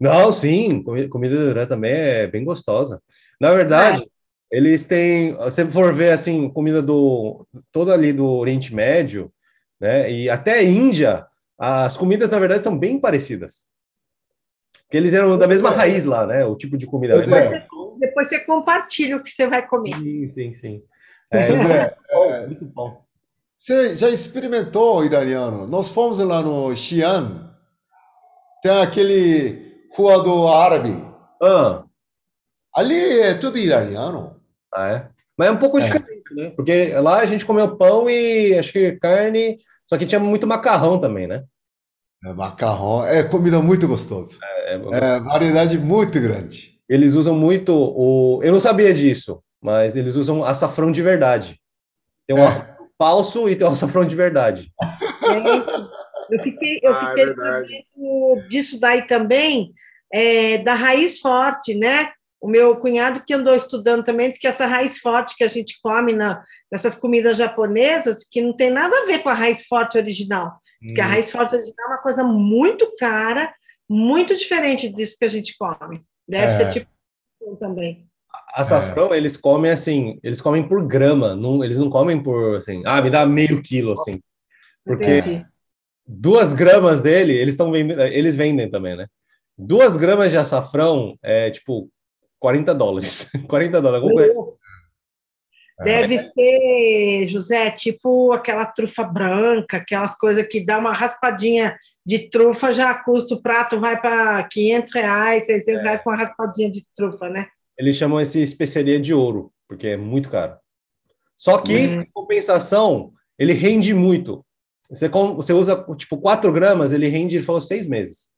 Não, sim, comi- comida do Irã também é bem gostosa. Na verdade, eles têm, se for ver assim, comida do toda ali do Oriente Médio, né? E até a Índia, as comidas na verdade são bem parecidas. Porque eles eram da mesma raiz lá, né? O tipo de comida. Pois é. Depois você compartilha o que você vai comer. Sim, sim, sim. É, José, bom, <laughs> muito bom. você já experimentou o iraniano? Nós fomos lá no Xi'an. Tem aquele rua do árabe. Ah, Ali é tudo iraniano. ah, é? Mas é um pouco diferente, né? Porque lá a gente comeu pão e acho que carne, só que tinha muito macarrão também, né? É macarrão. É comida muito gostosa. É, É variedade muito grande. Eles usam muito o. Eu não sabia disso, mas eles usam açafrão de verdade. Tem um É. açafrão falso e tem um açafrão de verdade. <laughs> Eu fiquei, eu Ah, é fiquei sabendo disso daí também, é, da raiz forte, né? o meu cunhado que andou estudando também diz que essa raiz forte que a gente come na, nessas comidas japonesas, que não tem nada a ver com a raiz forte original. Diz que a Hum. raiz forte original é uma coisa muito cara, muito diferente disso que a gente come. Deve É. ser tipo também. Açafrão, eles comem assim, eles comem por grama, não, eles não comem por assim, ah, me dá meio quilo, assim. Porque Entendi. duas gramas dele, eles estão vendendo, eles vendem também, né? Duas gramas de açafrão é tipo 40 dólares. <laughs> 40 dólares, alguma coisa. assim. Deve ser, José, tipo aquela trufa branca, aquelas coisas que dá uma raspadinha de trufa, já custa o prato, vai para 500 reais, 600 reais com uma raspadinha de trufa, né? Eles chamam esse especiaria de ouro, porque é muito caro. Só que, Hum. em compensação, ele rende muito. Você, você usa, tipo, 4 gramas, ele rende, ele falou, seis meses.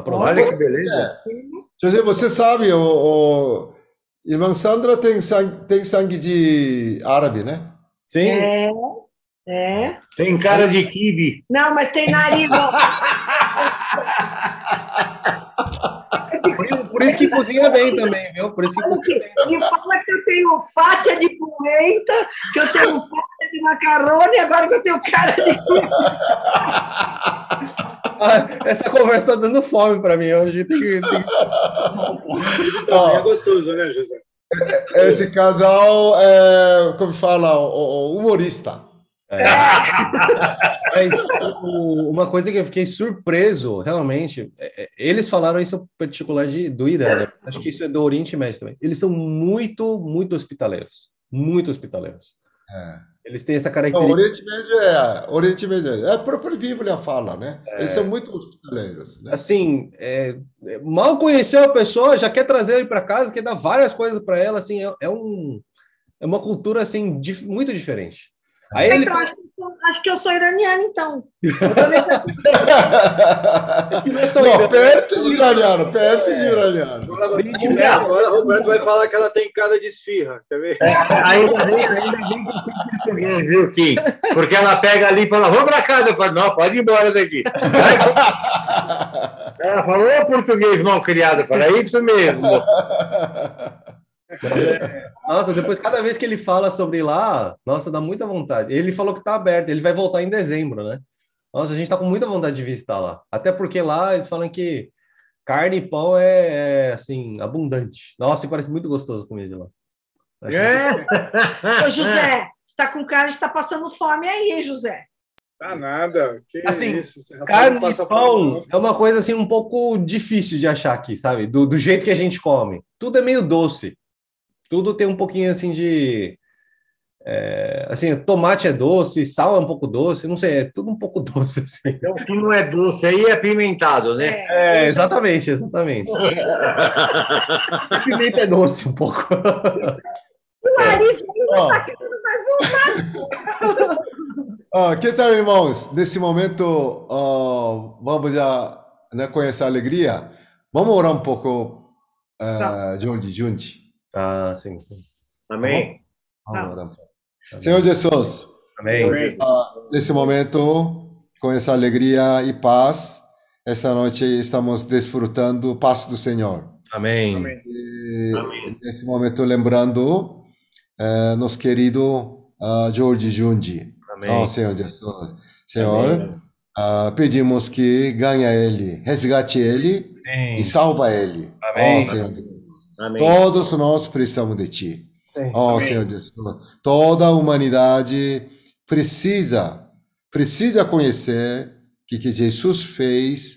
Pra usar. Olha que beleza. É. José, você sabe, o, o irmã Sandra tem sangue, tem sangue de árabe, né? Sim. É, é. Tem cara de kibe. Não, mas tem nariz. Por isso, por isso que cozinha bem também, viu? Por isso que cozinha bem. Me fala que eu tenho fátia de polenta, que eu tenho fátia de macarrone, agora que eu tenho cara de <laughs> essa conversa tá dando fome para mim hoje. Tem que, tem que... Ó, É gostoso, né, José? esse casal é, como fala, o, o humorista. É. <laughs> Mas o- uma coisa que eu fiquei surpreso, realmente, é- é- eles falaram isso particular de, do Irã, né? acho que isso é do Oriente Médio também. Eles são muito, muito hospitaleiros. Muito hospitaleiros. É. Eles têm essa Não, característica. Oriente Médio é, Oriente Médio é, a própria Bíblia fala, né? É. Eles são muito hospitaleiros, né? Assim, é, é, mal conheceu a pessoa, já quer trazer ele para casa, quer dar várias coisas para ela, assim, é, é um, é uma cultura, assim, dif- muito diferente. Aí ele Então, acho, que eu sou- acho que eu sou iraniana, então. <laughs> acho que não é só Não, Irã, perto de iraniano, perto de iraniano. Agora, Roberto vai falar que ela tem cara de esfirra, quer ver? Ainda bem, ainda bem que tem português, viu, Kim? Porque ela pega ali e fala, vamos pra casa. Eu falo, não, pode ir embora daqui. Ela falou, ô português mal criado. Eu falei, é isso mesmo. Nossa, depois cada vez que ele fala sobre lá, nossa, dá muita vontade. Ele falou que tá aberto, ele vai voltar em dezembro, né? Nossa, a gente tá com muita vontade de visitar lá. Até porque lá eles falam que carne e pão é, é, assim, abundante. Nossa, e parece muito gostoso a comida de lá. É? Ô, José, você está com cara de estar passando fome aí, hein, José? Tá nada. Que Assim, isso? Carne e pão é uma coisa assim um pouco difícil de achar aqui, sabe? Do, do jeito que a gente come. Tudo é meio doce. Tudo tem um pouquinho assim de. é, assim, tomate é doce, sal é um pouco doce, não sei, é tudo um pouco <laughs> doce. Assim. Então, o que não é doce aí é apimentado, né? É, exatamente, exatamente. <laughs> A pimenta é doce um pouco. O nariz Ó, tá querendo mais vontade. <laughs> ó, que tal, irmãos? Nesse momento, vamos já né, com essa alegria. Vamos orar um pouco, uh, Jorge Junti. Ah, sim, sim. Amém. Orar um pouco. Senhor Jesus, Amém. Ah, nesse momento, com essa alegria e paz, essa noite estamos desfrutando paz do Senhor. Amém. Amém. E, Amém. nesse momento, lembrando eh, nosso querido ah, Jorge Junji. Amém. Oh, Senhor Jesus. Senhor, ah, pedimos que ganhe ele, resgate ele Amém. e salva ele. Amém. Oh, Senhor Jesus. Amém. Todos nós precisamos de Ti. Sim. Oh, Amém. Senhor Jesus. Toda a humanidade precisa, precisa conhecer o que, que Jesus fez,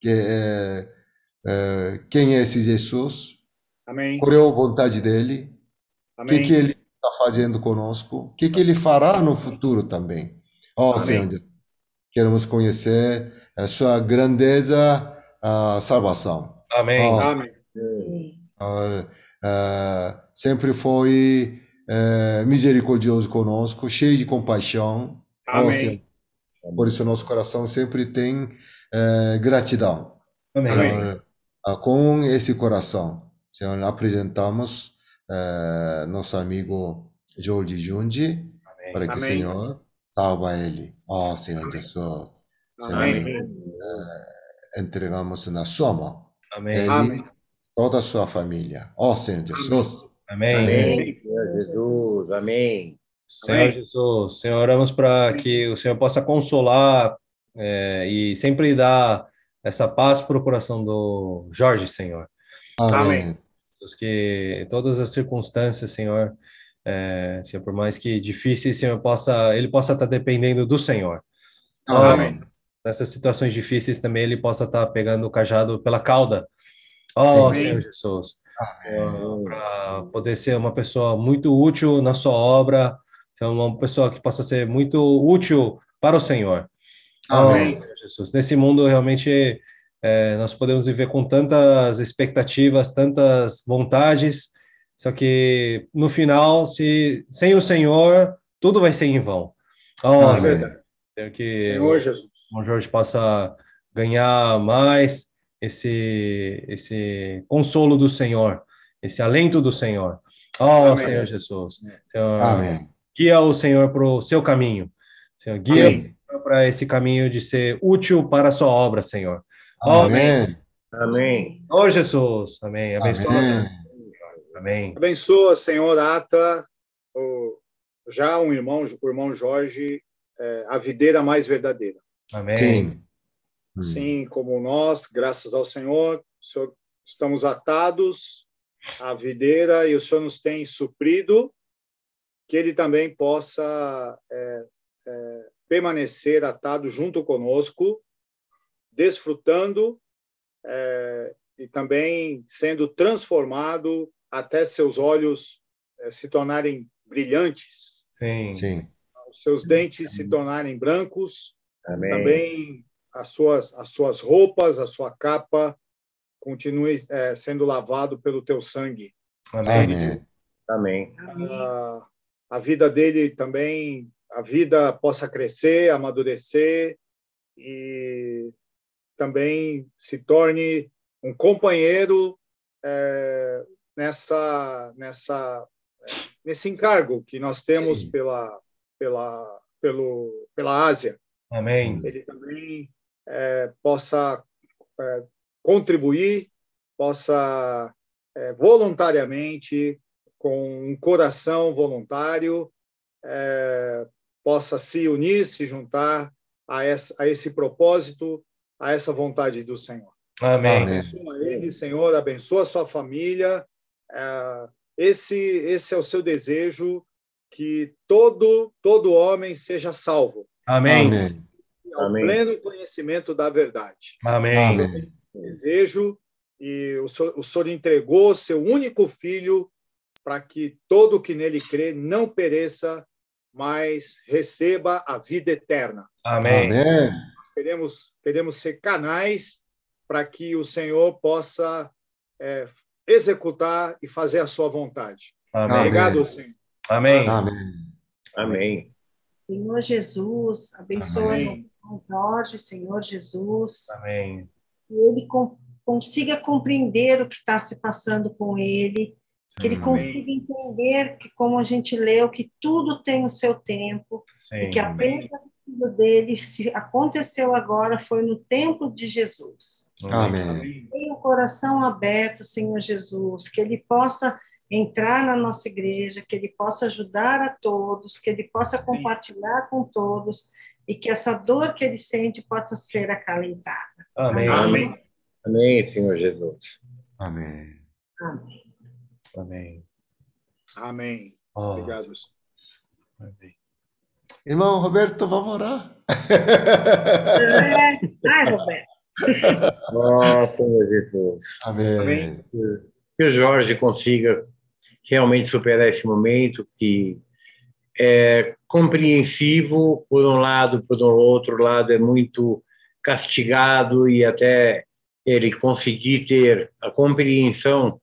que, é, é, quem é esse Jesus, Amém. qual é a vontade dele, o que, que ele está fazendo conosco, o que, que ele fará no futuro também. Oh, Amém. Senhor Deus, queremos conhecer a sua grandeza, a salvação. Amém. Oh, Amém. Ah, sempre foi eh, misericordioso conosco, cheio de compaixão. Oh, Amém. Senhor, por isso nosso coração sempre tem eh, gratidão. Amém. Ah, com esse coração, Senhor, apresentamos nosso amigo Jorge Junji para que o Amém. Senhor salva ele. Oh, Senhor Jesus, Senhor, Amém. entregamos na sua mão. Amém. Ele Amém. Toda a sua família. Ó Senhor Jesus. Amém. Amém, Senhor Jesus. Amém. Senhor Amém. Jesus, Senhor, oramos para que o Senhor possa consolar é, e sempre dar essa paz para o coração do Jorge, Senhor. Amém. Que em todas as circunstâncias, Senhor, é, Senhor, por mais que difíceis, Senhor, possa, ele possa estar dependendo do Senhor. Amém. Nessas situações difíceis também ele possa estar pegando o cajado pela cauda. Ó, Amém. Senhor Jesus, para poder ser uma pessoa muito útil na sua obra, ser uma pessoa que possa ser muito útil para o Senhor. Amém. Senhor Jesus, nesse mundo realmente é, nós podemos viver com tantas expectativas, tantas vontades, só que no final, se sem o Senhor, tudo vai ser em vão. Ó, Amém. Senhor, que Senhor Jesus. o Jorge possa ganhar mais esse esse consolo do Senhor, esse alento do Senhor. Ó, Amém. Senhor Jesus. Senhor, Amém. guia o Senhor para o seu caminho. Senhor, guia para esse caminho de ser útil para a sua obra, Senhor. Amém. Amém. Ó, Jesus. Amém. Abençoa Amém. vida. Amém. Abençoa, Senhor, Ata, o- já um irmão, o irmão Jorge, é, a videira mais verdadeira. Amém. Sim. Assim como nós, graças ao Senhor, o Senhor, estamos atados à videira e o Senhor nos tem suprido, que Ele também possa é, é, permanecer atado junto conosco, desfrutando é, e também sendo transformado até seus olhos é, se tornarem brilhantes, Sim. Sim. os seus dentes se tornarem brancos, Amém. também as suas as suas roupas, a sua capa continue eh, sendo lavado pelo teu sangue. Amém. Amém. Amém. A, a vida dele também, a vida possa crescer, amadurecer e também se torne um companheiro eh, nessa nessa nesse encargo que nós temos Sim. pela pela pelo pela Ásia Amém. ele também eh, possa eh, contribuir, possa eh, voluntariamente, com um coração voluntário, eh, possa se unir, se juntar a, essa, a esse propósito, a essa vontade do Senhor. Amém. Abençoa ele, Senhor, abençoa a sua família. eh, esse, esse é o seu desejo, que todo, todo homem seja salvo Amém. Amém. Ao Amém. pleno conhecimento da verdade. Amém. Amém. Desejo e o Senhor, o Senhor entregou seu único filho para que todo que nele crê não pereça, mas receba a vida eterna. Amém. Amém. Nós queremos, queremos ser canais para que o Senhor possa é, executar e fazer a sua vontade. Amém. Obrigado, Senhor. Amém. Amém. Amém. Senhor Jesus, abençoa Amém. Jorge, Senhor Jesus, Amém. que ele com- consiga compreender o que está se passando com ele, que ele Sim. consiga entender que, como a gente leu, que tudo tem o seu tempo, Sim. e que a perda do filho dele, se aconteceu agora, foi no tempo de Jesus. Amém. Tenha o coração aberto, Senhor Jesus, que ele possa entrar na nossa igreja, que ele possa ajudar a todos, que ele possa compartilhar com todos e que essa dor que ele sente possa ser acalentada. Amém. Amém. Amém, Senhor Jesus. Amém. Amém. Amém. Amém. Oh, Obrigado, Senhor. amém. Irmão Roberto, vamos orar? Ai, Roberto. <laughs> Ó Senhor Jesus. Amém. Que o Jorge consiga realmente superar esse momento que é compreensivo por um lado, por um outro lado é muito castigado e até ele conseguir ter a compreensão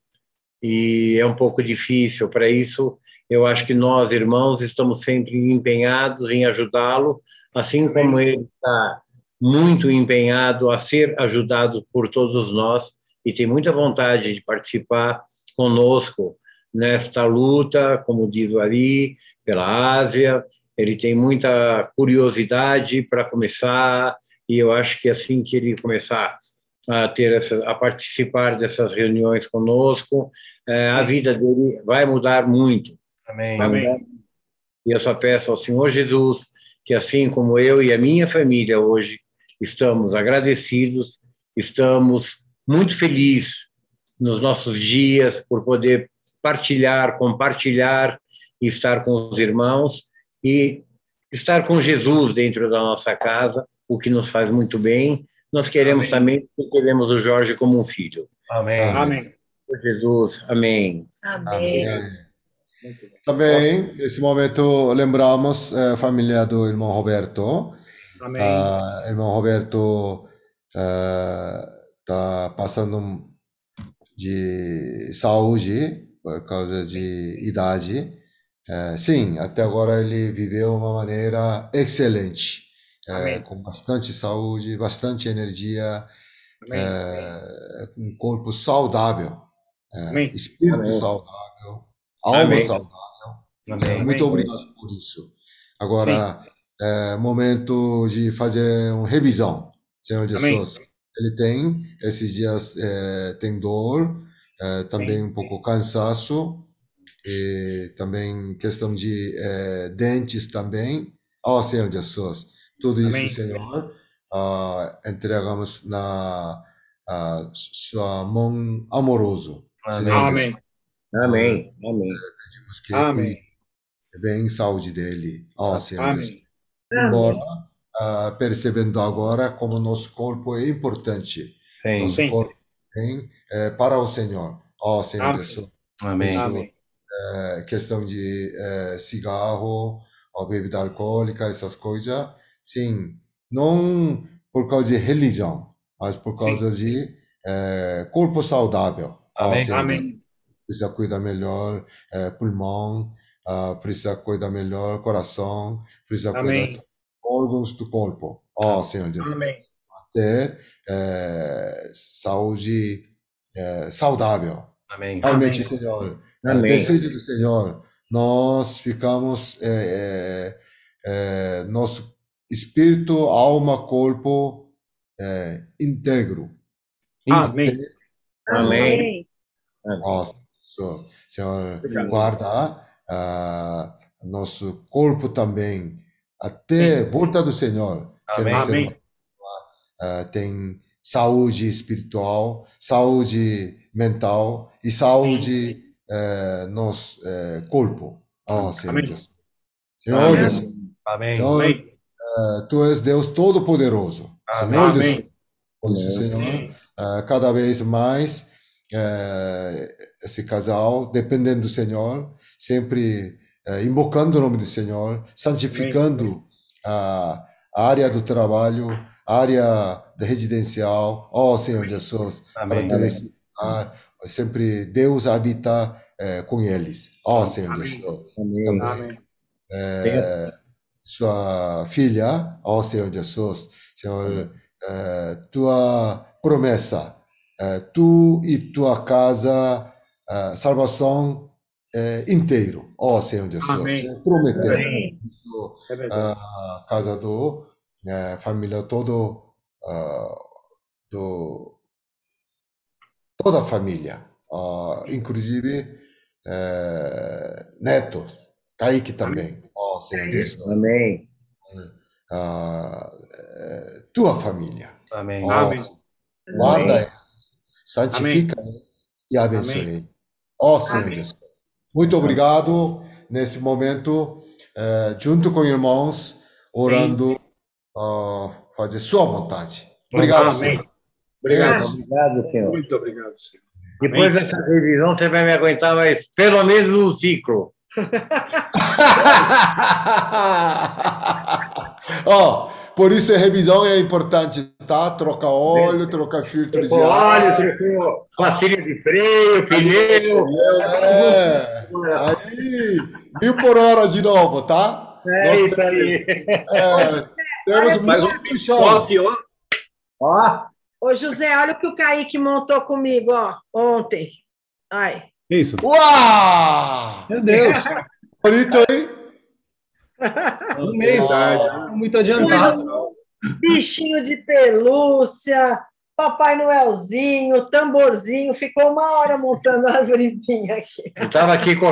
e é um pouco difícil. Para isso, eu acho que nós, irmãos, estamos sempre empenhados em ajudá-lo, assim como ele está muito empenhado a ser ajudado por todos nós e tem muita vontade de participar conosco nesta luta, como diz o Ari, pela Ásia. Ele tem muita curiosidade para começar e eu acho que assim que ele começar a ter essa, a participar dessas reuniões conosco. É, a vida dele vai mudar muito. Amém. Mudar. E eu só peço ao Senhor Jesus que, assim como eu e a minha família hoje estamos agradecidos, estamos muito felizes nos nossos dias por poder partilhar, compartilhar e estar com os irmãos e estar com Jesus dentro da nossa casa, o que nos faz muito bem. Nós queremos Amém. também, queremos o Jorge como um filho. Amém. Amém. Jesus, amém. Amém. Também, nesse momento, lembramos a família do irmão Roberto. Amém. Ah, irmão Roberto está passando um- de saúde por causa de idade. Eh, sim, até agora ele viveu uma maneira excelente, Amém. com bastante saúde, bastante energia, Amém. eh, um corpo saudável, Amém. espírito Amém. saudável, alma Amém. saudável. Amém. Muito Amém. obrigado por isso. Agora, Sim. é momento de fazer uma revisão, Senhor Amém. Jesus. Ele tem, esses dias, é, tem dor, é, também um pouco cansaço, e também questão de é, dentes também. Ó Senhor Jesus, tudo Amém. isso, Senhor, ah, entregamos na ah, sua mão amoroso. Amém. Senhor Amém. Jesus. Amém, amém. Pedimos que Amém. bem saúde dele. Ó Senhor Jesus. Amém. embora ah, percebendo agora como nosso corpo é importante. Sim. Nosso Sim. corpo tem é, para o Senhor. Ó Senhor Amém. Jesus, Amém. Amém. é, questão de é, cigarro, ou bebida alcoólica, essas coisas, sim, não por causa de religião, mas por Sim. causa de é, corpo saudável. Amém. Senhor Amém. Precisa cuidar melhor é, pulmão, ah, precisa cuidar melhor coração, precisa cuidar Amém. órgãos do corpo. Ó Senhor Jesus Amém. Ter eh, saúde eh, saudável. Amém. Realmente, Amém. Senhor, eh, Amém. desejo do Senhor, nós ficamos, eh, eh, eh, nosso espírito, alma, corpo íntegro. Amém. Amém. Nossa, Senhor, Senhor, Obrigado. guarda ah, nosso corpo também, até Sim. volta do Senhor. Amém. Amém. Ah, tem saúde espiritual, saúde mental e saúde nos eh, corpo. Oh, Senhor Amém. Jesus. Senhor Amém. Jesus, Amém. Senhor, Amém. eh, Tu és Deus Todo-Poderoso. Amém. Senhor Amém. Isso, Senhor, ah, cada vez mais eh, esse casal, dependendo do Senhor, sempre invocando o nome do Senhor, santificando a, a área do trabalho, área residencial. Ó Senhor Jesus, para Amém. ter esse lugar, sempre Deus habita eh, com eles. Ó Senhor Amém. Jesus. Amém. Também. Amém. Eh, sua filha, ó Senhor Jesus, Senhor, eh, tua promessa, tu e tua casa, salvação eh, inteiro, ó Senhor Jesus, Amém. Senhor prometeu Amém. isso, É verdade. a casa do eh, família todo ah, do toda a família, ah, inclusive eh, neto, Kaique também, ó Senhor Jesus Amém. eh, tua família. Amém. Ó, Amém. Guarda Amém. santifica eles e abençoe Amém. Ó Senhor Amém. Jesus. Muito obrigado nesse momento, junto com irmãos, orando, ah, fazer sua vontade. Obrigado, Amém. Senhor. Obrigado. Obrigado, Senhor. Muito obrigado, Senhor. Depois dessa revisão, você vai me aguentar mais pelo menos um ciclo. <laughs> Ó, por isso a revisão é importante, tá? Troca óleo, troca filtro de ar. óleo, trocou pastilha de freio, pneu. É, aí, mil por hora de novo, tá? É Nós isso aí. É, temos Mais um. Top, ó. Ó, Ô, José, olha o que o Kaique montou comigo, ó, ontem. Ai. Isso. Uau! Meu Deus. Bonito, hein? <laughs> Um mês. Verdade. Muito adiantado. Bichinho de pelúcia, Papai Noelzinho, tamborzinho, ficou uma hora montando a árvorezinha aqui. Eu estava aqui com